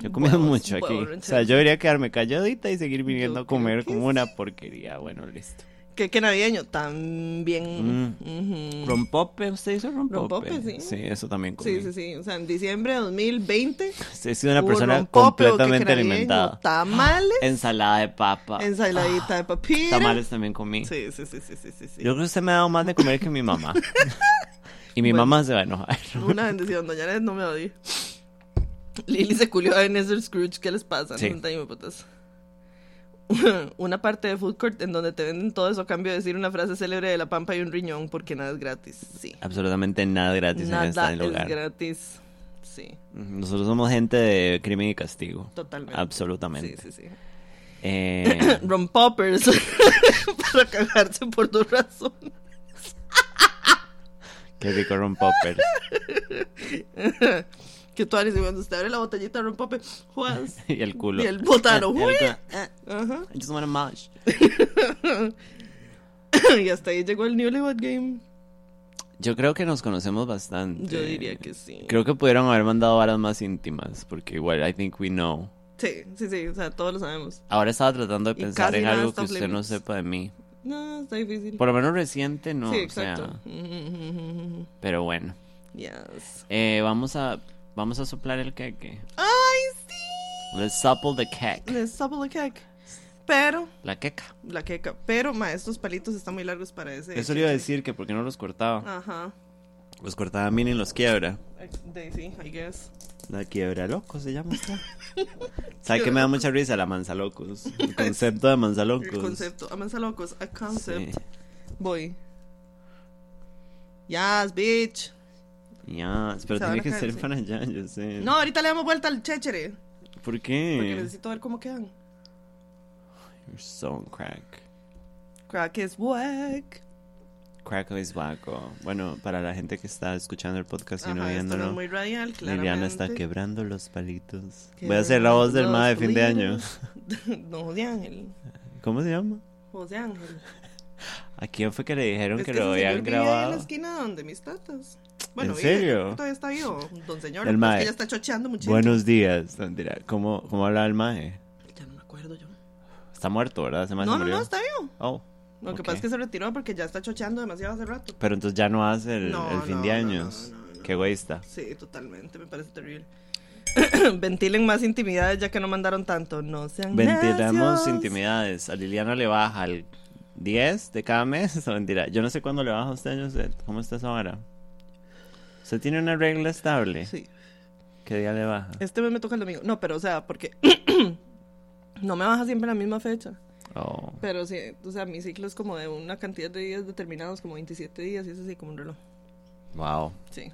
Yo he comido mucho aquí. huevos O sea, yo debería quedarme calladita y seguir viniendo Yo a comer que como una porquería. Bueno, listo. ¿Qué, qué navideño? También. Mm. Ujú. ¿Rompope? ¿Usted hizo rompope? Rompope, sí. Sí, eso también comí. Sí, sí, sí. O sea, en diciembre de 2020. He sido una hubo persona rompope, que completamente alimentada. Tamales. Ensalada de papa. Ensaladita de papilla. Tamales también comí. Sí, sí, sí, sí, sí, sí, sí. Yo creo que usted me ha dado más de comer que mi mamá. y mi Bueno. mamá se va a enojar. Una bendición, doña Net no me odie. Lily se culió a Ebenezer Scrooge, ¿qué les pasa? Sí. No entiendo, putas. Una parte de food court en donde te venden todo eso a cambio de decir una frase célebre de la pampa y un riñón porque nada es gratis. Sí. Absolutamente nada gratis en Nada este es lugar. gratis. Sí, Nosotros somos gente de crimen y castigo. totalmente. Absolutamente. Sí, sí, sí. Eh, Ron Poppers para cagarse por dos razones. qué rico ron popper. Que tú y cuando usted abre la botellita de juegas. y el culo. Y el botano. Eh, Ajá. I just want a mosh. y hasta ahí llegó el Newlywed Game. Yo creo que nos conocemos bastante. Yo diría que sí. Creo que pudieron haber mandado varas más íntimas, porque igual, I think we know. Sí, sí, sí, o sea, todos lo sabemos. Ahora estaba tratando de Y pensar en algo que usted no sepa de mí. No, está difícil. Por lo menos reciente no, sí, o sea, exacto. Pero bueno. Yes. Eh, vamos a vamos a soplar el queque. ¡Ay, sí! Let's supple the cake. Les sapo la cake. Pero, La queca. la queca. Pero, ma, estos palitos están muy largos para ese. Eso le iba a decir que porque no los cortaba. Ajá. Los cortaba bien y los quiebra. Sí, I guess. La quiebra loco se llama esta. ¿Sabe que me da mucha risa? La manzalocos. El concepto de manzalocos. El concepto. Amansa locos. A concept. Sí. Voy. Yes, bitch. Ya, pero tiene que ser sí. para allá, yo sé. No, ahorita le damos vuelta al chéchere. ¿Por Porque qué? necesito ver cómo quedan. You're so on crack. Crack is whack. Crack is Waco. Bueno, para la gente que está escuchando el podcast y no no viéndolo, es muy radial, claramente. Liliana está quebrando los palitos. Voy a hacer la voz del ma de fin de año. No, José Ángel. ¿Cómo se llama? José Ángel. ¿A quién fue que le dijeron Es que que lo habían ahí en grabado? la esquina donde mis tatas. Bueno, ¿En serio? Todavía está vivo, don señor. El pero es mae. que ya está chocheando mucho. Buenos días. No, mentira. ¿Cómo, ¿Cómo habla el maje? Ya no me acuerdo yo. Está muerto, ¿verdad? Mae No, se no, murió. no, está vivo. Oh. Lo que pasa es que se retiró porque ya está chocheando demasiado hace rato. Pero entonces ya no hace el, No, el fin no, de no, años. no, no, no. Qué egoísta. Sí, totalmente, me parece terrible. Ventilen más intimidades ya que no mandaron tanto. No sean Ventilamos necios. intimidades. A Liliana le baja al 10 de cada mes. No, mentira. Yo no sé cuándo le baja a usted, años. ¿Cómo está esa vara? ¿Usted tiene una regla estable? Sí. ¿Qué día le baja? Este mes me toca el domingo. No, pero o sea, porque no me baja siempre la misma fecha. Oh. Pero sí, o sea, mi ciclo es como de una cantidad de días determinados, como 27 días, y es así como un reloj. Wow. Sí.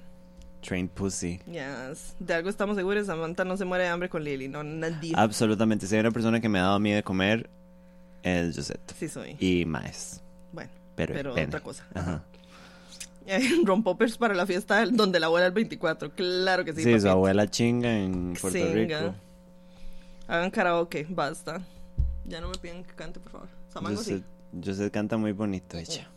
Trained pussy. Yes. De algo estamos seguros, Samantha no se muere de hambre con Lily, no nadie. Absolutamente. Si hay una persona que me ha dado a mí de comer, es Josette. Sí soy. Y más. Bueno, Pero, pero otra cosa. Ajá. Rompoppers para la fiesta donde la abuela el 24. Claro que sí. Sí, su papito. abuela chinga en Puerto Singa. Rico. Hagan karaoke, basta. Ya no me piden que cante, por favor. Samango sí. Josette, Josette canta muy bonito, ella.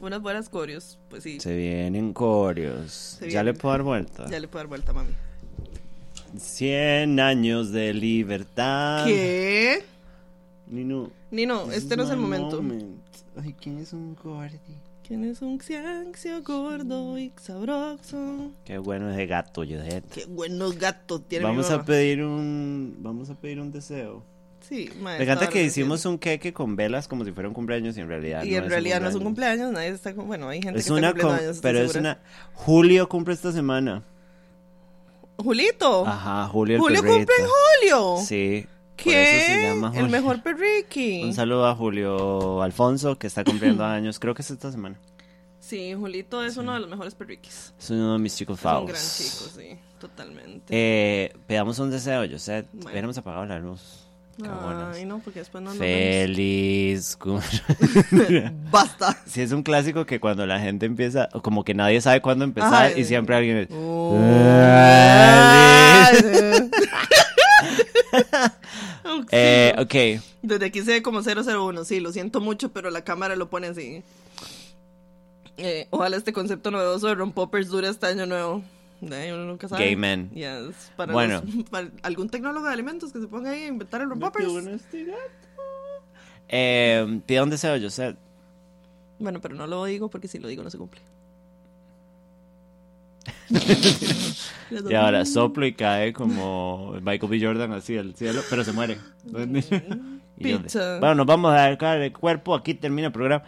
Unas buenas coreos, pues sí. Se vienen corios. Se Ya le puedo dar vuelta. Ya le puedo dar vuelta, mami. 100 años de libertad. ¿Qué? Nino. Nino, este no es el momento. moment. Ay, ¿quién es un gordi? ¿Quién es un xianxio gordo y sabroso? Qué bueno ese gato, Josette. Qué buenos gatos tiene mi Vamos a mamá. pedir un vamos a pedir un deseo. Sí, Me encanta que hicimos un queque con velas como si fuera un cumpleaños y en realidad Y no en es realidad no es un cumpleaños. nadie está... con- Bueno, hay gente Es que una está cumpliendo años, pero es segura. una Julio cumple esta semana. Julito. Ajá, Julio el Julio perrito. cumple en julio. Sí. ¿Qué? Por eso se llama El mejor perriqui. Un saludo a Julio Alfonso que está cumpliendo años, creo que es esta semana. Sí, Julito es uno de los mejores perriquis. Es uno de mis chicos Es un gran chico, sí, totalmente. Eh, pedamos un deseo, José. Bueno. Hubiéramos apagado la luz. Ay, no, porque después no Feliz. Basta. Sí, es un clásico que cuando la gente empieza, como que nadie sabe cuándo empezar Ajá. y siempre alguien es. Eh, ok, Desde aquí se ve como 001, sí, lo siento mucho, pero la cámara lo pone así. Eh, ojalá este concepto novedoso de rompoppers dure hasta año nuevo. Eh, uno nunca sabe. Gay men. Yes, para, Bueno. los- para algún tecnólogo de alimentos que se ponga ahí a inventar el rompoppers. eh, pida un deseo, José. Bueno, pero no lo digo porque si lo digo no se cumple. Y ahora soplo y cae como Michael B. Jordan así al cielo, pero se muere. Y yo bueno, nos vamos a dejar el cuerpo, aquí termina el programa.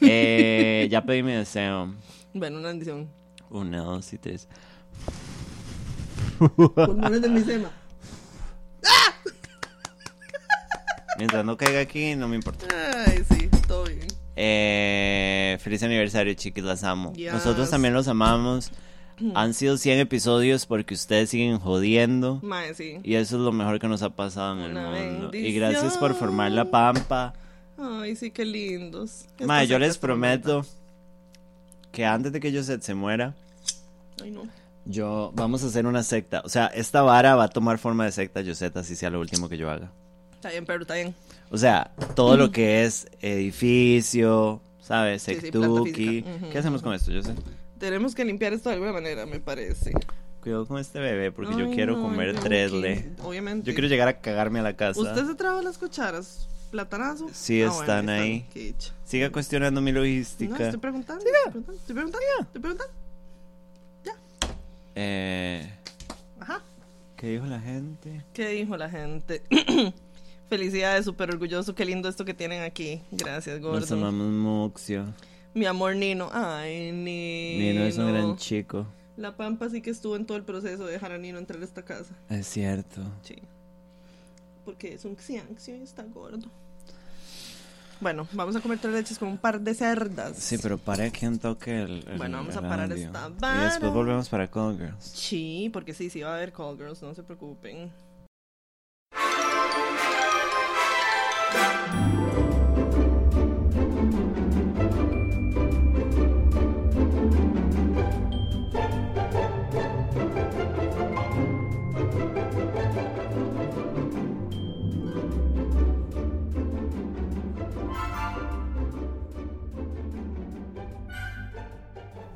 Eh, ya pedí mi deseo. Bueno, una bendición. Una, dos y tres. Pulmones de mi sema. Mientras no caiga aquí, no me importa. Ay, sí, todo bien. Eh, feliz aniversario, chiquis, las amo. Yes. Nosotros también los amamos. Han sido 100 episodios porque ustedes siguen jodiendo. Mae, sí. Y eso es lo mejor que nos ha pasado en el mundo. Y gracias por formar la pampa. Ay, sí, qué lindos. Mae, yo les prometo que antes de que Josette se muera, Ay, no. yo vamos a hacer una secta. O sea, esta vara va a tomar forma de secta, Josette, así sea lo último que yo haga. Está bien, pero está bien. O sea, todo lo que es edificio, ¿sabes? Sí, sí, Sectuki. ¿Qué hacemos con esto, Josette? Tenemos que limpiar esto de alguna manera, me parece. Cuidado con este bebé porque yo quiero no, comer yo tresle. que- Obviamente. Yo quiero llegar a cagarme a la casa. ¿Usted se traba las cuchararas? ¿Platanazo? Sí, Ah, están bueno, ahí. Dicha. Siga cuestionando mi No, logística. estoy preguntando. Estoy preguntando. Estoy preguntando. Estoy preguntando. Eh, Ajá. ¿Qué dijo la gente? ¿Qué dijo la gente? Felicidades, súper orgulloso. Qué lindo esto que tienen aquí. Gracias, Nos gordo. amamos Muxio. Mi amor Nino. Ay, Nino. Nino es un gran chico. La Pampa sí que estuvo en todo el proceso de dejar a Nino entrar a esta casa. Es cierto. Sí. Porque es un xianxio y está gordo. Bueno, vamos a comer tres leches con un par de cerdas. Sí, pero para que un toque el, el- Bueno, vamos el a parar audio. esta Y vara. después volvemos para Call Girls. Sí, porque sí, sí va a haber call girls, no se preocupen.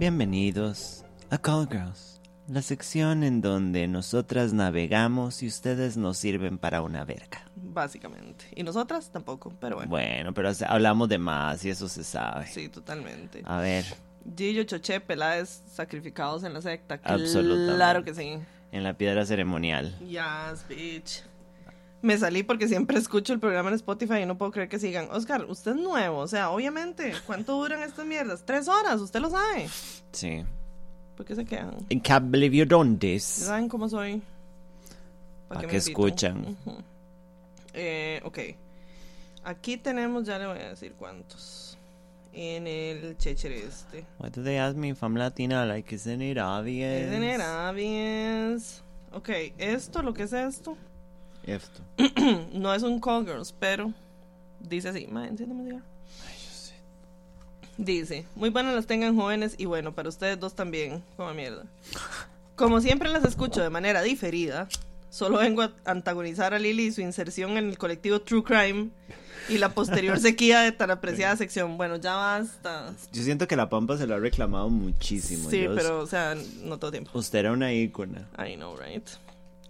Bienvenidos a Call Girls, la sección en donde nosotras navegamos y ustedes nos sirven para una verga. Básicamente. Y nosotras tampoco, pero bueno. Bueno, pero hablamos de más y eso se sabe. Sí, totalmente. A ver, Gillo, Choché, Peláez, sacrificados en la secta. Absolutamente. Claro que sí. en la piedra ceremonial. Yes, bitch. Me salí porque siempre escucho el programa en Spotify y no puedo creer que sigan. Oscar, usted es nuevo, o sea, obviamente. ¿Cuánto duran estas mierdas? Tres horas, usted lo sabe. Sí. ¿Por qué se quedan? I can't believe you done ¿Ya this. ¿Saben cómo soy? Pa' qué que escuchan. Eh, ok. Aquí tenemos, ya le voy a decir cuántos. En el chechere este. Why do they ask me if I'm Latina? Like, isn't it obvious? Es en Arabies. Ok, esto, lo que es esto, Esto. no es un call girls, pero dice así. Ma, cigarro. Dice, muy buenas las tengan jóvenes y bueno, para ustedes dos también, como mierda. Como siempre las escucho de manera diferida, solo vengo a antagonizar a Lily y su inserción en el colectivo True Crime y la posterior sequía de tan apreciada sección. Bueno, ya basta. Yo siento que la Pampa se lo ha reclamado muchísimo. Sí, pero, o sea, no todo tiempo. Usted era una ícona. I know, right?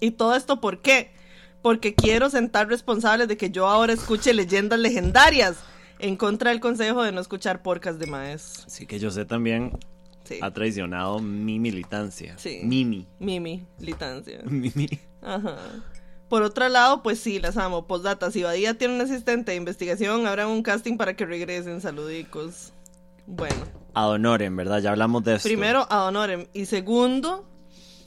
Y todo esto, ¿por qué? Porque quiero sentar responsables de que yo ahora escuche leyendas legendarias en contra del consejo de no escuchar porcas de maes. Así que yo sé también Sí. ha traicionado mi militancia. Sí. Mimi. Mimi, litancia. Mimi. Ajá. Por otro lado, pues sí, las amo. Postdata, si Badía tiene un asistente de investigación, habrá un casting para que regresen. Saludicos. Bueno, A Honorem, ¿verdad? Ya hablamos de esto. primero, a Honorem. Y segundo,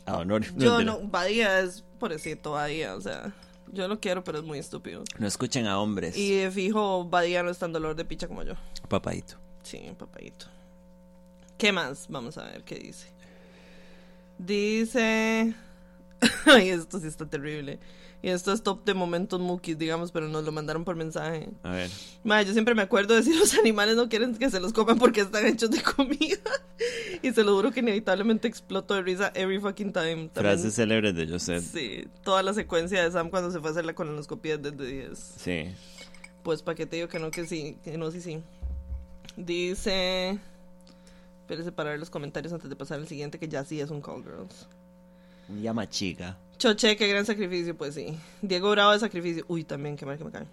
A Honorem. yo no, Badía es pobrecito, Badía, o sea, yo lo quiero, pero es muy estúpido. No escuchen a hombres. Y de fijo, Badía no es tan dolor de picha como yo. Papadito. Sí, papadito. ¿Qué más? Vamos a ver qué dice. Dice. Ay, esto sí está terrible. Y esto es top de momentos mukis, digamos, pero nos lo mandaron por mensaje. A ver. Madre, yo siempre me acuerdo de si los animales no quieren que se los coman porque están hechos de comida. y se lo juro que inevitablemente exploto de risa every fucking time. También- Frases célebres de Joseph. Sí, toda la secuencia de Sam cuando se fue a hacer la colonoscopia desde 10. Sí. Pues para qué te digo que no, que sí, que no, sí, sí. Dice. Espérese para ver los comentarios antes de pasar al siguiente, que ya sí es un Call Girls. Un llama chica. Choche, qué gran sacrificio, pues sí. Diego Bravo de sacrificio. Uy, también, qué mal que me cae.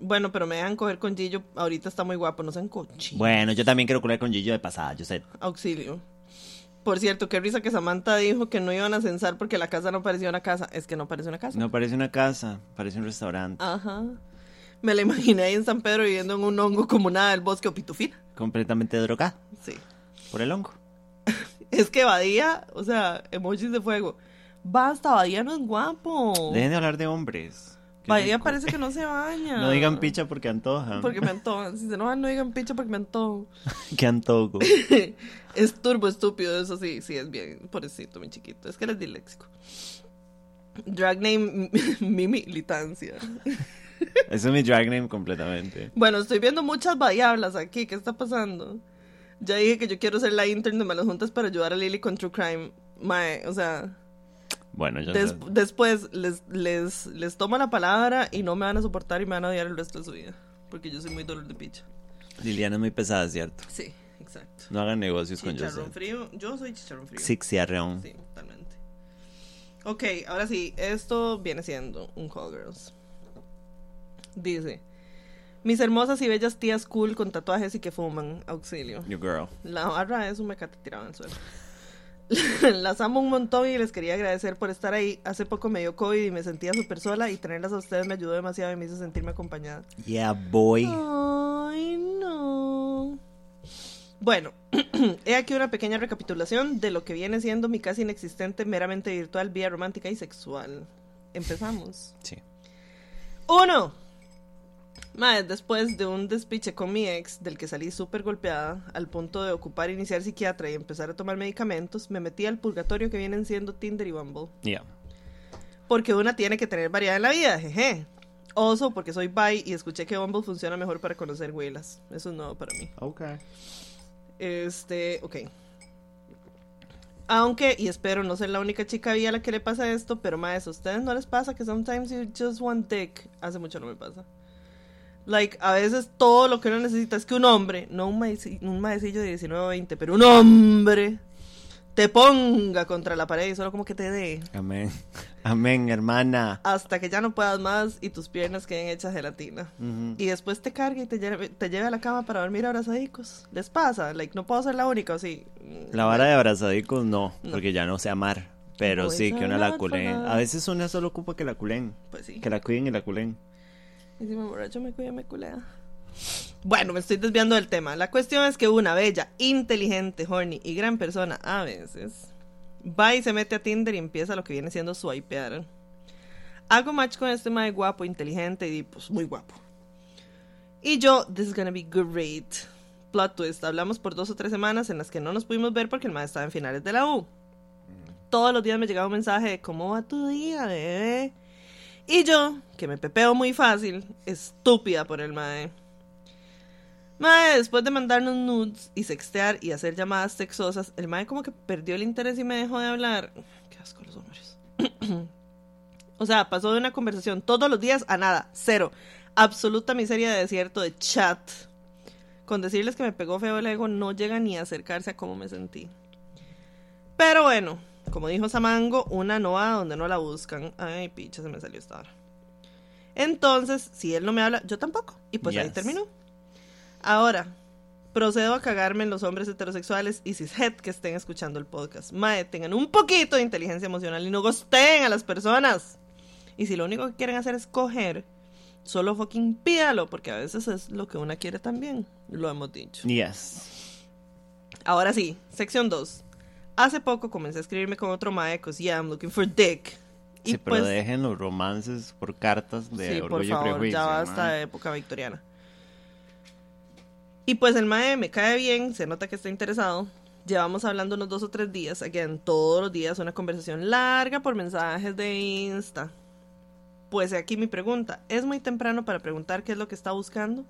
Bueno, pero me dejan coger con Gillo. Ahorita está muy guapo, no sean cochinos. Bueno, yo también quiero curar con Gillo de pasada, Joseph. Auxilio. Por cierto, qué risa que Samantha dijo que no iban a censar porque la casa no parecía una casa. Es que no parece una casa. No parece una casa, parece un restaurante. Ajá. Me la imaginé ahí en San Pedro viviendo en un hongo como nada del bosque o pitufina. Completamente drogada Sí. por el hongo. Es que Badía, o sea, emojis de fuego. Basta, Badía no es guapo. Dejen de hablar de hombres. Qué Badía rico. parece que no se baña. No digan picha porque antoja. Porque me antojan. Si se enojan, no digan picha porque me antojo. Qué antojo. es turbo estúpido, eso sí, sí, es bien. Pobrecito, mi chiquito. Es que él es disléxico. Drag name Mimi Litancia. Eso es mi drag name completamente. Bueno, estoy viendo muchas variables aquí. ¿Qué está pasando? Ya dije que yo quiero ser la intern de Malas Juntas para ayudar a Lily con True Crime. Mae, o sea, Bueno, ya des- sé. después les, les, les tomo la palabra y no me van a soportar y me van a odiar el resto de su vida. Porque yo soy muy dolor de picha. Liliana es muy pesada, ¿cierto? Sí, exacto. No hagan negocios con Chicharrón frío. Yo soy chicharrón frío. Sixiarreón. Sí, totalmente. Ok, ahora sí, esto viene siendo un Call Girls. Dice: Mis hermosas y bellas tías cool con tatuajes y que fuman, auxilio. Your girl. La barra es un mecate tirado en el suelo. Las amo un montón y les quería agradecer por estar ahí. Hace poco me dio COVID y me sentía súper sola y tenerlas a ustedes me ayudó demasiado y me hizo sentirme acompañada. Yeah, boy. Ay, no. Bueno, he aquí una pequeña recapitulación de lo que viene siendo mi casi inexistente, meramente virtual, vía romántica y sexual. Empezamos. Sí. Uno. Mae, después de un despiche con mi ex, del que salí súper golpeada, al punto de ocupar iniciar psiquiatra y empezar a tomar medicamentos, me metí al purgatorio que vienen siendo Tinder y Bumble. Yeah. Porque una tiene que tener variedad en la vida, jeje. Oso, porque soy bi y escuché que Bumble funciona mejor para conocer güelas. Eso es nuevo para mí. Ok. Este, ok. Aunque, y espero no ser la única chica vi a la que le pasa esto, pero más, ¿a ustedes no les pasa que sometimes you just want dick? Hace mucho no me pasa. Like, a veces todo lo que uno necesita es que un hombre, no un, maeci- un maecillo de 19 o 20, pero un hombre te ponga contra la pared y solo como que te dé Amén. Amén, hermana. hasta que ya no puedas más y tus piernas queden hechas gelatina. Ujú. Y después te cargue y te lleve, te lleve a la cama para dormir abrazadicos. ¿Les pasa? Like, no puedo ser la única, ¿o sí? La vara de abrazadicos no, No. porque ya no sé amar. Pero sí, que una la culen. A veces una solo ocupa que la culen. Pues sí. Que la cuiden y la culen. Y si me borracho me cuida, me culea. Bueno, me estoy desviando del tema. La cuestión es que una bella, inteligente, horny y gran persona a veces va y se mete a Tinder y empieza lo que viene siendo swipear. Hago match con este mae guapo, inteligente y pues muy guapo. Y yo, this is gonna be great. Plot twist, hablamos por dos o tres semanas en las que no nos pudimos ver porque el mae estaba en finales de la U. Todos los días me llegaba un mensaje de cómo va tu día, bebé. Y yo, que me pepeo muy fácil, estúpida por el mae. Mae, después de mandarnos nudes y sextear y hacer llamadas sexosas, el mae como que perdió el interés y me dejó de hablar. Qué asco los hombres. o sea, pasó de una conversación todos los días a nada, cero. Absoluta miseria de desierto de chat. Con decirles que me pegó feo el ego no llega ni a acercarse a cómo me sentí. Pero bueno, como dijo Samango, una no va donde no la buscan. Ay, picha, se me salió esta hora. Entonces, si él no me habla, yo tampoco. Y pues ahí terminó. Ahora, procedo a cagarme en los hombres heterosexuales y cishet que estén escuchando el podcast. Mae, tengan un poquito de inteligencia emocional y no gosteen a las personas. Y si lo único que quieren hacer es coger, solo fucking pídalo, porque a veces es lo que una quiere también. Lo hemos dicho. Yes. Ahora sí, sección 2. Hace poco comencé a escribirme con otro mae, cause yeah, I'm looking for dick. Y Sí, pero pues, dejen los romances por cartas de sí, por orgullo y favor, prejuicio. ya basta de época victoriana. Y pues el mae me cae bien, se nota que está interesado. Llevamos hablando unos dos o tres días, again, todos los días una conversación larga por mensajes de Insta. Pues aquí mi pregunta, ¿es muy temprano para preguntar qué es lo que está buscando?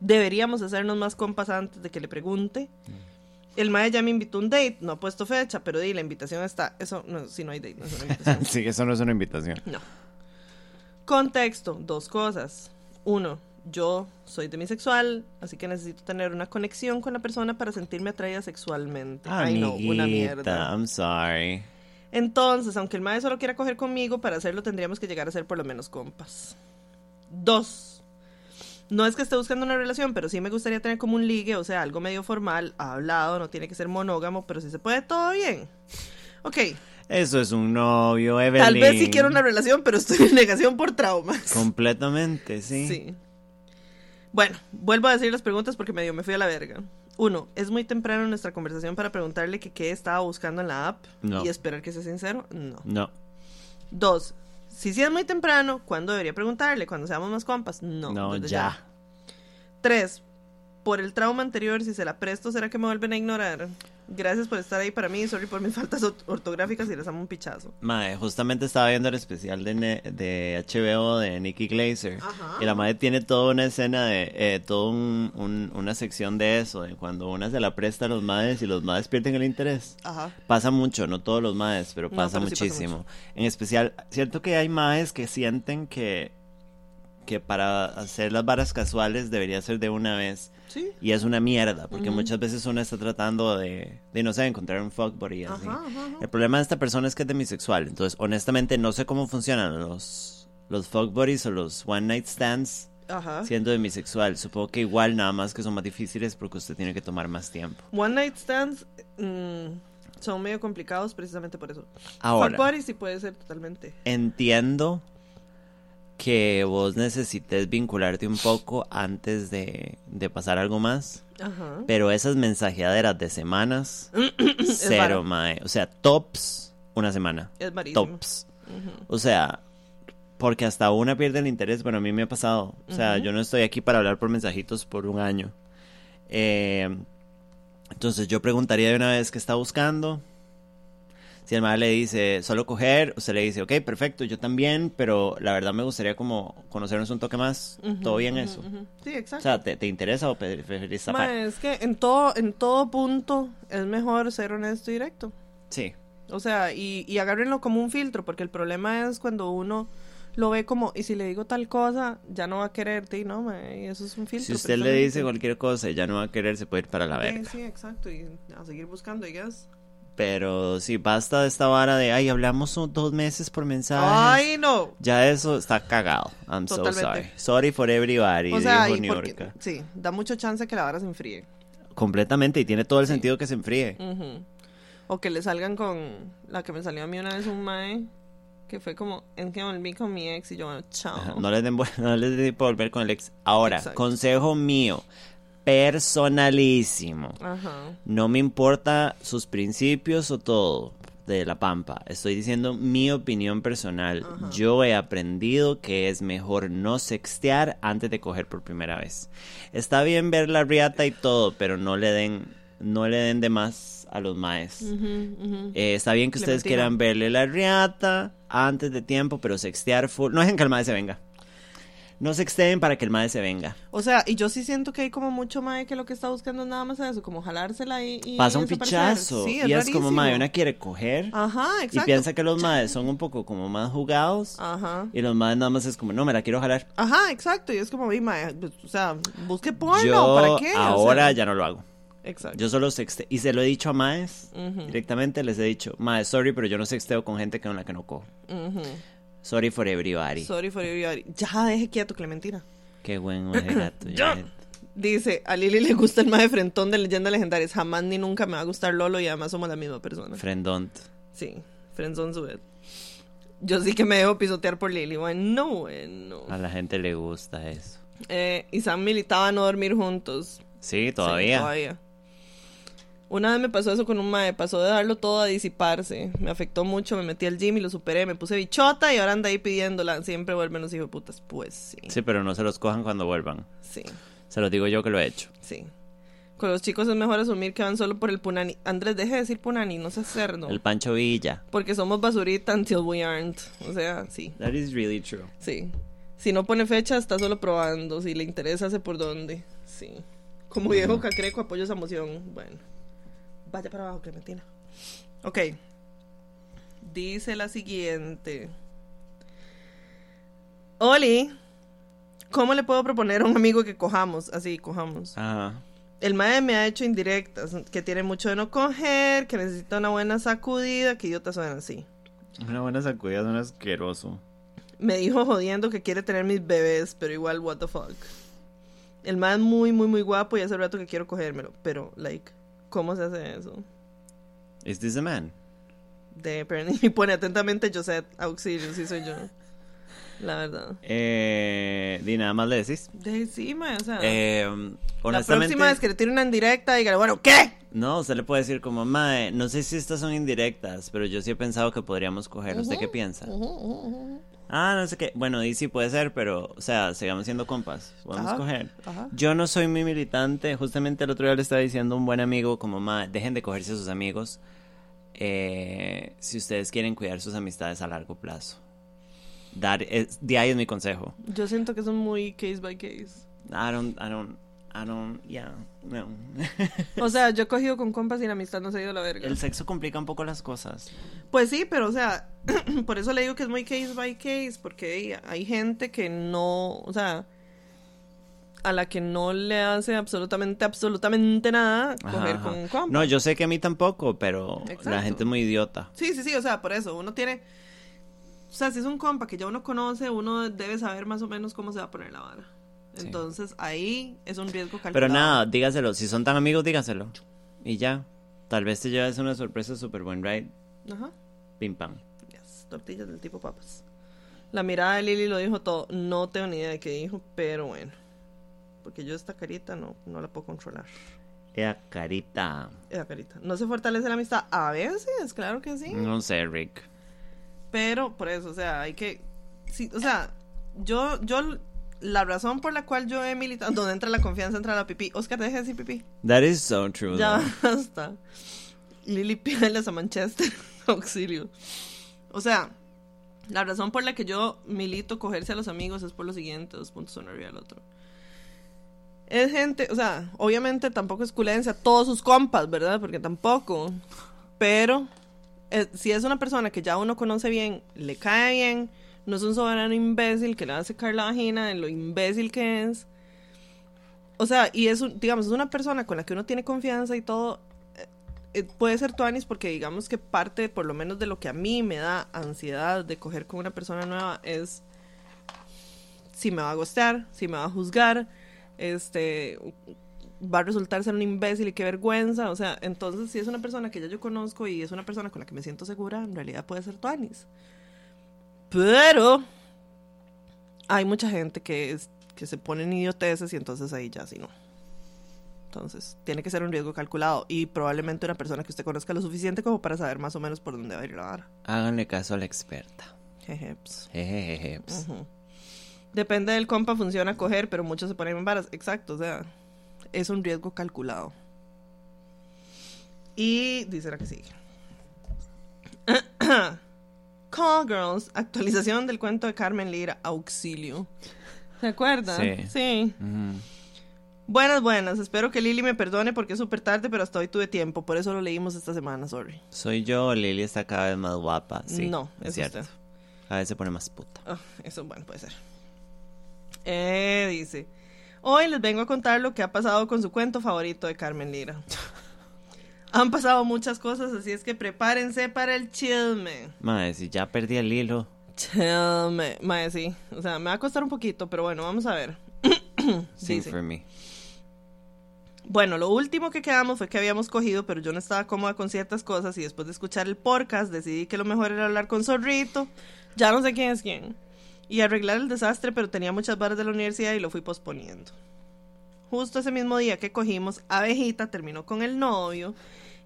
¿Deberíamos hacernos más compas antes de que le pregunte? El mae ya me invitó un date, no ha puesto fecha, pero di, la invitación está. Eso, no, si no hay date, no es una invitación. sí, eso no es una invitación. No. Contexto, dos cosas. Uno, yo soy demisexual, así que necesito tener una conexión con la persona para sentirme atraída sexualmente. Ay, no, una mierda. I'm sorry. Entonces, aunque el maestro solo quiera coger conmigo, para hacerlo tendríamos que llegar a ser por lo menos compas. Dos, no es que esté buscando una relación, pero sí me gustaría tener como un ligue, o sea, algo medio formal, hablado, no tiene que ser monógamo, pero si se puede, todo bien. Ok, Eso es un novio, Evelyn. tal vez sí quiero una relación, pero estoy en negación por traumas. Completamente, sí. Sí. Bueno, vuelvo a decir las preguntas porque medio me fui a la verga. Uno, es muy temprano en nuestra conversación para preguntarle que qué estaba buscando en la app No. y esperar que sea sincero. No. No, Dos, si sí es muy temprano, ¿cuándo debería preguntarle? ¿Cuando seamos más compas? No. no, desde ya. Tres, por el trauma anterior, si se la presto, ¿será que me vuelven a ignorar? Gracias por estar ahí para mí. Sorry por mis faltas ort- ortográficas y les amo un pichazo. Mae, justamente estaba viendo el especial de, Ne- de HBO de Nikki Glazer. Ajá. Y la madre tiene toda una escena de, eh, toda un- un- una sección de eso, de cuando una se la presta a los madres y los madres pierden el interés. Ajá. Pasa mucho, no todos los maes, pero No, pasa pero sí pasa muchísimo. En especial, cierto que hay maes que sienten que, que para hacer las varas casuales debería ser de una vez. Sí. Y es una mierda, porque Ujú. muchas veces uno está tratando de, de no sé, encontrar un fuckbody así. Ajá, ajá, ajá. El problema de esta persona es que es demisexual. Entonces, honestamente, no sé cómo funcionan los, los fuckbodies o los one night stands siendo demisexual. Supongo que igual, nada más que son más difíciles porque usted tiene que tomar más tiempo. One night stands mm, son medio complicados precisamente por eso. Ahora. Fuck buddies sí puede ser totalmente. Entiendo que vos necesites vincularte un poco antes de, de pasar algo más, Ajá. pero esas mensajeaderas de semanas, cero, mae. O sea, tops, una semana. Es marísimo. Tops. Ujú. O sea, porque hasta una pierde el interés. Bueno, a mí me ha pasado. O sea, yo no estoy aquí para hablar por mensajitos por un año. Eh, entonces yo preguntaría de una vez qué está buscando. Si el madre le dice solo coger, usted le dice, ok, perfecto, yo también, pero la verdad me gustaría como conocernos un toque más. ¿Todo bien eso? Sí, O exacto. sea, ¿te, te interesa o pre- preferís? Ma, es que en todo, en todo punto es mejor ser honesto y directo. Sí. O sea, y, y agárrenlo como un filtro, porque el problema es cuando uno lo ve como, y si le digo tal cosa, ya no va a quererte, y no, y eso es un filtro. Si usted le dice cualquier cosa ya no va a querer, se puede ir para la verga. sí, exacto, y a seguir buscando, guess. Pero sí, basta de esta vara de, ay, hablamos dos meses por mensaje. Ay, no. Ya eso está cagado. I'm so sorry. Sorry for everybody, O sea, dijo y porque, Niurka. sí, da mucho chance que la vara se enfríe. Completamente, y tiene todo el Sí. sentido que se enfríe. O que le salgan con la que me salió a mí una vez un mae que fue como, es que volví con mi ex y yo, bueno, chao. Ajá, No les den, no les den por volver con el ex. Ahora, Exacto. consejo mío, personalísimo. Ajá. No me importa sus principios o todo de la pampa. Estoy diciendo mi opinión personal. Ajá. Yo he aprendido que es mejor no sextear antes de coger por primera vez. Está bien ver la riata y todo, pero no le den, no le den de más a los maes. Eh, está bien que ustedes Clementina. quieran verle la riata antes de tiempo, pero sextear full. No dejen que el mae se venga. No sexteen para que el mae se venga. O sea, y yo sí siento que hay como mucho mae que lo que está buscando es nada más eso, como jalársela y, y Pasa un pichazo. Sí, y es como mae, una quiere coger. Ajá, Y exacto. piensa que los maes son un poco como más jugados. Ajá. Y los maes nada más es como, no, me la quiero jalar. Ajá, exacto. Y es como, "Ey, mae, pues, o sea, busque porno, Yo ¿para qué? O sea, ahora ya no lo hago. Exacto. Yo solo sexteo. Y se lo he dicho a maes. Directamente les he dicho, mae, sorry, pero yo no sexteo con gente con la que no cojo. Ujú. Sorry for everybody. Sorry for everybody. Ya, deje quieto, Clementina. Qué buen gato. Ya. Dice, a Lili le gusta el mae frentón de leyendas legendarias. Jamás ni nunca me va a gustar Lolo y además somos la misma persona. Friendont. Sí, friendzone su vez. Yo sí que me dejo pisotear por Lili. Bueno, bueno. A la gente le gusta eso. Eh, y Sam militaba a no dormir juntos. Sí, todavía. Sí, todavía. Una vez me pasó eso con un mae, pasó de darlo todo a disiparse. Me afectó mucho, me metí al gym y lo superé, me puse bichota y ahora anda ahí pidiéndola. Siempre vuelven los hijos de putas. Pues sí, Sí, pero no se los cojan cuando vuelvan. sí, Se los digo yo que lo he hecho. sí. Con los chicos es mejor asumir que van solo por el punani. Andrés, deje de decir punani, no seas cerdo. El Pancho Villa. Porque somos basurita until we aren't. O sea, sí, That is really true. sí. Si no pone fecha, está solo probando. Si le interesa, hace por dónde. Sí. Como viejo cacreco, apoyo esa emoción. Bueno. Vaya para abajo, Clementina. Ok. Dice la siguiente. Oli, ¿cómo le puedo proponer a un amigo que cojamos? Así, cojamos. Ajá. El mae me ha hecho indirectas, que tiene mucho de no coger, que necesita una buena sacudida, que idiotas son así. Una buena sacudida es un asqueroso. Me dijo jodiendo que quiere tener mis bebés, pero igual, what the fuck. El mae es muy, muy, muy guapo y hace rato que quiero cogérmelo, pero, like, ¿cómo se hace eso? Is this a man? De, y pone atentamente Josette, auxilio, sí soy yo. La verdad. Eh, di nada más le decís. De sí, mae, o sea. Eh, la honestamente, próxima vez que le tire una en directa, dígale, bueno, ¿qué? no, usted le puede decir como, mae, no sé si estas son indirectas, pero yo sí he pensado que podríamos coger. ¿Usted qué piensa? Ah, no sé qué. Bueno, y sí puede ser, pero, o sea, sigamos siendo compas. Podemos Ajá, coger. ajá. Yo no soy muy militante. Justamente el otro día le estaba diciendo a un buen amigo, como, mae, dejen de cogerse a sus amigos eh, si ustedes quieren cuidar sus amistades a largo plazo. Dar, es, de ahí es mi consejo. Yo siento que son muy case by case. I don't, I don't, I don't, yeah, no. O sea, yo he cogido con compas y la amistad no se ha ido a la verga. El sexo complica un poco las cosas. Pues sí, pero o sea, por eso le digo que es muy case by case, porque hay, gente que no, o sea, a la que no le hace absolutamente, absolutamente nada coger Ajá, con un compa. No, yo sé que a mí tampoco, pero la gente es muy idiota. Sí, sí, sí, o sea, por eso, uno tiene, o sea, si es un compa que ya uno conoce, uno debe saber más o menos cómo se va a poner la vara. Sí. Entonces, ahí es un riesgo calculado. Pero nada, dígaselo. Si son tan amigos, dígaselo. Y ya. Tal vez te lleves una sorpresa súper buen ride. Ajá. Pim pam. Yes, tortillas del tipo papas. La mirada de Lili lo dijo todo. No tengo ni idea de qué dijo, pero bueno. Porque yo esta carita no, no la puedo controlar. Ea carita. Esa carita. ¿No se fortalece la amistad? A veces, claro que sí. No sé, Rick. Pero por eso, o sea, hay que... Sí, o sea, yo, yo... La razón por la cual yo he militado... Donde entra la confianza, entra la pipí. Oscar, deja de decir pipí. That is so true. Ya basta. Lili Pieles a Manchester. Auxilio. O sea, la razón por la que yo milito cogerse a los amigos es por lo siguiente: dos puntos uno arriba del otro. Es gente, o sea, obviamente tampoco es culencia a todos sus compas, ¿verdad? Porque tampoco. Pero eh, si es una persona que ya uno conoce bien, le cae bien, No es un soberano imbécil que le va a secar la vagina de lo imbécil que es. O sea, y es, digamos, es una persona con la que uno tiene confianza y todo. eh, eh, puede ser tuanis porque digamos que parte, por lo menos de lo que a mí me da ansiedad de coger con una persona nueva es si me va a gustar, si me va a juzgar, este va a resultar ser un imbécil y qué vergüenza, o sea, entonces si es una persona que ya yo conozco y es una persona con la que me siento segura, en realidad puede ser tuanis. Pero hay mucha gente que es que se pone en idioteces y entonces ahí ya sí no. Entonces, tiene que ser un riesgo calculado y probablemente una persona que usted conozca lo suficiente como para saber más o menos por dónde va a ir la vara. Háganle caso a la experta. Jeje. Jejeje. pues. Ujú. Depende del compa, funciona coger, pero muchos se ponen en varas. Exacto, o sea, es un riesgo calculado. Y dice la que sigue. Call Girls, actualización del cuento de Carmen Lira, Auxilio. ¿Se acuerdan? Sí. Sí. Buenas, buenas. Espero que Lili me perdone porque es súper tarde, pero hasta hoy tuve tiempo. Por eso lo leímos esta semana, sorry. Soy yo, Lili está cada vez más guapa. Sí, no, es cierto. usted. Cada vez se pone más puta. Ah, eso, bueno, puede ser. Eh, dice. Hoy les vengo a contar lo que ha pasado con su cuento favorito de Carmen Lira. Han pasado muchas cosas, así es que prepárense para el chisme. Madre, si ya perdí el hilo. Chisme. Mae, sí. O sea, me va a costar un poquito, pero bueno, vamos a ver. Dice. for me. Bueno, lo último que quedamos fue que habíamos cogido, pero yo no estaba cómoda con ciertas cosas y después de escuchar el podcast decidí que lo mejor era hablar con Zorrito, ya no sé quién es quién, y arreglar el desastre, pero tenía muchas varas de la universidad y lo fui posponiendo. Justo ese mismo día que cogimos, Abejita terminó con el novio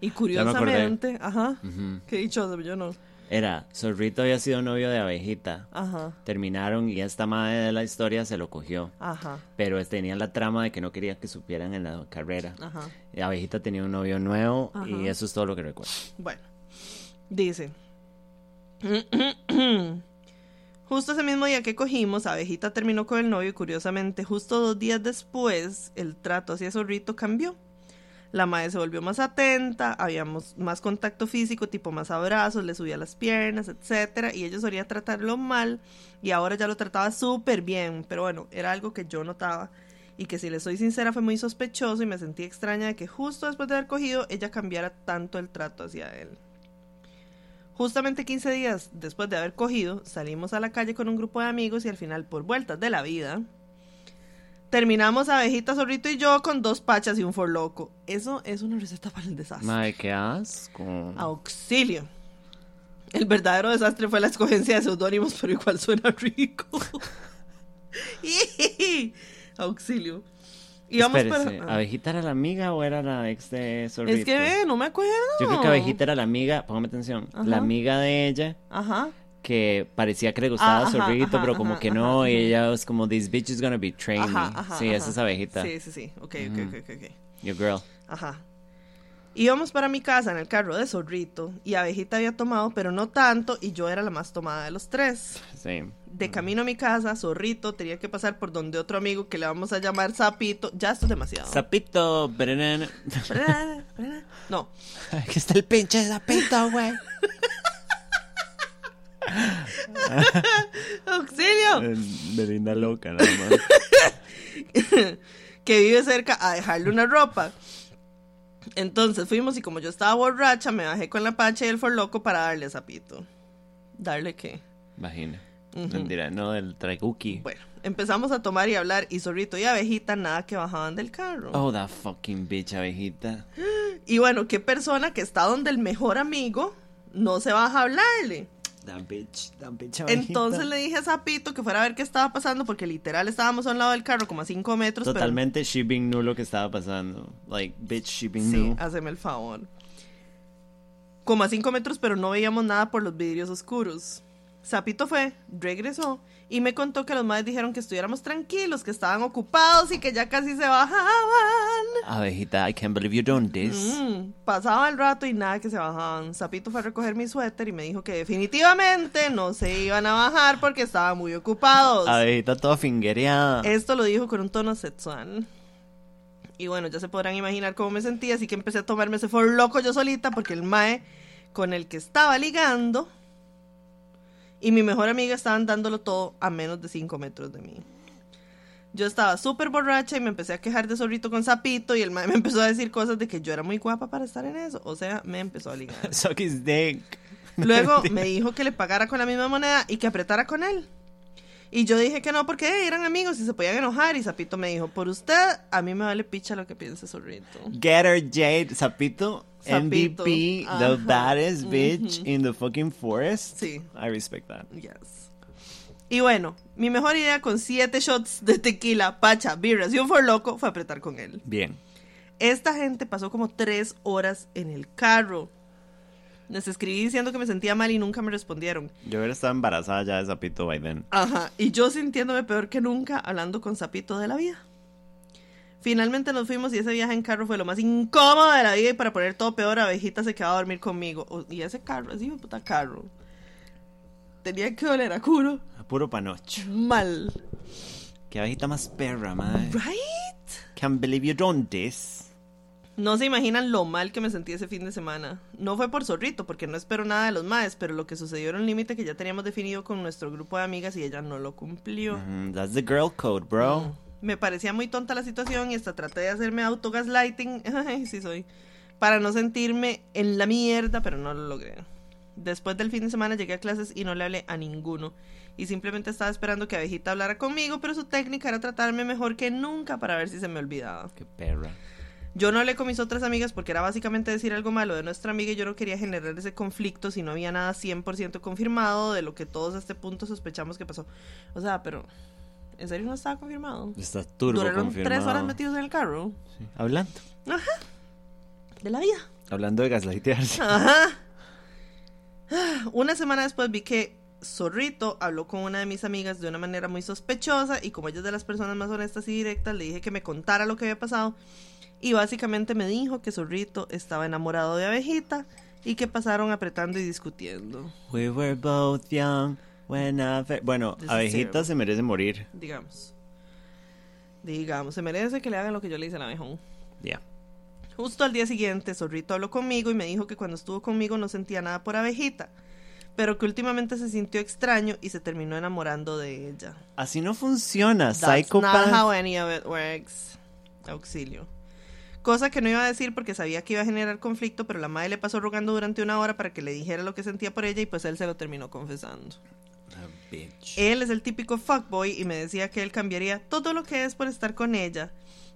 y curiosamente, ajá, Ujú. qué dichoso, yo no, Era, Zorrito había sido novio de Abejita. ajá, Terminaron y esta madre de la historia se lo cogió. ajá, Pero tenía la trama de que no quería que supieran en la carrera. ajá. Y Abejita tenía un novio nuevo y eso es todo lo que recuerdo. Bueno, dice. Justo ese mismo día que cogimos, Abejita terminó con el novio y curiosamente, justo dos días después, el trato hacia Zorrito cambió. La madre se volvió más atenta, habíamos más contacto físico, tipo más abrazos, le subía las piernas, etcétera, y ella solía tratarlo mal y ahora ya lo trataba súper bien, pero bueno, era algo que yo notaba y que si le soy sincera fue muy sospechoso y me sentí extraña de que justo después de haber cogido ella cambiara tanto el trato hacia él. Justamente 15 días después de haber cogido, salimos a la calle con un grupo de amigos y al final, por vueltas de la vida, terminamos Abejita, Zorrito y yo con dos pachas y un forloco. Eso es una receta para el desastre. Madre, qué asco. Auxilio. El verdadero desastre fue la escogencia de seudónimos, pero igual suena rico. Auxilio. Y vamos Espérese, para... ¿Abejita era la amiga o era la ex de Zorrito? Es que ve, no me acuerdo. Yo creo que Abejita era la amiga, póngame atención, Ajá. la amiga de ella Ajá. Que parecía que le gustaba Ah, Zorrito, ajá, pero como ajá, que ajá, no, y ella es como, this bitch is gonna. Ajá, ajá, sí, esa es Abejita. Sí, sí, sí. Ok, ok, ok, ok, ok. Your girl. Ajá. Íbamos para mi casa en el carro de Zorrito y Abejita había tomado, pero no tanto, y yo era la más tomada de los tres. Sí. De camino a mi casa, Zorrito tenía que pasar por donde otro amigo que le vamos a llamar Zapito. Ya esto es demasiado. Sapito, banana. No. Aquí está el pinche sapito, güey. ¡Auxilio! Belinda loca, nada más. que vive cerca a dejarle una ropa. Entonces fuimos y como yo estaba borracha, me bajé con la pacha y el forloco para darle Zapito. ¿Darle qué? Vagina. Ujú. Mentira, no, del. Bueno, empezamos a tomar y hablar y Zorrito y Abejita nada que bajaban del carro. Oh, that fucking bitch, abejita. Y bueno, qué persona que está donde el mejor amigo no se baja a hablarle. Bitch, bitch. Entonces le dije a Zapito que fuera a ver qué estaba pasando porque literal estábamos a un lado del carro como a 5 metros. pero- Totalmente shipping nulo que estaba pasando. Like, bitch, shipping Sí, nu. hazme el favor. Como a 5 metros, pero no veíamos nada por los vidrios oscuros. Zapito fue, regresó y me contó que los madres dijeron que estuviéramos tranquilos, que estaban ocupados y que ya casi se bajaban. Abejita, I can't believe you done this. Mm, pasaba el rato y nada que se bajaban. Zapito fue a recoger mi suéter y me dijo que definitivamente no se iban a bajar porque estaban muy ocupados. Abejita toda fingereada. Esto lo dijo con un tono sexual. Y bueno, ya se podrán imaginar cómo me sentía, así que empecé a tomarme ese for loco yo solita porque el mae con el que estaba ligando y mi mejor amiga estaban dándolo todo a menos de 5 metros de mí. Yo estaba súper borracha y me empecé a quejar de zorrito con sapito y el mae me empezó a decir cosas de que yo era muy guapa para estar en eso. O sea, me empezó a ligar. Suck his dick. Luego me dijo que le pagara con la misma moneda y que apretara con él. Y yo dije que no porque eran amigos y se podían enojar. Y Zapito me dijo, por usted, a mí me vale picha lo que piense Zorrito. Get her Jade Zapito, Zapito, MVP, ajá. the baddest bitch in the fucking forest. Sí. I respect that. Yes. Y bueno, mi mejor idea con siete shots de tequila, pacha, birras y un for loco fue apretar con él. Bien. Esta gente pasó como tres horas en el carro. Les escribí diciendo que me sentía mal y nunca me respondieron. Yo hubiera estado embarazada ya de Zapito by then. Ajá, y yo sintiéndome peor que nunca hablando con Zapito de la vida. Finalmente nos fuimos y ese viaje en carro fue lo más incómodo de la vida y para poner todo peor, Abejita se quedaba a dormir conmigo. Y ese carro, ese hijo de puta carro. Tenía que doler a curo. A puro panocho. Mal. Qué abejita más perra, madre. Right? Can't believe you done this. No se imaginan lo mal que me sentí ese fin de semana. No fue por zorrito, porque no espero nada de los maes, pero lo que sucedió era un límite que ya teníamos definido con nuestro grupo de amigas y ella no lo cumplió. Mm, that's the girl code, bro. Me parecía muy tonta la situación y hasta traté de hacerme autogaslighting. Ay, sí soy. Para no sentirme en la mierda, pero no lo logré. Después del fin de semana llegué a clases y no le hablé a ninguno. Y simplemente estaba esperando que Abejita hablara conmigo, pero su técnica era tratarme mejor que nunca para ver si se me olvidaba. Qué perra. Yo no hablé con mis otras amigas porque era básicamente decir algo malo de nuestra amiga y yo no quería generar ese conflicto si no había nada 100% confirmado de lo que todos a este punto sospechamos que pasó. O sea, pero ¿en serio no estaba confirmado? Está turbo Duraron confirmado. tres horas metidos en el carro. Sí, Hablando. De la vida. Hablando de gaslightearse. Ajá. Una semana después vi que Zorrito habló con una de mis amigas de una manera muy sospechosa y como ella es de las personas más honestas y directas, le dije que me contara lo que había pasado y básicamente me dijo que Zorrito estaba enamorado de Abejita y que pasaron apretando y discutiendo, We were both young I... fe- Bueno, This abejita se merece morir. digamos. Digamos, se merece que le hagan lo que yo le hice al abejón. Ya. Justo al día siguiente, Zorrito habló conmigo y me dijo que cuando estuvo conmigo no sentía nada por abejita, pero que últimamente se sintió extraño y se terminó enamorando de ella. Así no funciona, That's not how any of it works. Auxilio. Cosa que no iba a decir porque sabía que iba a generar conflicto, pero la madre le pasó rogando durante una hora para que le dijera lo que sentía por ella y pues él se lo terminó confesando. Bitch. Él es el típico fuckboy y me decía que él cambiaría todo lo que es por estar con ella,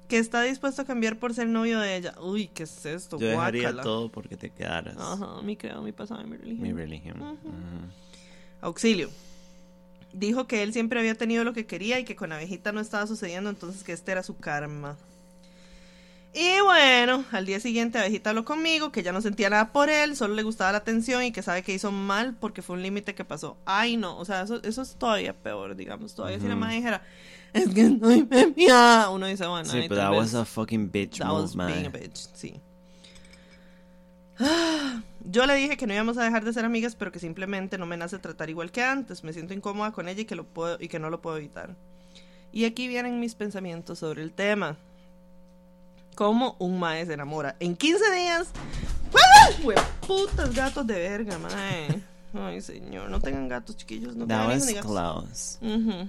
que está dispuesto a cambiar por ser novio de ella. Uy, ¿qué es esto? Yo dejaría Guácala. todo porque te quedaras. Ajá, mi credo, mi pasado, mi religión. Mi religión. Auxilio. Dijo que él siempre había tenido lo que quería y que con abejita no estaba sucediendo, entonces que este era su karma. Y bueno, al día siguiente abejita habló conmigo, que ya no sentía nada por él, solo le gustaba la atención y que sabe que hizo mal porque fue un límite que pasó. Ay, no, o sea, eso, eso es todavía peor, digamos. Todavía si la madre dijera, es que estoy bebida", uno dice, bueno, Sí, pero that was a fucking bitch That move, was man. being a bitch, sí. Yo le dije que no íbamos a dejar de ser amigas, pero que simplemente no me nace tratar igual que antes. Me siento incómoda con ella y que, lo puedo, y que no lo puedo evitar. Y aquí vienen mis pensamientos sobre el tema. ¿Cómo un mae se enamora? En 15 días. ¡Ah! putas gatos de verga, mae! Ay, señor, no tengan gatos chiquillos, no tengan hijos was ni gatos. close. Ujú.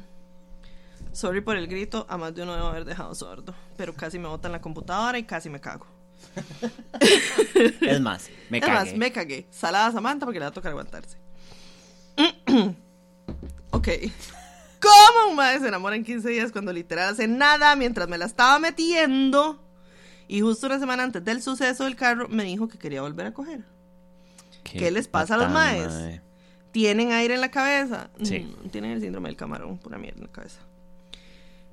Sorry por el grito, a más de uno debo haber dejado sordo. Pero casi me botan la computadora y casi me cago. Es más, me es más, cagué. me cagué. Salada Samantha porque le va a tocar aguantarse. ok. ¿Cómo un madre se enamora en 15 días cuando literal hace nada mientras me la estaba metiendo? Y justo una semana antes del suceso del carro me dijo que quería volver a coger. ¿Qué les pasa a los maes? mae. ¿Tienen aire en la cabeza? Sí. Mm, tienen el síndrome del camarón, pura mierda en la cabeza.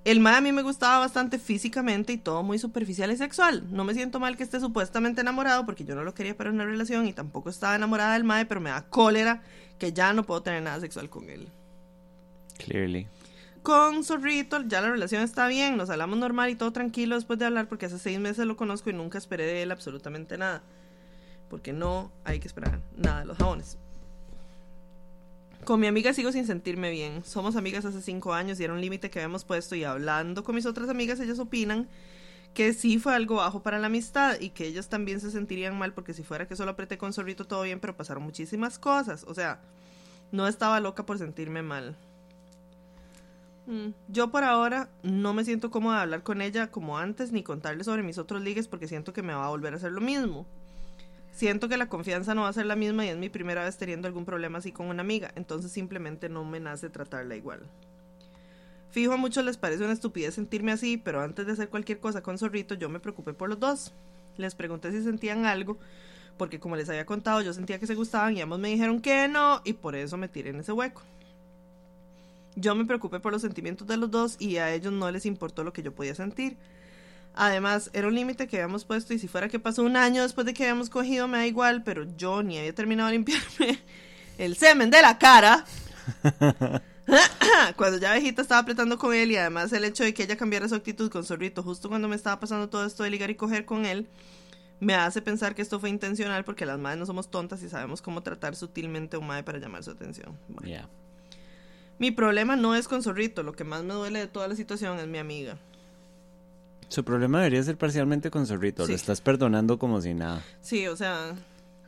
El mae a mí me gustaba bastante físicamente y todo muy superficial y sexual. No me siento mal que esté supuestamente enamorado porque yo no lo quería para una relación y tampoco estaba enamorada del mae, pero me da cólera que ya no puedo tener nada sexual con él. Clearly. Con Zorrito ya la relación está bien, nos hablamos normal y todo tranquilo después de hablar porque hace seis meses lo conozco y nunca esperé de él absolutamente nada. Porque no hay que esperar nada de los jabones. Con mi amiga sigo sin sentirme bien. Somos amigas hace cinco años y era un límite que habíamos puesto y hablando con mis otras amigas ellas opinan que sí fue algo bajo para la amistad y que ellas también se sentirían mal porque si fuera que solo apreté con Zorrito todo bien pero pasaron muchísimas cosas. O sea, No estaba loca por sentirme mal. Mm, Yo por ahora no me siento cómoda de hablar con ella como antes ni contarle sobre mis otros ligues porque siento que me va a volver a hacer lo mismo. Siento que la confianza no va a ser la misma y es mi primera vez teniendo algún problema así con una amiga, entonces simplemente no me nace tratarla igual. Fijo a muchos les parece una estupidez sentirme así, pero antes de hacer cualquier cosa con Zorrito yo me preocupé por los dos. Les pregunté si sentían algo, porque como les había contado yo sentía que se gustaban y ambos me dijeron que no y por eso me tiré en ese hueco. Yo me preocupé por los sentimientos de los dos y a ellos no les importó lo que yo podía sentir. Además, era un límite que habíamos puesto y si fuera que pasó un año después de que habíamos cogido me da igual, pero yo ni había terminado de limpiarme el semen de la cara. cuando ya Vejita estaba apretando con él y además el hecho de que ella cambiara su actitud con Zorrito justo cuando me estaba pasando todo esto de ligar y coger con él, me hace pensar que esto fue intencional porque las madres no somos tontas y sabemos cómo tratar sutilmente a un madre para llamar su atención. Bueno. Mi problema no es con Zorrito, lo que más me duele de toda la situación es mi amiga. Su problema debería ser parcialmente con Zorrito. Sí. Lo estás perdonando como si nada. Sí, o sea,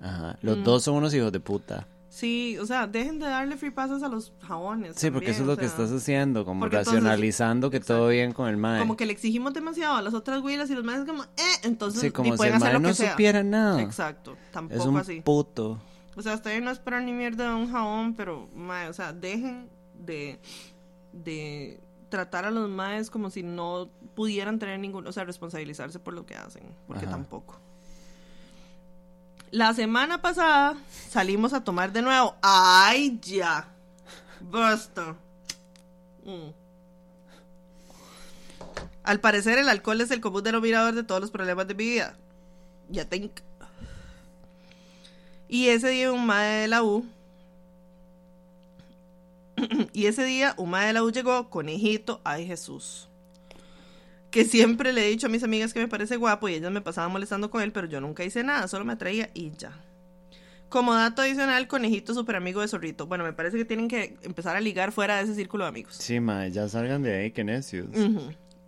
Ajá. Los Mm. dos son unos hijos de puta. sí, o sea, dejen de darle free passes a los jabones. Sí, porque eso es lo que estás haciendo, como porque entonces- racionalizando que todo bien con el mae. Como que le exigimos demasiado a las otras güilas y los madres como, eh, entonces sí, ni como si pueden el hacer que no sea. supiera nada. Exacto, tampoco Es un así. puto. O sea, bien no esperar ni mierda de un jabón, pero, mae, o sea, dejen de, de tratar a los maes como si no pudieran tener ningún, o sea, responsabilizarse por lo que hacen, porque Ajá. tampoco. La semana pasada salimos a tomar de nuevo. ¡Ay, ya! Basta. Mm. Al parecer, el alcohol es el común denominador de todos los problemas de mi vida. Ya think. Y ese día un mae de la U. y ese día un mae de la U llegó, conejito, ay Jesús. Que siempre le he dicho a mis amigas que me parece guapo y ellas me pasaban molestando con él, pero yo nunca hice nada, solo me atraía y ya. Como dato adicional, conejito super amigo de zorrito. Bueno, me parece que tienen que empezar a ligar fuera de ese círculo de amigos. Sí, mae, ya salgan de ahí, que necios.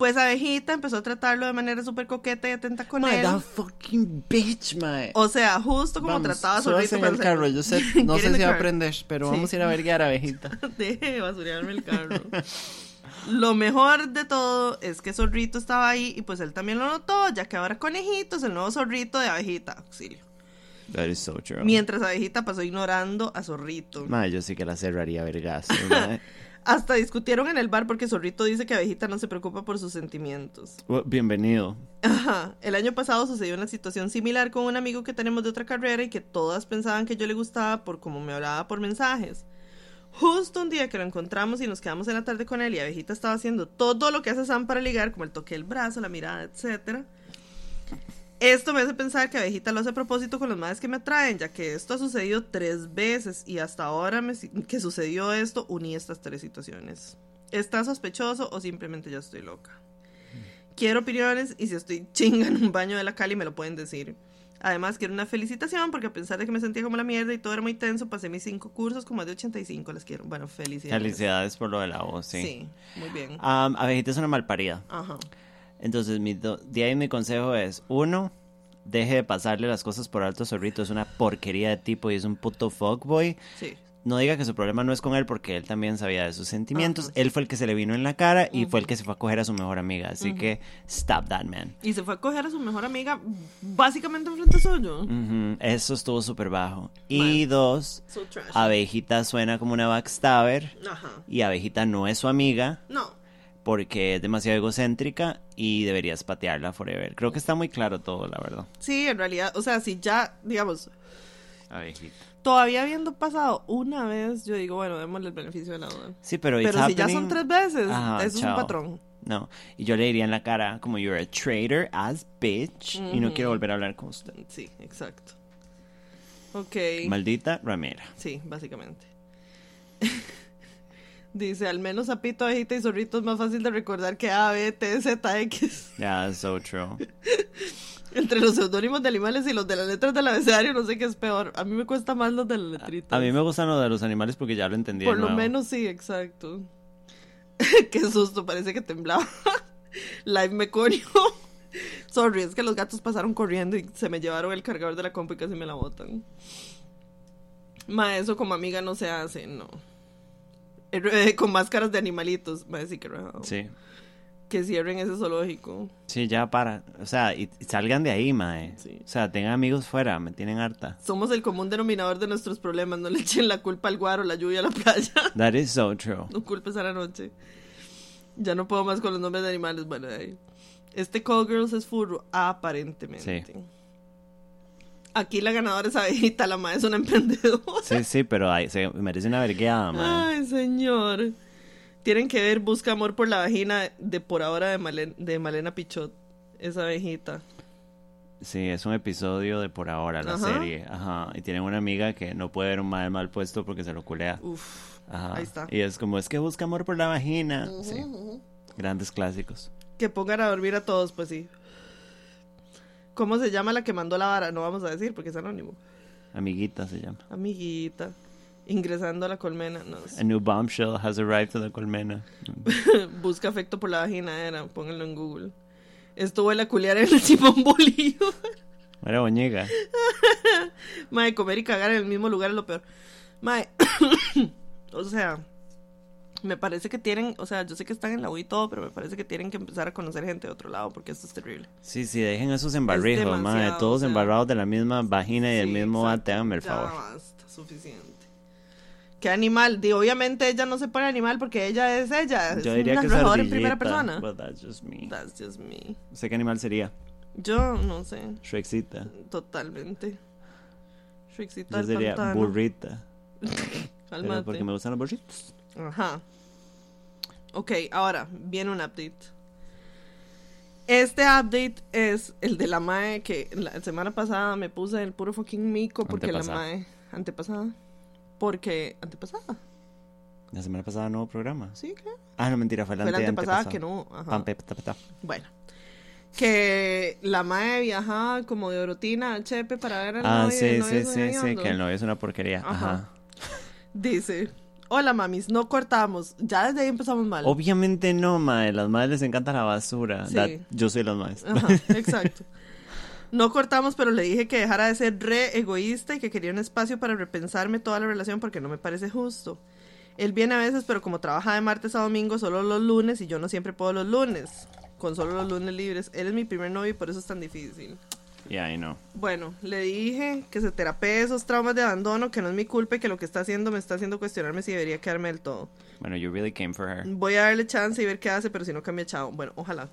Pues abejita empezó a tratarlo de manera súper coqueta y atenta con Mae, él. that fucking bitch, mae. O sea, justo como Vamos, trataba a Zorrito. en el carro, yo sé, no sé si the va a aprender, pero Sí. vamos a ir a verguiar a abejita. Deje de basurearme el carro. Lo mejor de todo es que Zorrito estaba ahí y pues él también lo notó, ya que ahora Conejito es el nuevo Zorrito de Abejita. Auxilio. That is so true. Mientras Abejita pasó ignorando a Zorrito. Mae, yo sí que la cerraría vergazo, mae. Hasta discutieron en el bar porque Zorrito dice que Abejita no se preocupa por sus sentimientos. Well, bienvenido. Ajá. El año pasado sucedió una situación similar con un amigo que tenemos de otra carrera y que todas pensaban que yo le gustaba por cómo me hablaba por mensajes. Justo un día que lo encontramos y nos quedamos en la tarde con él y Abejita estaba haciendo todo lo que hace Sam para ligar, como el toque del brazo, la mirada, etcétera. Esto me hace pensar que Abejita lo hace a propósito con los madres que me atraen, ya que esto ha sucedido tres veces y hasta ahora me- que sucedió esto uní estas tres situaciones. ¿Está sospechoso o simplemente ya estoy loca? Quiero opiniones y si estoy chinga en un baño de la Cali me lo pueden decir. Además, quiero una felicitación porque a pesar de que me sentía como la mierda y todo era muy tenso, pasé mis cinco cursos como de 85. Les quiero. Bueno, felicidades. Felicidades por lo de la voz, sí. Sí, muy bien. Am, abejita es una malparida. Ajá. Entonces, mi do- de ahí mi consejo es, uno, deje de pasarle las cosas por alto a Zorrito. Es una porquería de tipo y es un puto fuckboy. Sí. No diga que su problema no es con él porque él también sabía de sus sentimientos. Él fue el que se le vino en la cara y fue el que se fue a coger a su mejor amiga. Así que, stop that, man. Y se fue a coger a su mejor amiga básicamente enfrente suyo. Eso estuvo súper bajo. Y dos, So. Abejita suena como una backstabber y Abejita no es su amiga No. Porque es demasiado egocéntrica y deberías patearla forever. Creo que está muy claro todo, la verdad. Sí, en realidad, o sea, si ya, digamos, Abejita. todavía habiendo pasado una vez, yo digo, bueno, démosle el beneficio de la duda. Sí, pero, Pero si ya son tres veces, Ajá, eso es un patrón. No, y yo le diría en la cara como you're a traitor as bitch y no quiero volver a hablar con usted. Sí, exacto. Ok. Maldita ramera. Sí, básicamente. Dice, al menos Zapito, Abejita y Zorrito es más fácil de recordar que A, B, T, Z, X. Yeah, that's so true. Entre los seudónimos de animales y los de las letras del abecedario, no sé qué es peor. A mí me cuesta más los de las letritas. A mí me gustan los de los animales porque ya lo entendí. Por lo nuevo. menos sí, exacto. qué susto, parece que temblaba. Live meconio. Sorry, es que los gatos pasaron corriendo y se me llevaron el cargador de la compu y casi me la botan. Ma, eso como amiga no se hace, no. RBD con máscaras de animalitos. Ma, sí que rajado. Sí. Que cierren ese zoológico. Sí, ya para. O sea, y, y salgan de ahí, mae. Sí. O sea, tengan amigos fuera, me tienen harta. Somos el común denominador de nuestros problemas. No le echen la culpa al guaro, la lluvia, la playa. That is so true. No culpes a la noche. Ya no puedo más con los nombres de animales. Bueno, de ahí. Este Call Girls es furro, aparentemente. Sí. Aquí la ganadora es abejita, la madre es una emprendedora. Sí, sí, pero ay, se merece una vergueada, mae. Ay, señor. Tienen que ver Busca Amor por la Vagina de por ahora de, Malen- de Malena Pichot. Esa abejita. Sí, es un episodio de por ahora, la Ajá. serie. Ajá. Y tienen una amiga que no puede ver un mae mal puesto porque se lo culea. Uf. Ajá. ahí está. Y es como, es que busca amor por la vagina. Sí. Grandes clásicos. Que pongan a dormir a todos, pues sí. ¿Cómo se llama la que mandó la vara? No vamos a decir porque es anónimo. Amiguita se llama. Amiguita. Ingresando a la colmena. No sé. A new bombshell has arrived to the colmena. Busca afecto por la vagina, era. Pónganlo en Google. Esto huele a culiar en el Simón Bolívar. Era boñiga. Mae, comer y cagar en el mismo lugar es lo peor. Mae, o sea, me parece que tienen, o sea, yo sé que están en la U y todo, pero me parece que tienen que empezar a conocer gente de otro lado porque esto es terrible. Sí, sí, dejen esos embarrijos, demasiado, Todos o sea. embarrados de la misma vagina y del mismo bate, háganme el Ya favor. basta, suficiente. ¿Qué animal? Digo, obviamente ella no se pone animal porque ella es ella. Yo es diría un que es en primera persona. But that's just me. That's just me. sé qué animal sería. Yo no sé, Shrekcita. totalmente. Shrekcita Yo sería pantano. burrita. Porque me gustan los burritos. Ajá. Ok, ahora viene un update. Este update es el de la MAE que la semana pasada me puse el puro fucking mico porque Antepasada. la MAE. Antepasada. Porque. Antepasada. La semana pasada nuevo programa. Sí, ¿qué? Ah, no, mentira, fue la Fue la ante- antepasada antepasada. que no. Ajá. Pam, pe, ta, pe, ta. Bueno. Que la MAE viajaba como de Orotina a Chepe para ver al Ah, novio y sí, sí, sí, sí, que el novio es una porquería. Ajá. Ajá. Dice. Hola mamis, no cortamos. Ya desde ahí empezamos mal. Obviamente no, mae. Las madres les encanta la basura. Sí. That- yo soy las madres. Ajá, exacto. No cortamos, pero le dije que dejara de ser re egoísta y que quería un espacio para repensarme toda la relación porque no me parece justo. Él viene a veces, pero como trabaja de martes a domingo solo los lunes y yo no siempre puedo los lunes, con solo los lunes libres. Él es mi primer novio y por eso es tan difícil. Yeah, I know. Bueno, le dije que se terapee esos traumas de abandono, que no es mi culpa y que lo que está haciendo me está haciendo cuestionarme si debería quedarme del todo. Bueno, you really came for her. Voy a darle chance y ver qué hace, pero si no cambia, chao. Bueno, ojalá.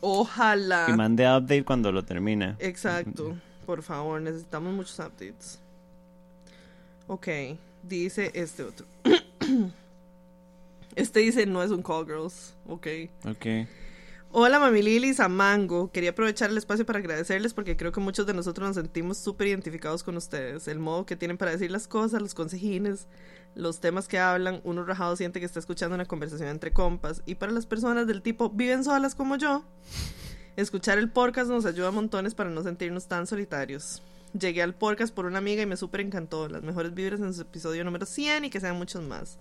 Ojalá. Y mande update cuando lo termine. Exacto. Por favor, necesitamos muchos updates. Ok, dice este otro. Este dice no es un call girls. Ok. Ok. Hola mami Lili Samango. Quería aprovechar el espacio para agradecerles porque creo que muchos de nosotros nos sentimos súper identificados con ustedes. El modo que tienen para decir las cosas, los consejines, los temas que hablan, uno rajado siente que está escuchando una conversación entre compas. Y para las personas del tipo viven solas como yo, escuchar el podcast nos ayuda a montones para no sentirnos tan solitarios. Llegué al podcast por una amiga y me súper encantó. Las mejores vibras en su episodio número 100 y que sean muchos más.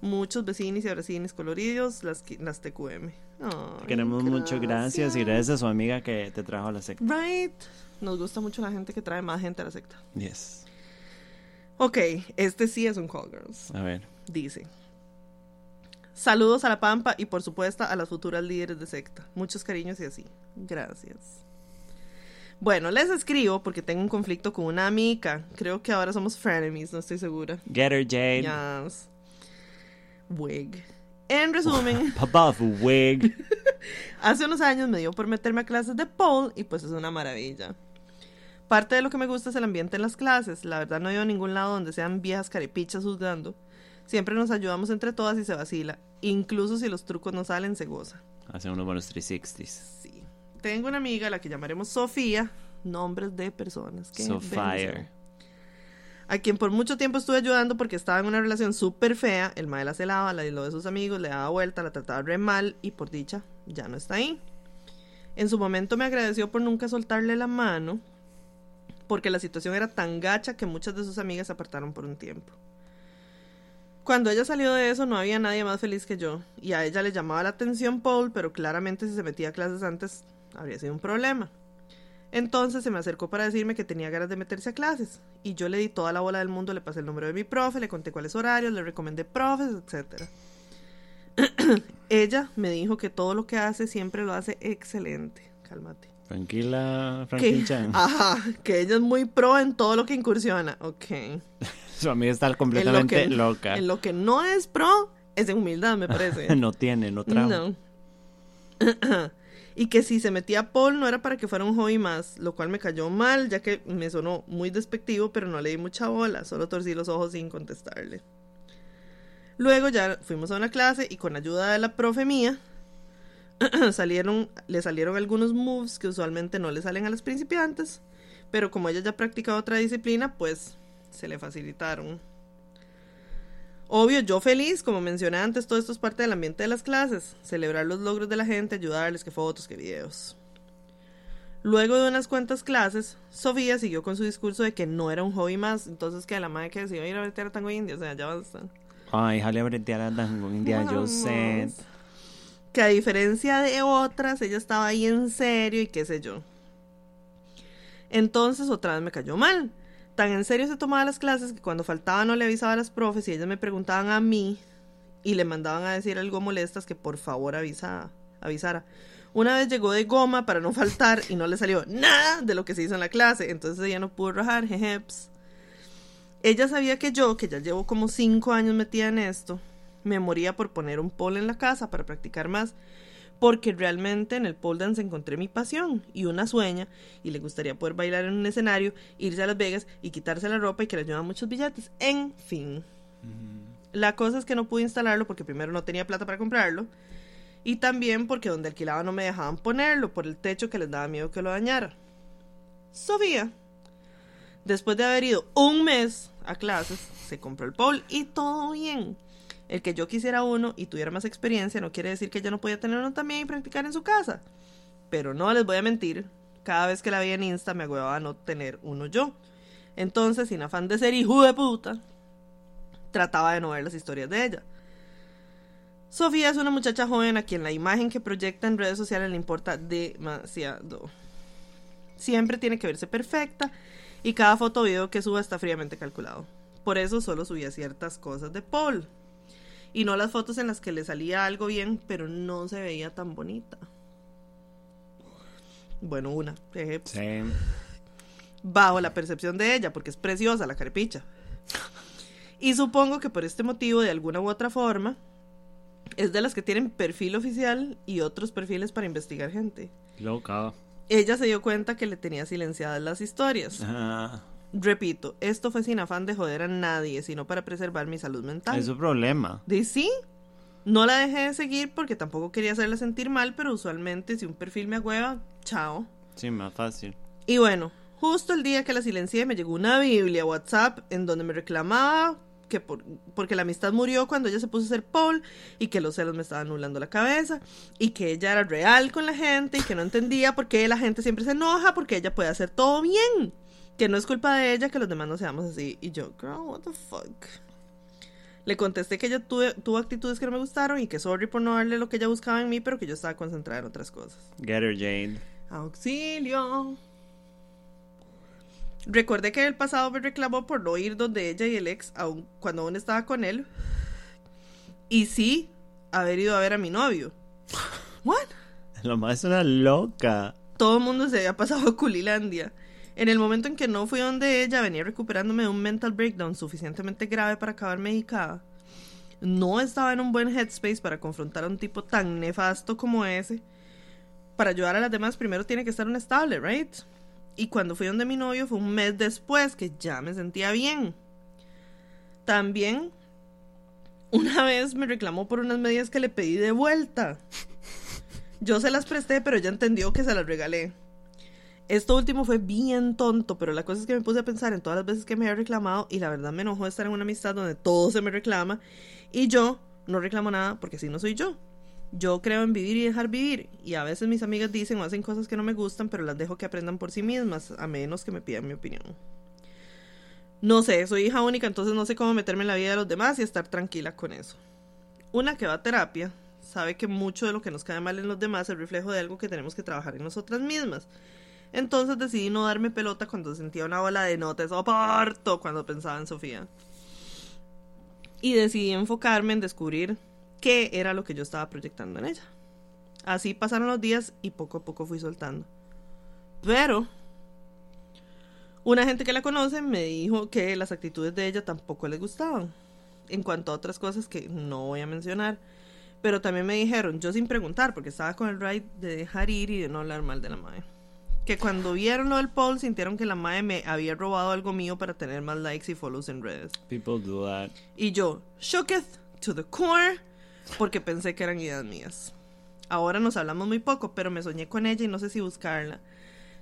Muchos vecinos y abracines coloridos, las, las TQM. Ay, Queremos mucho, gracias. Y gracias a su amiga que te trajo a la secta. Right. Nos gusta mucho la gente que trae más gente a la secta. Yes. Ok, este sí es un Call Girls. A ver. Dice. Saludos a la Pampa y por supuesto a las futuras líderes de secta. Muchos cariños y así. Gracias. Bueno, les escribo porque tengo un conflicto con una amiga. Creo que ahora somos frenemies, no estoy segura. Get her, Jade. Yes. Wig. En resumen, wig. hace unos años me dio por meterme a clases de pole y pues es una maravilla. Parte de lo que me gusta es el ambiente en las clases. La verdad no he ido a ningún lado donde sean viejas carepichas juzgando. Siempre nos ayudamos entre todas y se vacila. Incluso si los trucos no salen, se goza. Hace unos buenos 360s. Sí. Tengo una amiga a la que llamaremos Sofía. Nombres de personas. Qué So bendición. fire. A quien por mucho tiempo estuve ayudando porque estaba en una relación súper fea. El mae la celaba, la aisló de sus amigos, le daba vuelta, la trataba re mal y por dicha ya no está ahí. En su momento me agradeció por nunca soltarle la mano porque la situación era tan gacha que muchas de sus amigas se apartaron por un tiempo. Cuando ella salió de eso no había nadie más feliz que yo y a ella le llamaba la atención Paul, pero claramente si se metía a clases antes habría sido un problema. Entonces se me acercó para decirme que tenía ganas de meterse a clases. Y yo le di toda la bola del mundo, le pasé el número de mi profe, le conté cuáles horarios, le recomendé profes, etc. Ella me dijo que todo lo que hace siempre lo hace excelente. Cálmate. Tranquila, Franklin Chan. ajá, que ella es muy pro en todo lo que incursiona. Ok. Su amiga está En lo, completamente que, loca. en lo que no es pro es en humildad, me parece. no tiene, no trajo. No. y que si se metía Paul no era para que fuera un hobby más, lo cual me cayó mal, ya que me sonó muy despectivo, pero no le di mucha bola, solo torcí los ojos sin contestarle. Luego ya fuimos a una clase y con ayuda de la profe mía, salieron, le salieron algunos moves que usualmente no le salen a los principiantes, pero como ella ya practicaba otra disciplina, pues se le facilitaron. Obvio, yo feliz, como mencioné antes, todo esto es parte del ambiente de las clases, celebrar los logros de la gente, ayudarles, que fotos, que videos. Luego de unas cuantas clases, Sofía siguió con su discurso de que no era un hobby más, entonces que la madre que a ir a meter a tango indio, o sea, ya basta. Ay, jale a bretear a Dango India, yo sé. Que a diferencia de otras, ella estaba ahí en serio y qué sé yo. Entonces otra vez me cayó mal. Tan en serio se tomaba las clases que cuando faltaba no le avisaba a las profes y ellas me preguntaban a mí y le mandaban a decir algo molestas que por favor avisa, avisara. Una vez llegó de goma para no faltar y no le salió nada de lo que se hizo en la clase, entonces ella no pudo rajar, jejeps. Ella sabía que yo, que ya llevo como cinco años metida en esto, me moría por poner un pole en la casa para practicar más, porque realmente en el pole dance encontré mi pasión y una sueña, y le gustaría poder bailar en un escenario, irse a Las Vegas y quitarse la ropa y que le llevan muchos billetes. En fin. La cosa es que no pude instalarlo porque primero no tenía plata para comprarlo, y también porque donde alquilaba no me dejaban ponerlo por el techo que les daba miedo que lo dañara. Sofía, después de haber ido un mes a clases, se compró el pole y todo bien. El que yo quisiera uno y tuviera más experiencia no quiere decir que yo no podía tener uno también y practicar en su casa. Pero no les voy a mentir, cada vez que la veía en Insta me agüevaba no tener uno yo. Entonces, sin afán de ser hijo de puta, trataba de no ver las historias de ella. Sofía es una muchacha joven a quien la imagen que proyecta en redes sociales le importa demasiado. Siempre tiene que verse perfecta y cada foto o video que suba está fríamente calculado. Por eso solo subía ciertas cosas de Paul. Y no las fotos en las que le salía algo bien, pero no se veía tan bonita. Bueno, una. eh, Sí. bajo la percepción de ella, porque es preciosa la carepicha. Y supongo que por este motivo, de alguna u otra forma, es de las que tienen perfil oficial y otros perfiles para investigar gente. Loca. Ella se dio cuenta que le tenía silenciadas las historias. Ah, Repito, esto fue sin afán de joder a nadie, sino para preservar mi salud mental. es su problema. ¿De sí? No la dejé de seguir porque tampoco quería hacerla sentir mal, pero usualmente si un perfil me agüeva, chao. Sí, más fácil. Y bueno, justo el día que la silencié me llegó una Biblia WhatsApp en donde me reclamaba que por- porque la amistad murió cuando ella se puso a ser Paul y que los celos me estaban nublando la cabeza y que ella era real con la gente y que no entendía por qué la gente siempre se enoja porque ella puede hacer todo bien. Que no es culpa de ella que los demás no seamos así. Y yo, girl, what the fuck. Le contesté que ella tuve- tuvo actitudes que no me gustaron y que sorry por no darle lo que ella buscaba en mí, pero que yo estaba concentrada en otras cosas. Get her, Jade. Auxilio. Recordé que el pasado me reclamó por no ir donde ella y el ex aún, cuando aún estaba con él. Y sí, haber ido a ver a mi novio. What? Lo más es una loca. Todo el mundo se había pasado a Culilandia. En el momento en que no fui donde ella, venía recuperándome de un mental breakdown suficientemente grave para acabar medicada. No estaba en un buen headspace para confrontar a un tipo tan nefasto como ese. Para ayudar a las demás, primero tiene que estar un estable, ¿right? Y cuando fui donde mi novio fue un mes después que ya me sentía bien. También, una vez me reclamó por unas medias que le pedí de vuelta. Yo se las presté, pero ella entendió que se las regalé. Esto último fue bien tonto, pero la cosa es que me puse a pensar en todas las veces que me había reclamado y la verdad me enojó estar en una amistad donde todo se me reclama y yo no reclamo nada porque así no soy yo. Yo creo en vivir y dejar vivir y a veces mis amigas dicen o hacen cosas que no me gustan, pero las dejo que aprendan por sí mismas, a menos que me pidan mi opinión. No sé, soy hija única, entonces no sé cómo meterme en la vida de los demás y estar tranquila con eso. Una que va a terapia sabe que mucho de lo que nos cae mal en los demás es reflejo de algo que tenemos que trabajar en nosotras mismas. Entonces decidí no darme pelota cuando sentía una bola de no te soporto cuando pensaba en Sofía. Y decidí enfocarme en descubrir qué era lo que yo estaba proyectando en ella. Así pasaron los días y poco a poco fui soltando. Pero una gente que la conoce me dijo que las actitudes de ella tampoco le gustaban. En cuanto a otras cosas que no voy a mencionar. Pero también me dijeron, yo sin preguntar, porque estaba con el ride de dejar ir y de no hablar mal de la madre. Que cuando vieron lo del poll sintieron que la madre me había robado algo mío para tener más likes y follows en redes. People do that. Y yo, shooketh to the core, porque pensé que eran ideas mías. Ahora nos hablamos muy poco, pero me soñé con ella y no sé si buscarla.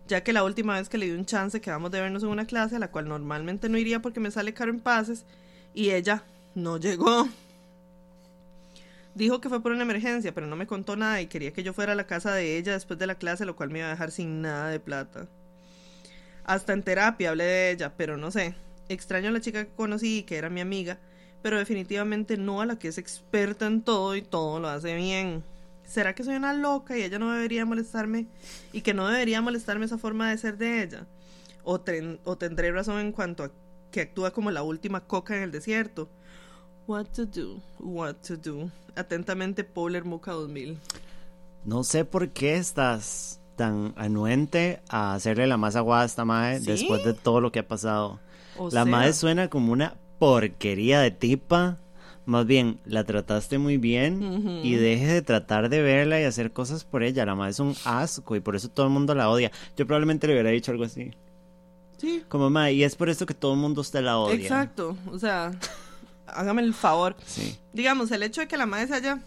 Ya que la última vez que le di un chance quedamos de vernos en una clase a la cual normalmente no iría porque me sale caro en pases y ella no llegó. Dijo que fue por una emergencia, pero no me contó nada y quería que yo fuera a la casa de ella después de la clase, lo cual me iba a dejar sin nada de plata. Hasta en terapia hablé de ella, pero no sé. Extraño a la chica que conocí y que era mi amiga, pero definitivamente no a la que es experta en todo y todo lo hace bien. ¿Será que soy una loca y ella no debería molestarme y que no debería molestarme esa forma de ser de ella? ¿O, o tendré razón en cuanto a que actúa como la última coca en el desierto? What to do, what to do. Atentamente, Polar Muca 2000. No sé por qué estás tan anuente a hacerle la más aguada a esta madre ¿Sí? después de todo lo que ha pasado. O la sea- madre suena como una porquería de tipa. Más bien, la trataste muy bien y deje de tratar de verla y hacer cosas por ella. La madre es un asco y por eso todo el mundo la odia. Yo probablemente le hubiera dicho algo así. Sí, Como madre, y es por eso que todo el mundo usted la odia. exacto. O sea, hágame el favor. Sí. Digamos, el hecho de que la madre se haya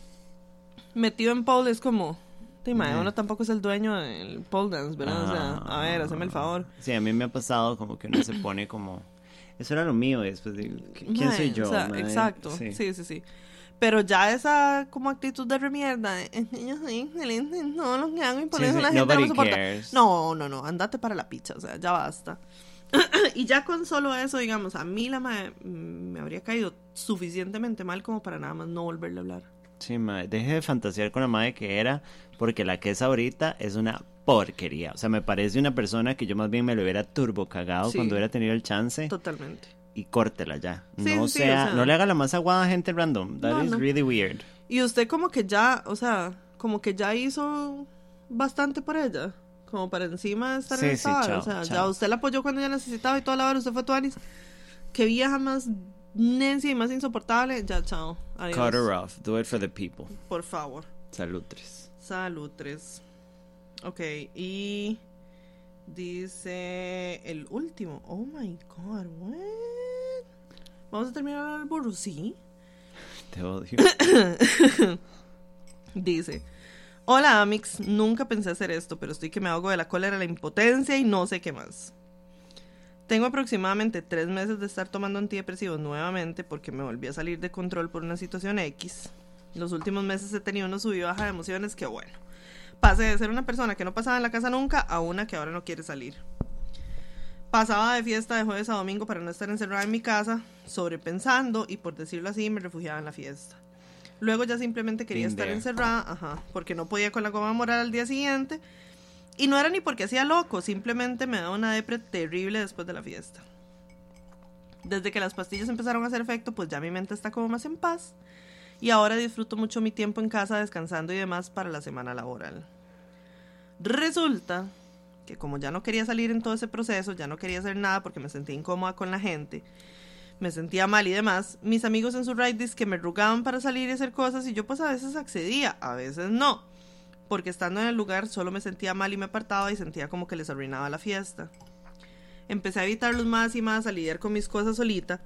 metido en pole es como... Sí, madre, uno tampoco es el dueño del pole dance, ¿verdad? O sea, a ver, haceme el favor. Sí, a mí me ha pasado como que uno se pone como... Eso era lo mío y después digo, ¿qui- ¿quién soy yo? o sea, exacto. Sí. sí, sí, Pero ya esa como actitud de remierda, de, "Eh, yo soy excelente en todo lo que hago y por Sí, eso sí, la gente no me soporta. cares. No, no, no, andate para la picha, o sea, ya basta. y ya con solo eso, digamos, a mí la mae, mm, me habría caído suficientemente mal como para nada más no volverle a hablar. Sí, mae, deje de fantasear con la madre que era, porque la que es ahorita es una porquería. O sea, me parece una persona que yo más bien me lo hubiera turbo cagado Sí. cuando hubiera tenido el chance Totalmente. y córtela ya. Sí, no sí, sea, o sea- no le haga la más aguada a gente random. That No, is no. really weird. Y usted como que ya, o sea, como que ya hizo bastante por ella. Como para encima de estar Sí, en sí, esta vara. chao, O sea, ya chao. usted la apoyó cuando ella necesitaba y toda la hora usted fue Tuanis. Qué vieja más necia y más insoportable. Ya, chao. Adiós. Cut her off. Do it for the people. Por favor. Salutres. Salud, tres. Ok, y dice el último. Oh my god, what? Vamos a terminar el burro, sí. Te odio. Dice, hola Amix, nunca pensé hacer esto, pero estoy que me ahogo de la cólera, la impotencia y no sé qué más. Tengo aproximadamente tres meses de estar tomando antidepresivos nuevamente porque me volví a salir de control por una situación X. Los últimos meses he tenido una sub y baja de emociones que bueno. Pasé de ser una persona que no pasaba en la casa nunca a una que ahora no quiere salir. Pasaba de fiesta de jueves a domingo para no estar encerrada en mi casa, sobrepensando y por decirlo así me refugiaba en la fiesta. Luego ya simplemente quería estar encerrada, ajá, porque no podía con la goma moral al día siguiente. Y no era ni porque hacía loco, simplemente me daba una depre terrible después de la fiesta. Desde que las pastillas empezaron a hacer efecto, pues ya mi mente está como más en paz. Y ahora disfruto mucho mi tiempo en casa descansando y demás para la semana laboral. Resulta que como ya no quería salir en todo ese proceso, ya no quería hacer nada porque me sentía incómoda con la gente, me sentía mal y demás, mis amigos en su ride que me rugaban para salir y hacer cosas y yo pues a veces accedía, a veces no, porque estando en el lugar solo me sentía mal y me apartaba y sentía como que les arruinaba la fiesta. Empecé a evitarlos más y más, a lidiar con mis cosas solita,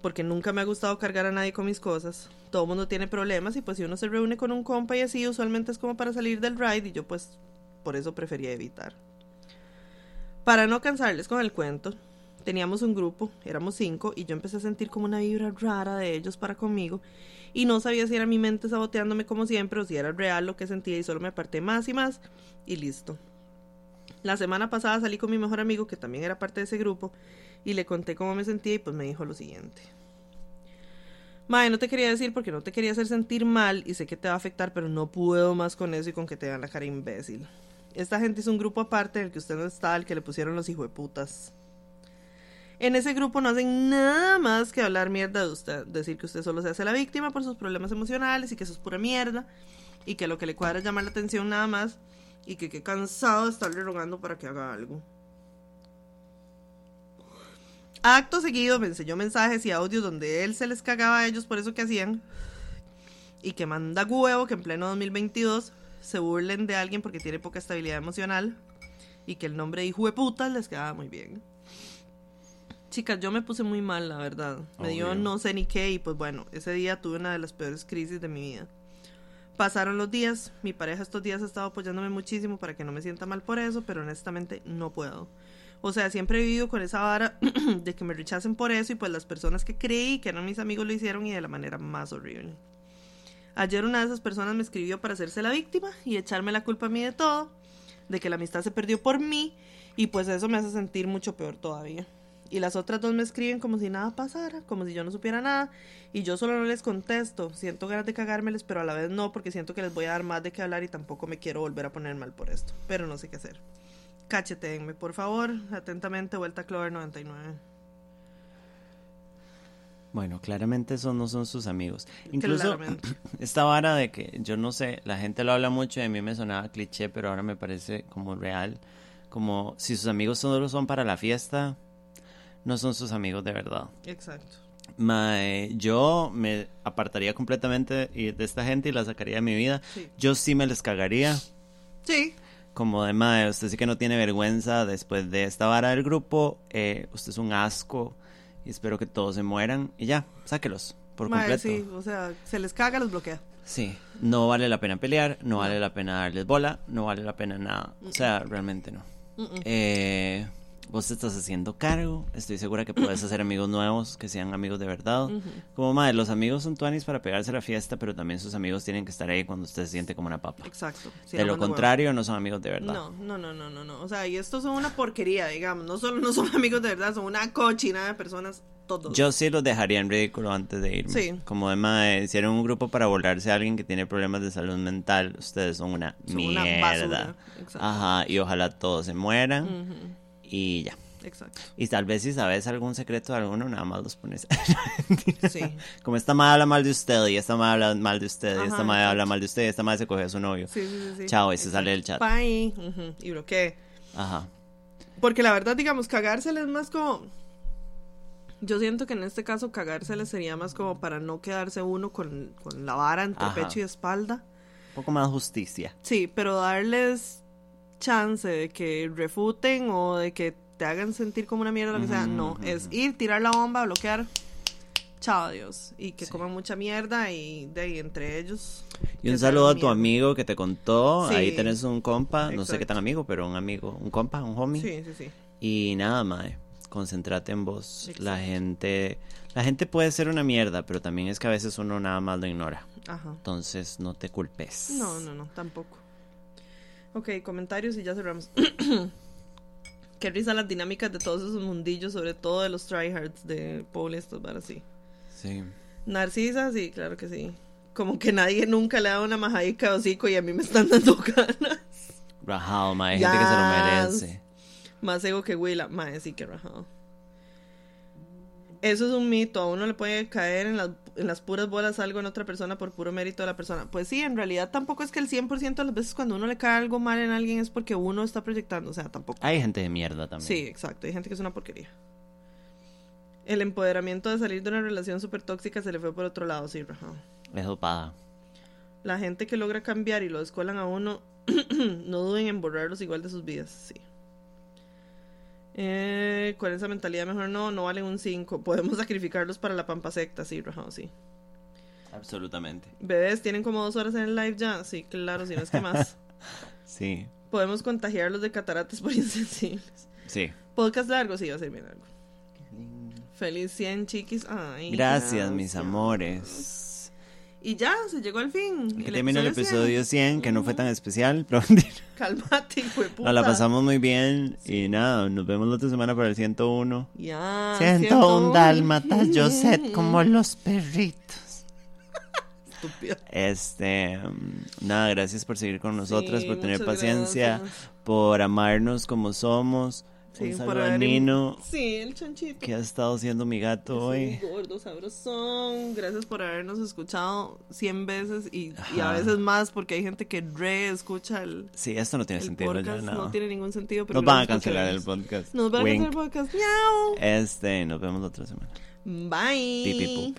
porque nunca me ha gustado cargar a nadie con mis cosas. Todo mundo tiene problemas y pues si uno se reúne con un compa y así, usualmente es como para salir del ride y yo pues por eso prefería evitar. Para no cansarles con el cuento, teníamos un grupo, éramos cinco, y yo empecé a sentir como una vibra rara de ellos para conmigo, y no sabía si era mi mente saboteándome como siempre o si era real lo que sentía y solo me aparté más y más, y listo. La semana pasada salí con mi mejor amigo, que también era parte de ese grupo, y le conté cómo me sentía y pues me dijo lo siguiente. Mae, no te quería decir porque no te quería hacer sentir mal y sé que te va a afectar, pero no puedo más con eso y con que te vean la cara imbécil. Esta gente hizo un grupo aparte en el que usted no está, el que le pusieron los hijueputas. En ese grupo no hacen nada más que hablar mierda de usted. Decir que usted solo se hace la víctima por sus problemas emocionales y que eso es pura mierda. Y que lo que le cuadra es llamar la atención nada más. Y que qué cansado de estarle rogando para que haga algo. Acto seguido me enseñó mensajes y audios donde él se les cagaba a ellos por eso que hacían. Y que manda huevo que en pleno 2022 se burlen de alguien porque tiene poca estabilidad emocional. Y que el nombre de hijo de puta les quedaba muy bien. Chicas, yo me puse muy mal, la verdad. Me dio no sé ni qué y pues bueno, ese día tuve una de las peores crisis de mi vida. Pasaron los días, mi pareja estos días ha estado apoyándome muchísimo para que no me sienta mal por eso, pero honestamente no puedo. O sea, siempre he vivido con esa vara de que me rechacen por eso y pues las personas que creí que eran mis amigos lo hicieron y de la manera más horrible. Ayer una de esas personas me escribió para hacerse la víctima y echarme la culpa a mí de todo, de que la amistad se perdió por mí y pues eso me hace sentir mucho peor todavía. Y las otras dos me escriben como si nada pasara, como si yo no supiera nada. Y yo solo no les contesto. Siento ganas de cagármeles, pero a la vez no, porque siento que les voy a dar más de qué hablar y tampoco me quiero volver a poner mal por esto. Pero no sé qué hacer. Cachetenme, por favor. Atentamente, vuelta a Clover 99. Bueno, claramente esos no son sus amigos. Incluso Claramente. esta vara de que yo no sé, la gente lo habla mucho y a mí me sonaba cliché, pero ahora me parece como real. Como si sus amigos solo son para la fiesta, no son sus amigos de verdad. Exacto. Mae, yo me apartaría completamente de esta gente y la sacaría de mi vida. Sí. Yo sí me les cagaría. Sí. Como de mae, usted sí que no tiene vergüenza después de esta vara del grupo. eh, usted es un asco y espero que todos se mueran. Y ya, sáquelos por Mae, completo. sí, o sea, se les caga, los bloquea. Sí, no vale la pena pelear, no vale la pena darles bola, no vale la pena nada. O sea, realmente no. Eh, vos te estás haciendo cargo, estoy segura que puedes hacer amigos nuevos que sean amigos de verdad. Como madre, los amigos son tuanis para pegarse a la fiesta, pero también sus amigos tienen que estar ahí cuando usted se siente como una papa. Exacto. Sí, de lo huevo. contrario, no son amigos de verdad. No, no, no, no, no, no. O sea, y estos son una porquería, digamos. No solo no son amigos de verdad, son una cochina de personas todos. Yo sí los dejaría en ridículo antes de irme. Sí. Como de hicieron un grupo para volarse a alguien que tiene problemas de salud mental. Ustedes son una Son mierda. Ajá, y ojalá todos se mueran. Ujú, Y ya. Exacto. Y tal vez si sabes algún secreto de alguno, nada más los pones. Sí. Como esta madre habla mal de usted, y esta madre habla mal de usted, y esta madre habla mal de usted, y esta madre se coge a su novio. Sí, sí, sí. Chao, y se sale del chat. Bye. Y bloqueé. Ajá. Porque la verdad, digamos, cagársela es más como. Yo siento que en este caso cagársela sería más como para no quedarse uno con, con la vara entre Ajá. pecho y espalda. Un poco más justicia. Sí, pero darles chance de que refuten o de que te hagan sentir como una mierda, lo que sea. No, es ir, tirar la bomba, bloquear. Chao, adiós. Y que Sí. coman mucha mierda y de ahí entre ellos. Y un saludo a tu mierda. amigo que te contó. Sí. Ahí tenés un compa, no sé qué tan amigo, pero un amigo, un compa, un homie. Sí, sí, sí. Y nada, mae, concéntrate en vos. La gente, la gente puede ser una mierda, pero también es que a veces uno nada más lo ignora. Ajá. Entonces no te culpes. No, no, no, tampoco. Ok, comentarios y ya cerramos. Qué risa las dinámicas de todos esos mundillos, sobre todo de los tryhards de Paul estos para así. Sí. Narcisa, sí, claro que sí. Como que nadie nunca le da una majadica hocico y a mí me están dando ganas. Rajado, mae, hay gente que se lo merece. Más ego que Willa. Mae, sí que rajado. Eso es un mito. A uno le puede caer en las, en las puras bolas algo en otra persona por puro mérito de la persona. Pues sí, en realidad tampoco es que el 100% de las veces cuando uno le cae algo mal en alguien es porque uno está proyectando. O sea, tampoco. Hay gente de mierda también. Sí, exacto. Hay gente que es una porquería. El empoderamiento de salir de una relación súper tóxica se le fue por otro lado, sí, rajado. Es dopada. La gente que logra cambiar y lo escuelan a uno, no duden en borrarlos igual de sus vidas, sí. Eh, con esa mentalidad mejor no, no valen un 5. Podemos sacrificarlos para la pampa secta, sí, rajado, sí. Absolutamente. Bebés, ¿tienen como dos horas en el live ya? Sí, claro, si no es que más. Sí, Podemos contagiarlos de cataratas por insensibles. sí. Podcast largo, sí, va a ser bien largo. Feliz 100 chiquis. Ay, Gracias, mis gracias. amores. Y ya, se llegó al fin. Aquí termina el episodio 100. 100, que no fue tan especial, pero Calmate, hijo de puta. nos la pasamos muy bien. Y nada, nos vemos la otra semana para el 101. Ya. 101 dálmatas, yo sé como los perritos. estúpida. Este, mm, nada, gracias por seguir con nosotras, Sí, por tener paciencia, gracias. por amarnos como somos. Sí, el chanchito. Que ha estado siendo mi gato hoy. Gordo, sabrosón. Gracias por habernos escuchado 100 veces y, a veces más porque hay gente que re escucha el. Sí, esto no tiene sentido. Podcast, no. no. tiene ningún sentido. Nos van a cancelar el podcast. Nos van a cancelar el podcast. ¡Miau! Este, nos vemos la otra semana. Bye. Pipi.